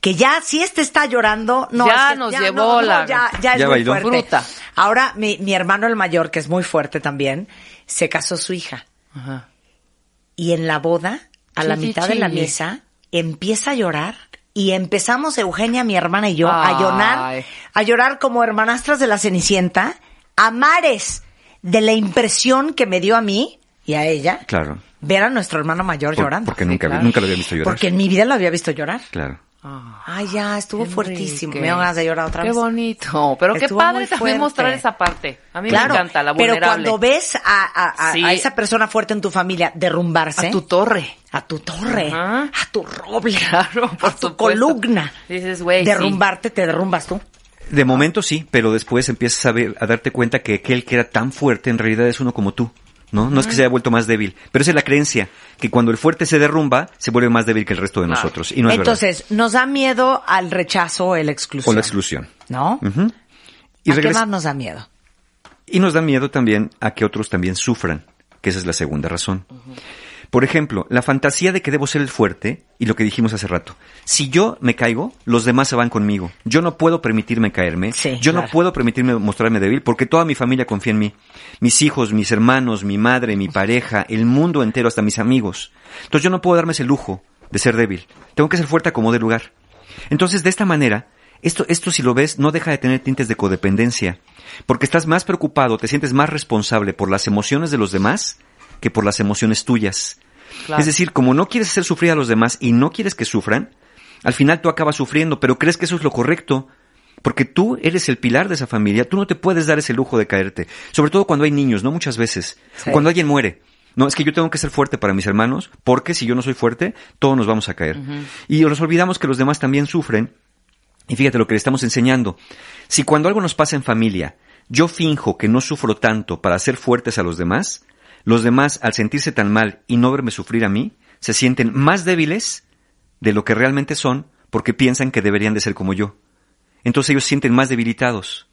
que ya si este está llorando, no, Ya es que nos ya llevó no, no, la- ya, ya es Ya muy bailó. fuerte. Bruta. Ahora mi, mi hermano el mayor, que es muy fuerte también, se casó su hija Ajá. y en la boda, a la Chille, mitad de la misa, empieza a llorar y empezamos Eugenia, mi hermana y yo a llorar, a llorar como hermanastras de la Cenicienta, a mares de la impresión que me dio a mí y a ella Claro. ver a nuestro hermano mayor Por- llorando. porque nunca, claro. nunca lo había visto llorar. Porque en mi vida lo había visto llorar. Claro. Ay, ya, estuvo Qué fuertísimo. Me dio ganas de llorar otra Qué vez. bonito. Pero qué Estuvo padre muy también mostrar esa parte. A mí Claro, me encanta, la pero vulnerable. cuando ves a, a- a- Sí. a esa persona fuerte en tu familia derrumbarse, A tu torre. a tu torre, a tu roble, Claro, por a tu supuesto. columna, Dices, güey. sí. derrumbarte, te derrumbas tú. De momento sí, pero después empiezas a, ver, a darte cuenta que aquel que era tan fuerte en realidad es uno como tú. ¿No? No es que se haya vuelto más débil, pero esa es la creencia, que cuando el fuerte se derrumba, se vuelve más débil que el resto de nosotros. Y no es Entonces, nos da miedo al rechazo o la verdad. exclusión. O la exclusión. ¿No? Y, ¿A qué más nos da miedo? y nos da miedo también a que otros también sufran. que esa es la segunda razón. Por ejemplo, la fantasía de que debo ser el fuerte y lo que dijimos hace rato. Si yo me caigo, los demás se van conmigo. Yo no puedo permitirme caerme. Sí, yo no puedo permitirme mostrarme débil porque toda mi familia confía en mí. Mis hijos, mis hermanos, mi madre, mi pareja, el mundo entero, hasta mis amigos. Entonces yo no puedo darme ese lujo de ser débil. Tengo que ser fuerte a como de lugar. Entonces, de esta manera, esto, esto si lo ves, no deja de tener tintes de codependencia. Porque estás más preocupado, te sientes más responsable por las emociones de los demás que por las emociones tuyas. Claro. Es decir, como no quieres hacer sufrir a los demás y no quieres que sufran, al final tú acabas sufriendo, pero crees que eso es lo correcto. Porque tú eres el pilar de esa familia, tú no te puedes dar ese lujo de caerte. Sobre todo cuando hay niños, ¿no? Muchas veces. Sí. Cuando alguien muere. No, es que yo tengo que ser fuerte para mis hermanos, porque si yo no soy fuerte, todos nos vamos a caer. Y nos olvidamos que los demás también sufren. Y fíjate lo que le estamos enseñando. Si cuando algo nos pasa en familia, yo finjo que no sufro tanto para ser fuertes a los demás, los demás, al sentirse tan mal y no verme sufrir a mí, se sienten más débiles de lo que realmente son porque piensan que deberían de ser como yo. Entonces ellos se sienten más debilitados.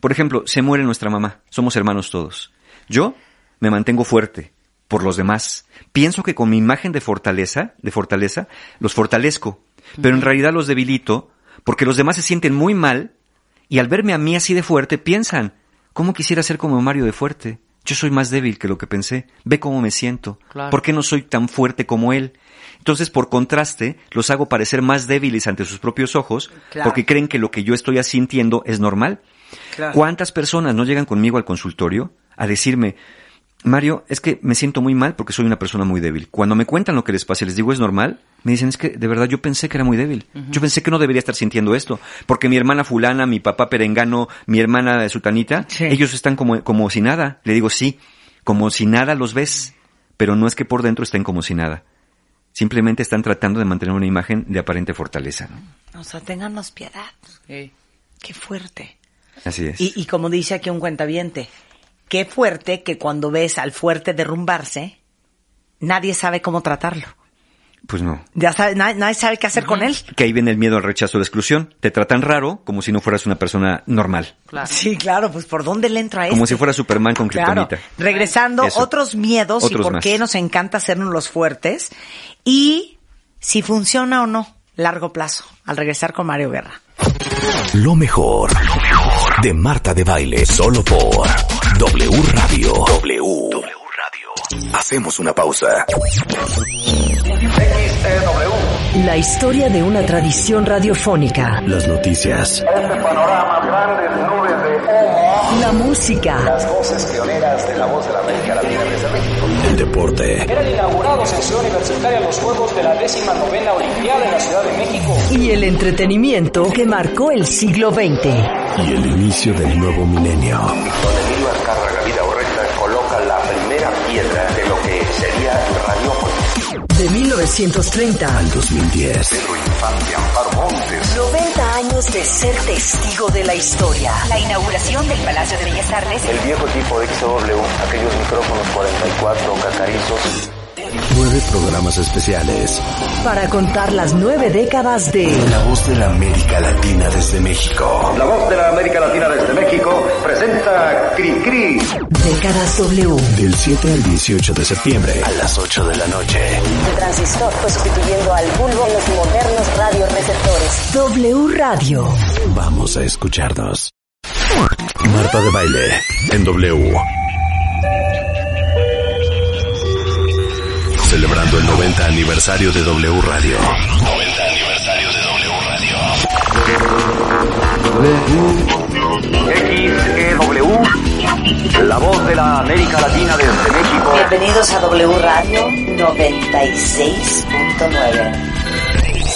Por ejemplo, se muere nuestra mamá, somos hermanos todos. Yo me mantengo fuerte por los demás. Pienso que con mi imagen de fortaleza, de fortaleza, los fortalezco, pero en realidad los debilito porque los demás se sienten muy mal y al verme a mí así de fuerte piensan, ¿cómo quisiera ser como Mario de fuerte? Yo soy más débil que lo que pensé. Ve cómo me siento. Claro. ¿Por qué no soy tan fuerte como él? Entonces, por contraste, los hago parecer más débiles ante sus propios ojos Claro. porque creen que lo que yo estoy sintiendo es normal. Claro. ¿Cuántas personas no llegan conmigo al consultorio a decirme, Mario, es que me siento muy mal porque soy una persona muy débil? Cuando me cuentan lo que les pasa y les digo es normal, me dicen, es que de verdad yo pensé que era muy débil. Yo pensé que no debería estar sintiendo esto. Porque mi hermana fulana, mi papá perengano, mi hermana sutanita, Sí. ellos están como, como si nada. Le digo, sí, como si nada los ves. Pero no es que por dentro estén como si nada. Simplemente están tratando de mantener una imagen de aparente fortaleza. ¿no? O sea, téngannos piedad. Sí. Qué fuerte. Así es. Y, y como dice aquí un cuentaviente, qué fuerte que cuando ves al fuerte derrumbarse, nadie sabe cómo tratarlo. Pues no. Ya sabe, nadie, nadie sabe qué hacer con él. Que ahí viene el miedo al rechazo o la exclusión. Te tratan raro como si no fueras una persona normal. Claro. Sí, claro, pues por dónde le entra Como este? si fuera Superman con Claro. Regresando, Eso. otros miedos y por más. qué nos encanta hacernos los fuertes y si funciona o no, largo plazo, al regresar con Mario Guerra. Lo mejor, lo mejor de Marta de Baile, solo por W Radio. W. W Radio. Hacemos una pausa. La historia de una tradición radiofónica. Las noticias. Este panorama, grandes nubes de humo. La música. Las voces pioneras de la voz de la América Latina deporte. Eran inaugurados en Ciudad Universitaria los Juegos de la décima novena Olimpiada en la Ciudad de México. Y el entretenimiento que marcó el siglo XX. Y el inicio del nuevo milenio. Don Emilio Azcárraga De 1930 Al 2010. 90 años de ser testigo de la historia. La inauguración del Palacio de Bellas Artes El viejo tipo de XW, aquellos micrófonos 44 cacarizos. Nueve programas especiales. Para contar las nueve décadas de La voz de la América Latina desde México. La voz de la América Latina desde México presenta Cri-Cri. Décadas W. Del 7 al 18 de septiembre a las 8 de la noche. El transistor fue sustituyendo al bulbo en los modernos radioreceptores. W Radio. Vamos a escucharnos. Marta de Baile en W. Celebrando el 90 aniversario de W Radio. 90 aniversario de W Radio. XEW, la voz de la América Latina desde México. Bienvenidos a W Radio 96.9.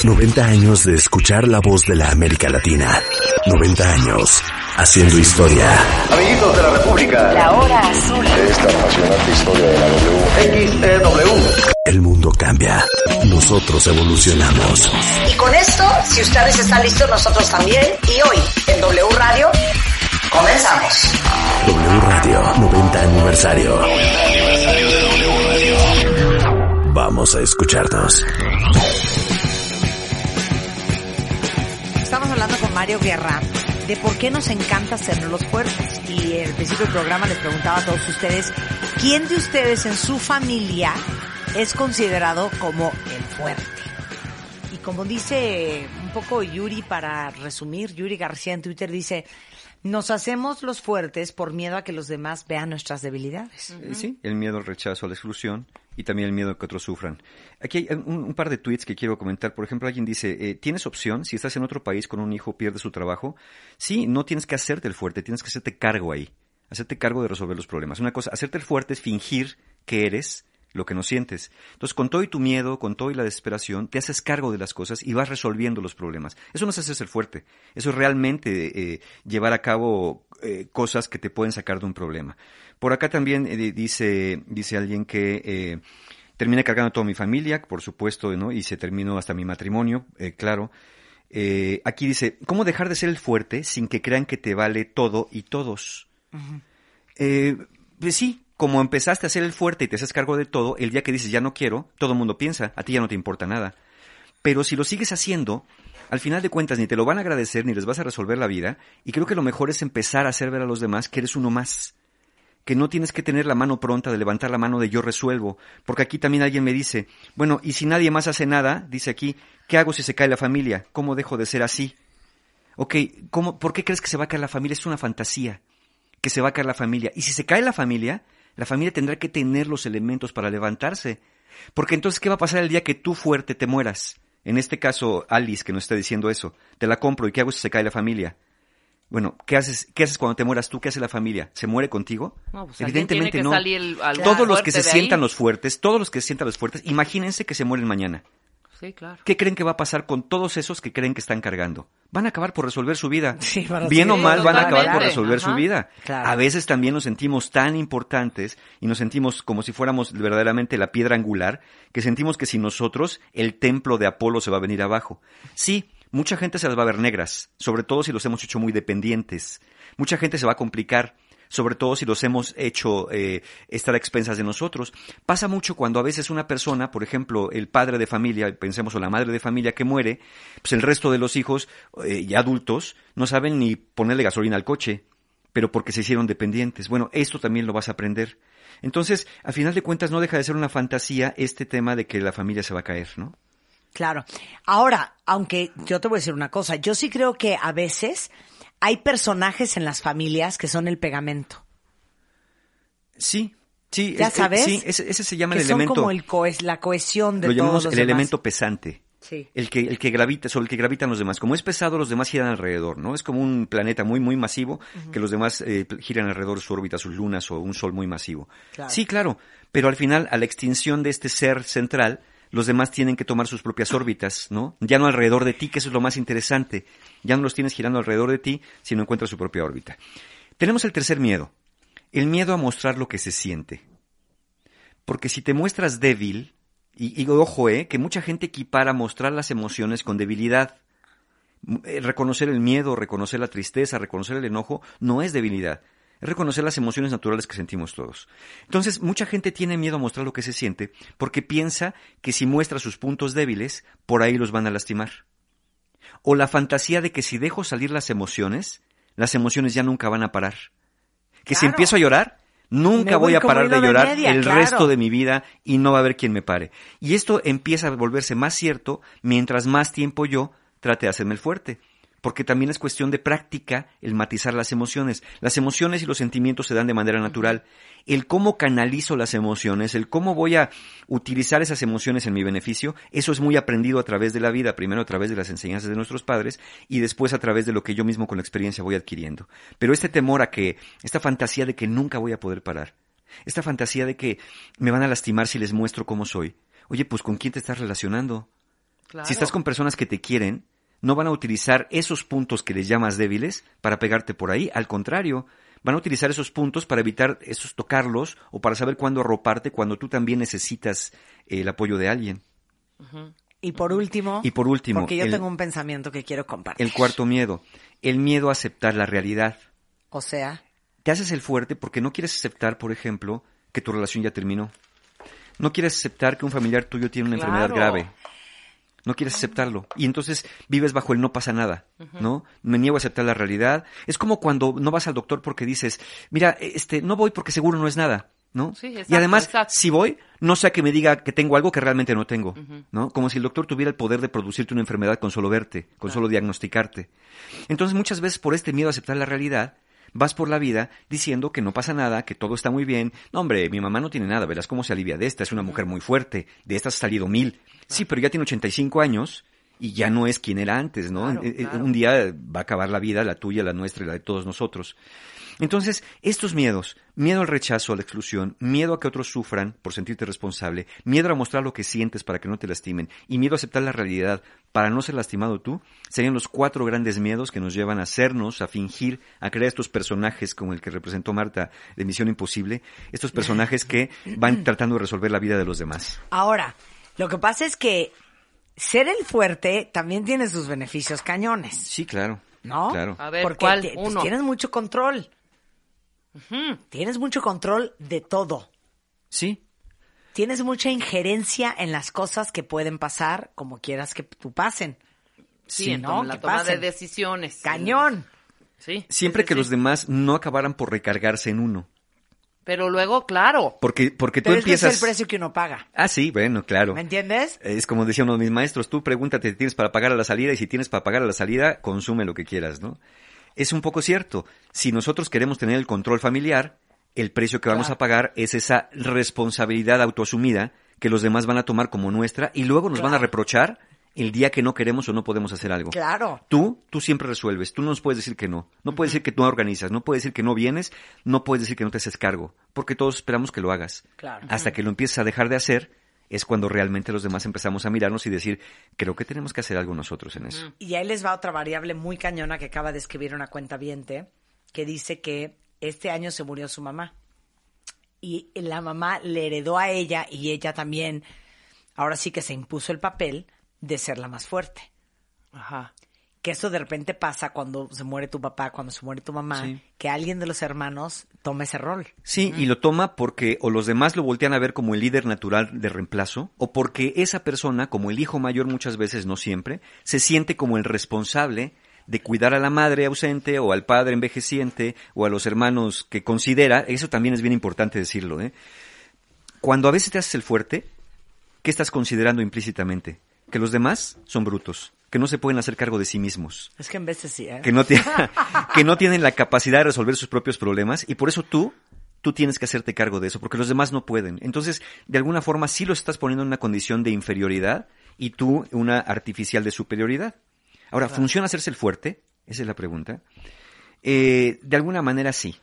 90 años de escuchar la voz de la América Latina. 90 años haciendo historia. Amiguitos de la República, La hora azul. esta apasionante historia de la W. XEW. El mundo cambia. Nosotros evolucionamos. Y con esto, si ustedes están listos, nosotros también. Y hoy, en W Radio, comenzamos. W Radio 90 aniversario. Vamos a escucharnos. Estamos hablando con Mario Guerra de por qué nos encanta ser los fuertes. Y el principio del programa les preguntaba a todos ustedes, ¿quién de ustedes en su familia es considerado como el fuerte? Y como dice un poco Yuri para resumir, Yuri García en Twitter dice, nos hacemos los fuertes por miedo a que los demás vean nuestras debilidades. Eh, Sí, el miedo al rechazo, a la exclusión y también el miedo que otros sufran. Aquí hay un, un par de tweets que quiero comentar. Por ejemplo, alguien dice, eh, ¿tienes opción si estás en otro país con un hijo, pierde su trabajo? Sí, no tienes que hacerte el fuerte, tienes que hacerte cargo ahí, hacerte cargo de resolver los problemas. Una cosa, hacerte el fuerte es fingir que eres lo que no sientes. Entonces, con todo y tu miedo, con todo y la desesperación, te haces cargo de las cosas y vas resolviendo los problemas. Eso no es hacerse el fuerte. Eso es realmente eh, llevar a cabo eh, cosas que te pueden sacar de un problema. Por acá también eh, dice, dice alguien que eh, terminé cargando a toda mi familia, por supuesto, ¿no? Y se terminó hasta mi matrimonio, eh, claro. Eh, aquí dice, ¿cómo dejar de ser el fuerte sin que crean que te vale todo y todos? Eh, pues sí, como empezaste a ser el fuerte y te haces cargo de todo, el día que dices ya no quiero, todo el mundo piensa, a ti ya no te importa nada. Pero si lo sigues haciendo, al final de cuentas ni te lo van a agradecer ni les vas a resolver la vida, y creo que lo mejor es empezar a hacer ver a los demás que eres uno más. Que no tienes que tener la mano pronta de levantar la mano de yo resuelvo. Porque aquí también alguien me dice, bueno, y si nadie más hace nada, dice aquí, ¿qué hago si se cae la familia? ¿Cómo dejo de ser así? Ok, ¿cómo, ¿por qué crees que se va a caer la familia? Es una fantasía que se va a caer la familia. Y si se cae la familia, la familia tendrá que tener los elementos para levantarse. Porque entonces, ¿qué va a pasar el día que tú fuerte te mueras? En este caso, Alice, que nos está diciendo eso. Te la compro y ¿qué hago si se cae la familia? Bueno, ¿qué haces, ¿qué haces cuando te mueras tú? ¿Qué hace la familia? ¿Se muere contigo? No, pues que no. salir el- al- todos los que se ahí. sientan los fuertes, todos los que se sientan los fuertes, imagínense que se mueren mañana. Sí, claro. ¿Qué creen que va a pasar con todos esos que creen que están cargando? Van a acabar por resolver su vida. Sí, van a Bien o mal van a acabar por resolver su vida. Claro. A veces también nos sentimos tan importantes y nos sentimos como si fuéramos verdaderamente la piedra angular, que sentimos que sin nosotros el templo de Apolo se va a venir abajo. Sí, mucha gente se las va a ver negras, sobre todo si los hemos hecho muy dependientes. Mucha gente se va a complicar sobre todo si los hemos hecho eh, estar a expensas de nosotros. Pasa mucho cuando a veces una persona, por ejemplo, el padre de familia, pensemos o la madre de familia que muere, pues el resto de los hijos eh, ya adultos no saben ni ponerle gasolina al coche, pero porque se hicieron dependientes. Bueno, esto también lo vas a aprender. Entonces, a final de cuentas, no deja de ser una fantasía este tema de que la familia se va a caer, ¿no? Claro. Ahora, aunque yo te voy a decir una cosa, yo sí creo que a veces hay personajes en las familias que son el pegamento. Sí, sí. ¿Ya es- sabes? Sí, ese, ese se llama que el son elemento. como el coes- la cohesión de lo todos llamamos los el demás. elemento pesante. Sí. El que, el que gravita, sobre el que gravitan los demás. Como es pesado, los demás giran alrededor, ¿no? Es como un planeta muy, muy masivo, que los demás eh, giran alrededor de su órbita, sus lunas o un sol muy masivo. Claro. Sí, claro. Pero al final, a la extinción de este ser central, los demás tienen que tomar sus propias órbitas, ¿no? Ya no alrededor de ti, que eso es lo más interesante. Ya no los tienes girando alrededor de ti, sino encuentras su propia órbita. Tenemos el tercer miedo. El miedo a mostrar lo que se siente. Porque si te muestras débil, y, ojo, eh, que mucha gente equipara mostrar las emociones con debilidad. Eh, Reconocer el miedo, reconocer la tristeza, reconocer el enojo, no es debilidad. Es reconocer las emociones naturales que sentimos todos. Entonces, mucha gente tiene miedo a mostrar lo que se siente porque piensa que si muestra sus puntos débiles, por ahí los van a lastimar. O la fantasía de que si dejo salir las emociones, las emociones ya nunca van a parar. Que si empiezo a llorar, nunca voy voy a parar de llorar media, el claro. resto de mi vida y no va a haber quien me pare. Y esto empieza a volverse más cierto mientras más tiempo yo trate de hacerme el fuerte. Porque también es cuestión de práctica el matizar las emociones. Las emociones y los sentimientos se dan de manera natural. El cómo canalizo las emociones, el cómo voy a utilizar esas emociones en mi beneficio, eso es muy aprendido a través de la vida, primero a través de las enseñanzas de nuestros padres y después a través de lo que yo mismo con la experiencia voy adquiriendo. Pero este temor a que, esta fantasía de que nunca voy a poder parar, esta fantasía de que me van a lastimar si les muestro cómo soy. Oye, pues ¿con quién te estás relacionando? Claro. Si estás con personas que te quieren, no van a utilizar esos puntos que les llamas débiles para pegarte por ahí. Al contrario, van a utilizar esos puntos para evitar esos tocarlos o para saber cuándo arroparte cuando tú también necesitas eh, el apoyo de alguien. Y por último, Y por último, porque yo el- tengo un pensamiento que quiero compartir. El cuarto miedo, el miedo a aceptar la realidad. O sea, Te haces el fuerte porque no quieres aceptar, por ejemplo, que tu relación ya terminó. No quieres aceptar que un familiar tuyo tiene una Claro. enfermedad grave. No quieres aceptarlo. Y entonces vives bajo el no pasa nada, ¿no? Me niego a aceptar la realidad. Es como cuando no vas al doctor porque dices, mira, este, no voy porque seguro no es nada. ¿no? Sí, exacto, y además, exacto. si voy, no sea que me diga que tengo algo que realmente no tengo, ¿no? Como si el doctor tuviera el poder de producirte una enfermedad con solo verte, con solo diagnosticarte. Entonces, muchas veces por este miedo a aceptar la realidad, vas por la vida diciendo que no pasa nada, que todo está muy bien. No, hombre, mi mamá no tiene nada, verás cómo se alivia de esta, es una mujer muy fuerte, de esta has salido mil. Sí, pero ya tiene 85 años y ya no es quien era antes, ¿no? Claro, Eh, eh, claro. Un día va a acabar la vida, la tuya, la nuestra y la de todos nosotros. Entonces, estos miedos, miedo al rechazo, a la exclusión, miedo a que otros sufran por sentirte responsable, miedo a mostrar lo que sientes para que no te lastimen y miedo a aceptar la realidad para no ser lastimado tú, serían los cuatro grandes miedos que nos llevan a hacernos, a fingir, a crear estos personajes como el que representó Marta de Misión Imposible, estos personajes que van tratando de resolver la vida de los demás. Ahora, lo que pasa es que ser el fuerte también tiene sus beneficios cañones, Sí, claro. ¿no? Claro. A ver, Porque ¿cuál? te- pues, Uno. tienes mucho control. Tienes mucho control de todo. Sí, Tienes mucha injerencia en las cosas que pueden pasar como quieras que tú pasen. Sí, ¿no? la Que toma pasen. de decisiones. Cañón. Sí. siempre sí, que los demás no acabaran por recargarse en uno. Pero luego, claro. Porque, porque tú Pero empiezas... es el precio que uno paga. Ah, sí, bueno, claro. ¿Me entiendes? Es como decía uno de mis maestros, tú pregúntate si tienes para pagar a la salida y si tienes para pagar a la salida, consume lo que quieras, ¿no? Es un poco cierto. Si nosotros queremos tener el control familiar, el precio que vamos Claro. a pagar es esa responsabilidad autoasumida que los demás van a tomar como nuestra y luego nos van a reprochar el día que no queremos o no podemos hacer algo. Claro. Tú, tú siempre resuelves. Tú no nos puedes decir que no. No puedes decir que tú no organizas. No puedes decir que no vienes. No puedes decir que no te haces cargo. Porque todos esperamos que lo hagas. Claro. Hasta que lo empieces a dejar de hacer, es cuando realmente los demás empezamos a mirarnos y decir, creo que tenemos que hacer algo nosotros en eso. Y ahí les va otra variable muy cañona que acaba de escribir una cuenta viente que dice que este año se murió su mamá. Y la mamá le heredó a ella y ella también, ahora sí que se impuso el papel de ser la más fuerte. Ajá. Que eso de repente pasa cuando se muere tu papá, cuando se muere tu mamá, Sí. que alguien de los hermanos tome ese rol. Sí, y lo toma porque o los demás lo voltean a ver como el líder natural de reemplazo, o porque esa persona, como el hijo mayor muchas veces, no siempre, se siente como el responsable de cuidar a la madre ausente o al padre envejeciente o a los hermanos que considera, eso también es bien importante decirlo, ¿eh? Cuando a veces te haces el fuerte, ¿qué estás considerando implícitamente? Que los demás son brutos, que no se pueden hacer cargo de sí mismos Es que en veces sí, ¿eh? que no, tie- que no tienen la capacidad de resolver sus propios problemas y por eso tú, tú tienes que hacerte cargo de eso, porque los demás no pueden. Entonces, de alguna forma sí los estás poniendo en una condición de inferioridad y tú una artificial de superioridad. Ahora, ¿funciona hacerse el fuerte? Esa es la pregunta. Eh, de alguna manera sí,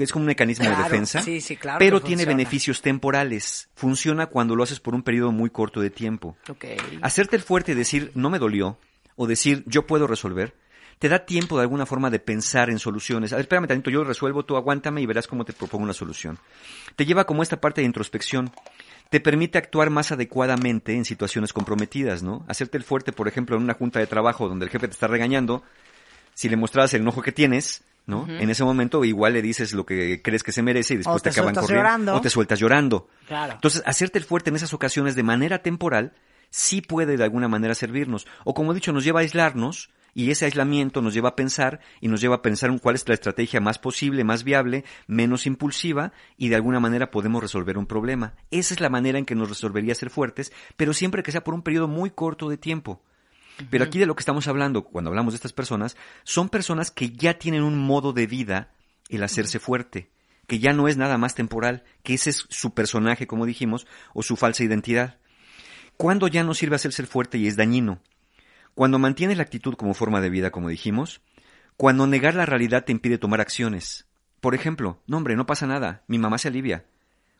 que es como un mecanismo Claro, de defensa, sí, sí, claro pero tiene beneficios temporales. Funciona cuando lo haces por un periodo muy corto de tiempo. Ok. Hacerte el fuerte y decir no me dolió o decir yo puedo resolver, te da tiempo de alguna forma de pensar en soluciones. A ver, espérame tantito, yo lo resuelvo, tú aguántame y verás cómo te propongo una solución. Te lleva como esta parte de introspección. Te permite actuar más adecuadamente en situaciones comprometidas, ¿no? Hacerte el fuerte, por ejemplo, en una junta de trabajo donde el jefe te está regañando, si le mostrabas el enojo que tienes, ¿no? En ese momento igual le dices lo que crees que se merece y después O te acaban corriendo. llorando. O te sueltas llorando. Claro. Entonces, hacerte el fuerte en esas ocasiones de manera temporal sí puede de alguna manera servirnos. O como he dicho, nos lleva a aislarnos y ese aislamiento nos lleva a pensar y nos lleva a pensar en cuál es la estrategia más posible, más viable, menos impulsiva y de alguna manera podemos resolver un problema. Esa es la manera en que nos resolvería ser fuertes, pero siempre que sea por un periodo muy corto de tiempo. Pero aquí de lo que estamos hablando, cuando hablamos de estas personas, son personas que ya tienen un modo de vida el hacerse fuerte, que ya no es nada más temporal, que ese es su personaje, como dijimos, o su falsa identidad. ¿Cuándo ya no sirve hacerse fuerte y es dañino? Cuando mantienes la actitud como forma de vida, como dijimos, cuando negar la realidad te impide tomar acciones. Por ejemplo, no hombre, no pasa nada, mi mamá se alivia.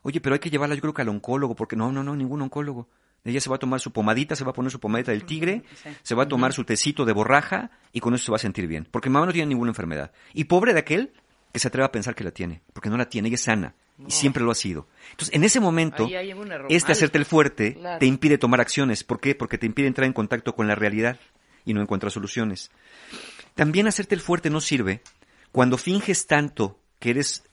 Oye, pero hay que llevarla yo creo que al oncólogo, porque no, no, no, ningún oncólogo. Ella se va a tomar su pomadita, se va a poner su pomadita del tigre, se va a tomar su tecito de borraja y con eso se va a sentir bien. Porque mamá no tiene ninguna enfermedad. Y pobre de aquel que se atreva a pensar que la tiene, porque no la tiene, ella es sana y siempre lo ha sido. Entonces, en ese momento, este hacerte el fuerte Claro. te impide tomar acciones. ¿Por qué? Porque te impide entrar en contacto con la realidad y no encontrar soluciones. También hacerte el fuerte no sirve cuando finges tanto que eres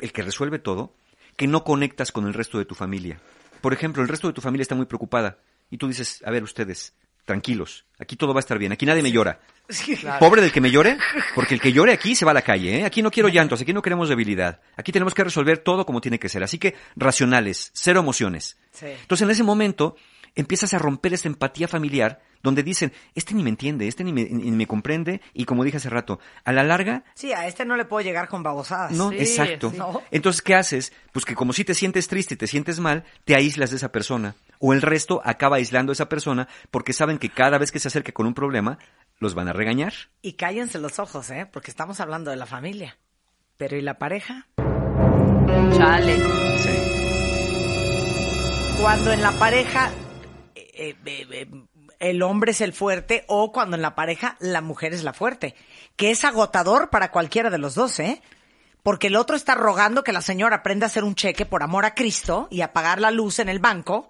el que resuelve todo que no conectas con el resto de tu familia. Por ejemplo, el resto de tu familia está muy preocupada y tú dices, a ver ustedes, tranquilos. Aquí todo va a estar bien. Aquí nadie me llora. Pobre del que me llore, porque el que llore aquí se va a la calle. ¿eh? Aquí no quiero llantos, aquí no queremos debilidad. Aquí tenemos que resolver todo como tiene que ser. Así que racionales, cero emociones. Entonces en ese momento empiezas a romper esa empatía familiar donde dicen, este ni me entiende, este ni me, ni me comprende y como dije hace rato, a la larga Sí, a este no le puedo llegar con babosadas. no, exacto. ¿No? Entonces, ¿qué haces? Pues que como si te sientes triste y te sientes mal, te aíslas de esa persona. O el resto acaba aislando a esa persona porque saben que cada vez que se acerque con un problema, los van a regañar. Y cállense los ojos, ¿eh? Porque estamos hablando de la familia. Pero ¿y la pareja? Chale. Cuando en la pareja eh, eh, eh, el hombre es el fuerte o cuando en la pareja la mujer es la fuerte. Que es agotador para cualquiera de los dos, ¿eh? Porque el otro está rogando que la señora aprenda a hacer un cheque por amor a Cristo y a pagar la luz en el banco.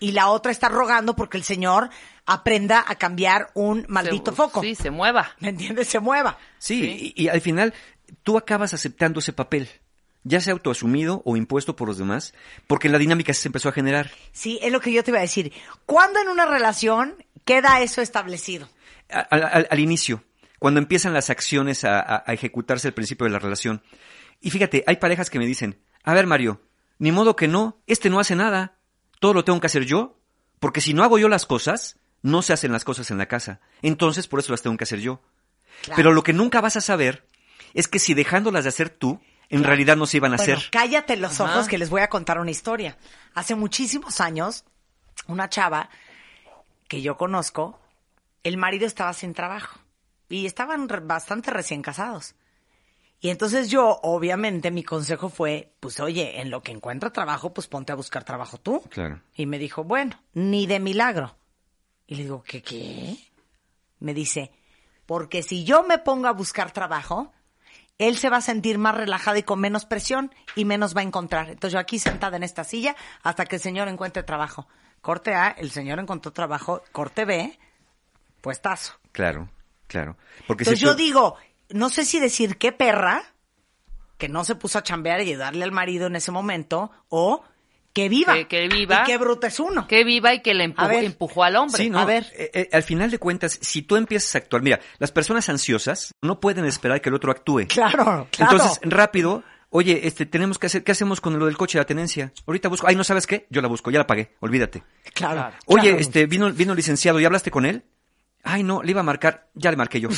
Y la otra está rogando porque el señor aprenda a cambiar un maldito Se- foco. Sí, se mueva. ¿Me entiendes? Se mueva. Sí, Y, y al final tú acabas aceptando ese papel, ya sea autoasumido o impuesto por los demás, porque la dinámica se empezó a generar. Sí, es lo que yo te iba a decir. ¿Cuándo en una relación queda eso establecido? Al, al- al inicio, cuando empiezan las acciones a, a- a ejecutarse al principio de la relación. Y fíjate, hay parejas que me dicen, a ver Mario, ni modo que no, este no hace nada, todo lo tengo que hacer yo, porque si no hago yo las cosas, no se hacen las cosas en la casa, entonces por eso las tengo que hacer yo. Pero lo que nunca vas a saber es que si dejándolas de hacer tú, en realidad no se iban a Bueno, hacer. cállate los Ajá. ojos que les voy a contar una historia. Hace muchísimos años, una chava que yo conozco, el marido estaba sin trabajo y estaban re- bastante recién casados. Y entonces yo, obviamente, mi consejo fue, pues oye, en lo que encuentro trabajo, pues ponte a buscar trabajo tú. Claro. Y me dijo, bueno, ni de milagro. Y le digo, ¿qué qué? Me dice, porque si yo me pongo a buscar trabajo, él se va a sentir más relajado y con menos presión y menos va a encontrar. Entonces yo aquí sentada en esta silla hasta que el señor encuentre trabajo. Corte A, el señor encontró trabajo. Corte B, puestazo. Claro, claro. Porque Entonces si yo tú- digo, no sé si decir qué perra, que no se puso a chambear y ayudarle al marido en ese momento, o que viva. Que, que viva. Y qué bruto es uno. Que viva y que le empujó, ver. empujó al hombre. Sí, no, A ver. eh, eh, al final de cuentas, si tú empiezas a actuar, mira, las personas ansiosas no pueden esperar que el otro actúe. Claro, claro. Entonces, rápido, oye, este, tenemos que hacer, ¿qué hacemos con lo del coche de la tenencia? Ahorita busco, ay, ¿no sabes qué? Yo la busco, ya la pagué, olvídate. claro. Oye, claro. este, vino, vino el licenciado, ¿y hablaste con él? Ay, no, le iba a marcar, ya le marqué yo,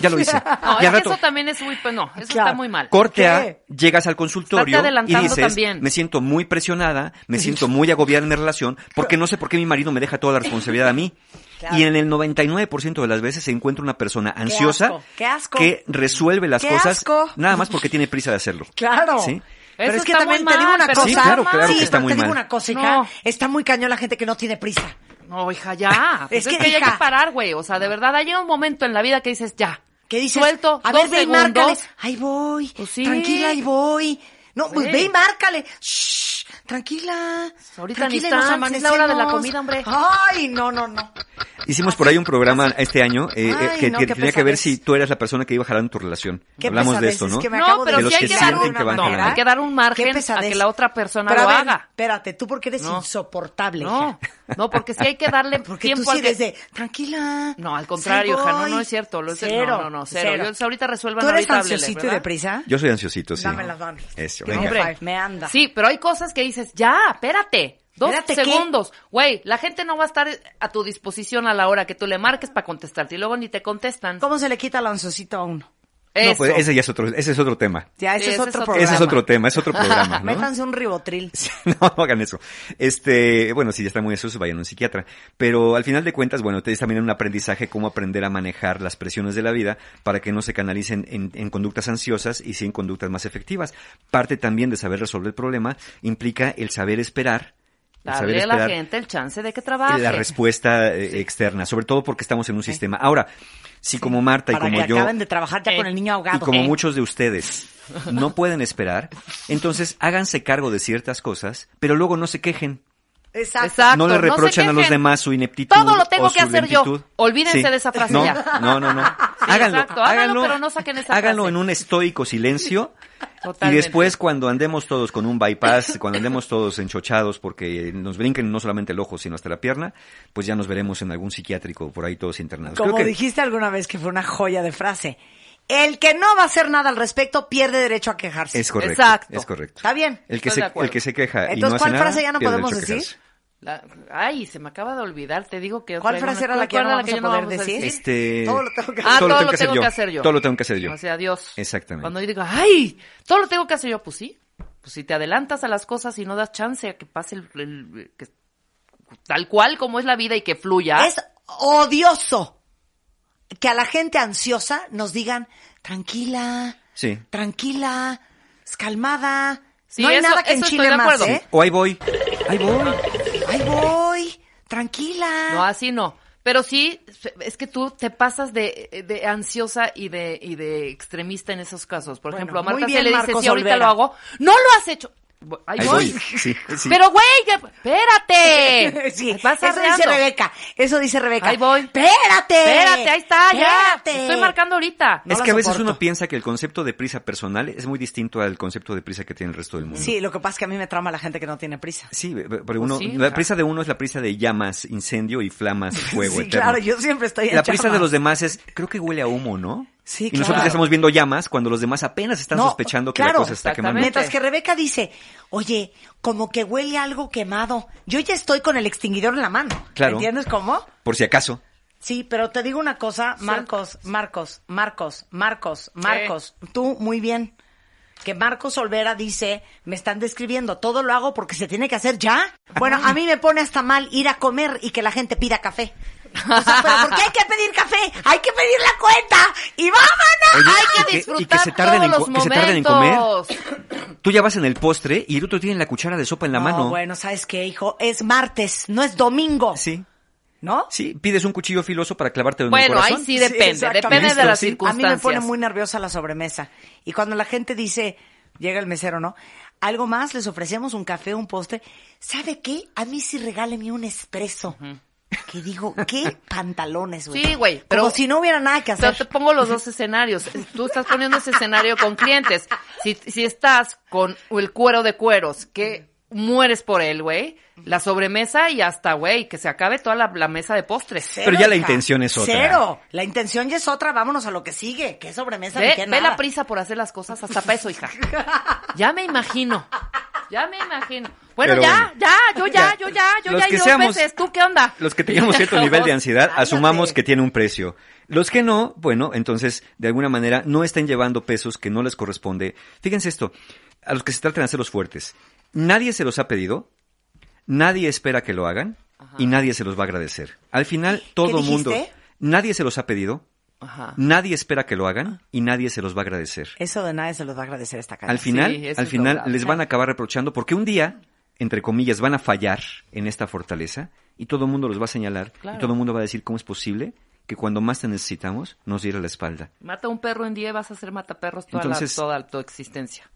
ya lo hice. No, Y es que eso también es muy, pues no, eso Claro. está muy mal. Corte. A, llegas al consultorio y dices, también. me siento muy presionada, me siento muy agobiada en mi relación, porque no sé por qué mi marido me deja toda la responsabilidad a mí. Claro. Y en el 99% de las veces se encuentra una persona ansiosa asco, qué asco. que resuelve las Qué cosas asco. nada más porque tiene prisa de hacerlo. Claro. ¿Sí? Pero Eso es que también muy te digo mal, una cosa. Sí, claro, claro Sí, que está pero muy te digo mal. una cosa, hija. No. Está muy cañón la gente que no tiene prisa. No, hija, ya. Pues Es es, que, ya hay que parar, güey. O sea, de verdad, hay un momento en la vida que dices, ya. Que dices, Suelto, a dos ver, ve y márcale. Ahí voy. Pues sí. Tranquila, ahí voy. No, pues Sí. ve y márcale. Shh, tranquila. Ahorita ni tranquila, nos están, es la hora de la comida, hombre. Ay, no, no, no. Hicimos por ahí un programa este año eh, eh, Ay, que, no, que tenía que ver si tú eres la persona que iba jalando tu relación. Qué Hablamos de esto, es ¿no? que me No, pero De de los sí hay que que dar un, que van no, hay que dar un margen a que la otra persona Pero lo a ver, haga. Espérate, tú porque eres No. insoportable, No, hija. no, porque sí hay que darle Porque tiempo tú sí al que- desde, tranquila. No, al contrario, hija, no, no es cierto. Lo es- Cero, no, no, no, cero. Yo- ahorita resuelvan ¿Tú eres ansiosito y deprisa? Yo soy ansiosito, sí. Dame las manos. Eso, venga. Me anda. Sí, pero hay cosas que dices, ya, espérate. Dos segundos. Güey, la gente no va a estar a tu disposición a la hora que tú le marques para contestarte y luego ni te contestan. ¿Cómo se le quita el ansiosito a uno? No, pues ese ya es otro, ese es otro tema. Ya, ese Sí, es ese otro es otro- programa. Ese es otro tema, es otro programa, ¿no? Métanse un ribotril. no, no hagan eso. Este, bueno, si ya está muy ansiosos, vayan a un psiquiatra. Pero al final de cuentas, bueno, ustedes también un aprendizaje cómo aprender a manejar las presiones de la vida para que no se canalicen en, en conductas ansiosas y sí en conductas más efectivas. Parte también de saber resolver el problema implica el saber esperar. Darle a la gente el chance de que trabaje. la respuesta eh, externa, sobre todo porque estamos en un sistema. Ahora, si como Marta y Para como que yo acaben de trabajar ya con el niño ahogado. y como Eh. muchos de ustedes no pueden esperar, entonces háganse cargo de ciertas cosas, pero luego no se quejen. Exacto. Exacto, no le se reprochen a los demás su ineptitud. Todo lo tengo o que su hacer yo. lentitud. Olvídense de esa frase no, ya. No, no, no. háganlo, exacto, háganlo, pero no saquen esa Háganlo frase. en un estoico silencio Y después cuando andemos todos con un bypass, cuando andemos todos enchochados porque nos brinquen no solamente el ojo, sino hasta la pierna, pues ya nos veremos en algún psiquiátrico por ahí todos internados. Como Creo que dijiste alguna vez que fue una joya de frase. El que no va a hacer nada al respecto pierde derecho a quejarse. es correcto. Exacto. Es correcto. Está bien. El que, se, el que se queja y Entonces, hace ¿cuál nada, frase ya no podemos decir? quejarse. La- ay, se me acaba de olvidar, te digo que... ¿Cuál frase era la que ya ¿cuál no vamos a que no poder vamos a decir? Este... Todo lo tengo que Ah, todo, lo hacer tengo yo. que hacer yo. Todo lo tengo que hacer yo. O sea, Dios. Exactamente. Cuando yo digo, ay, todo lo tengo que hacer yo, pues sí. Pues si te adelantas a las cosas y no das chance a que pase el, el- que- tal cual como es la vida y que fluya. Es odioso que a la gente ansiosa nos digan, tranquila, Sí. tranquila, calmada. Sí, no hay eso- nada que enchile de más. ¿eh? O ahí voy. Ahí voy. Ahí voy, tranquila. No, así no. Pero sí, es que tú te pasas de, de ansiosa y de, y de extremista en esos casos. Por Bueno, ejemplo, a Marta bien, se le dice, Marcos si ahorita Olvera. lo hago, no lo has hecho. Ahí, Ahí voy. voy. Sí, sí. Pero güey, ya- espérate. Sí, eso dice. Rebeca, eso dice Rebeca. Ahí voy. Espérate. Espérate, ahí está, ya. Espérate. Estoy marcando ahorita. No es que a veces soporto. uno piensa que el concepto de prisa personal es muy distinto al concepto de prisa que tiene el resto del mundo. Sí, lo que pasa es que a mí me trama la gente que no tiene prisa. Sí, pero uno, sí, la prisa de uno es la prisa de llamas, incendio y flamas, fuego sí, eterno. claro, yo siempre estoy en La prisa de los demás es, creo que huele a humo, ¿no? Sí, Y nosotros ya estamos viendo llamas cuando los demás apenas están No, sospechando que claro, la cosa está quemando. Mientras que Rebeca dice, oye, como que huele algo quemado. Yo ya estoy con el extinguidor en la mano. Claro. ¿Entiendes cómo? Por si acaso. Sí, pero te digo una cosa, Marcos, Marcos, Marcos, Marcos, Marcos, tú muy bien. Que Marcos Olvera dice, me están describiendo, todo lo hago porque se tiene que hacer ya. Bueno, a mí me pone hasta mal ir a comer y que la gente pida café. O sea, pero ¿por qué hay que pedir café? Hay que pedir la cuenta y vámonos. Oye, Hay y que que- y disfrutar que se tarden en todos los que se tarden en comer. momentos. Tú ya vas en el postre y el otro tiene la cuchara de sopa en la No, mano. bueno, ¿sabes qué, hijo? Es martes, no es domingo. Sí. ¿No? Sí, pides un cuchillo filoso para clavártelo en el Bueno, corazón. ahí sí depende, depende de las sí. A mí circunstancias. me pone muy nerviosa la sobremesa. Y cuando la gente dice, llega el mesero, ¿no? Algo más, les ofrecemos un café, un postre. ¿Sabe qué? A mí sí regáleme un espresso. Que digo, ¿qué pantalones, güey? Sí, güey, Como pero- si no hubiera nada que Pero hacer. te pongo los dos escenarios. Tú estás poniendo ese escenario con clientes. Si, si estás con el cuero de cueros, que mueres por él, güey, la sobremesa y hasta, güey, que se acabe toda la, la mesa de postres. Cero, Pero ya la hija. intención es otra. Cero. La intención ya es otra. Vámonos a lo que sigue. ¿Qué sobremesa ni Ve, qué ve nada? la prisa por hacer las cosas hasta para eso, hija. Ya me imagino. Ya me imagino. Bueno, Pero ya, bueno. ya, yo ya, yo ya, yo Los ya, y que dos seamos- veces. ¿Tú qué onda? Los que tengamos cierto nivel de ansiedad, Cállate. asumamos que tiene un precio. Los que no, bueno, entonces, de alguna manera, no estén llevando pesos que no les corresponde. Fíjense esto, a los que se traten de hacer los fuertes. Nadie se los ha pedido, nadie espera que lo hagan y nadie se los va a agradecer. Al final, todo el mundo, nadie se los ha pedido, Ajá. nadie espera que lo hagan y nadie se los va a agradecer. Eso de nadie se los va a agradecer esta cara. Al final, Sí, al final les van a acabar reprochando porque un día, entre comillas, van a fallar en esta fortaleza y todo el mundo los va a señalar Claro. y todo el mundo va a decir cómo es posible que cuando más te necesitamos nos diera la espalda. Mata un perro en día y vas a ser mataperros toda, Entonces- la, toda tu existencia.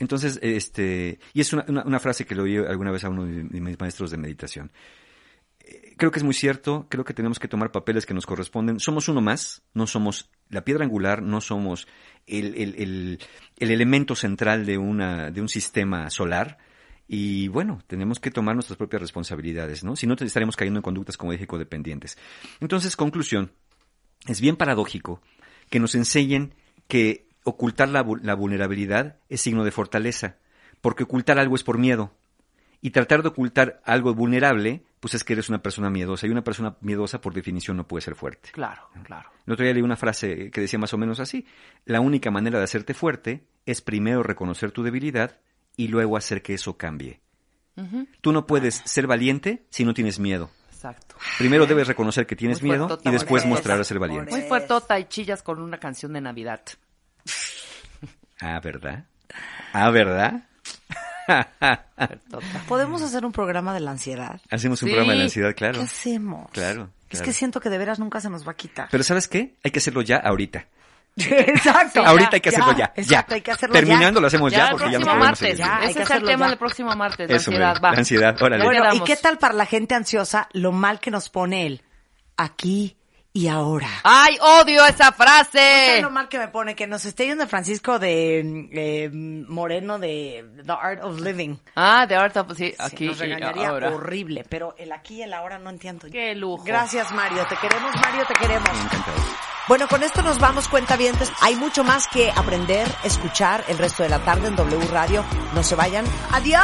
Entonces, este, y es una, frase que le oí alguna vez a uno de, mis maestros de meditación. Eh, Creo que es muy cierto, creo que tenemos que tomar papeles que nos corresponden. Somos uno más, no somos la piedra angular, no somos el, el- el- el elemento central de, una, de un sistema solar. Y bueno, tenemos que tomar nuestras propias responsabilidades, ¿no? Si no, estaremos cayendo en conductas, como dije, codependientes. Entonces, conclusión, es bien paradójico que nos enseñen que ocultar la, vu- la vulnerabilidad es signo de fortaleza, porque ocultar algo es por miedo. Y tratar de ocultar algo vulnerable, pues es que eres una persona miedosa. Y una persona miedosa, por definición, no puede ser fuerte. Claro, claro. El otro día leí una frase que decía más o menos así. La única manera de hacerte fuerte es primero reconocer tu debilidad y luego hacer que eso cambie. Tú no puedes ser valiente si no tienes miedo. Exacto. Primero debes reconocer que tienes Muy miedo fuertota, y después mostrar a ser valiente. Muy fuertota y chillas con una canción de Navidad. Ah, ¿verdad? Ah, ¿verdad? ¿Podemos hacer un programa de la ansiedad? Hacemos un Sí. programa de la ansiedad, claro. ¿Qué hacemos? Claro, Es claro. que siento que de veras nunca se nos va a quitar. Pero ¿sabes qué? Hay que hacerlo ya ahorita. Exacto. ahorita hay que hacerlo ya. Exacto, ya. hay que hacerlo Terminando ya. lo hacemos ya, Ya, el porque ya martes. hay Ese que es el tema ya. del próximo martes, la Eso, ansiedad. Va. La ansiedad, órale. Bueno, ¿y qué tal para la gente ansiosa lo mal que nos pone él? Aquí y ahora. ¡Ay, odio esa ¿Sabes frase! lo mal que me pone? Que nos esté yendo Francisco de eh, Moreno de The Art of Living. Ah, de ahorita, pues sí, Sí, aquí nos y regañaría ahora. horrible, pero el aquí y el ahora no entiendo. Qué lujo. Gracias, Mario. Te queremos, Mario, te queremos. Bueno, con esto nos vamos, cuentavientes. Hay mucho más que aprender, escuchar el resto de la tarde en W Radio. No se vayan. ¡Adiós!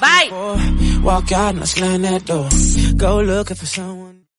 Bye.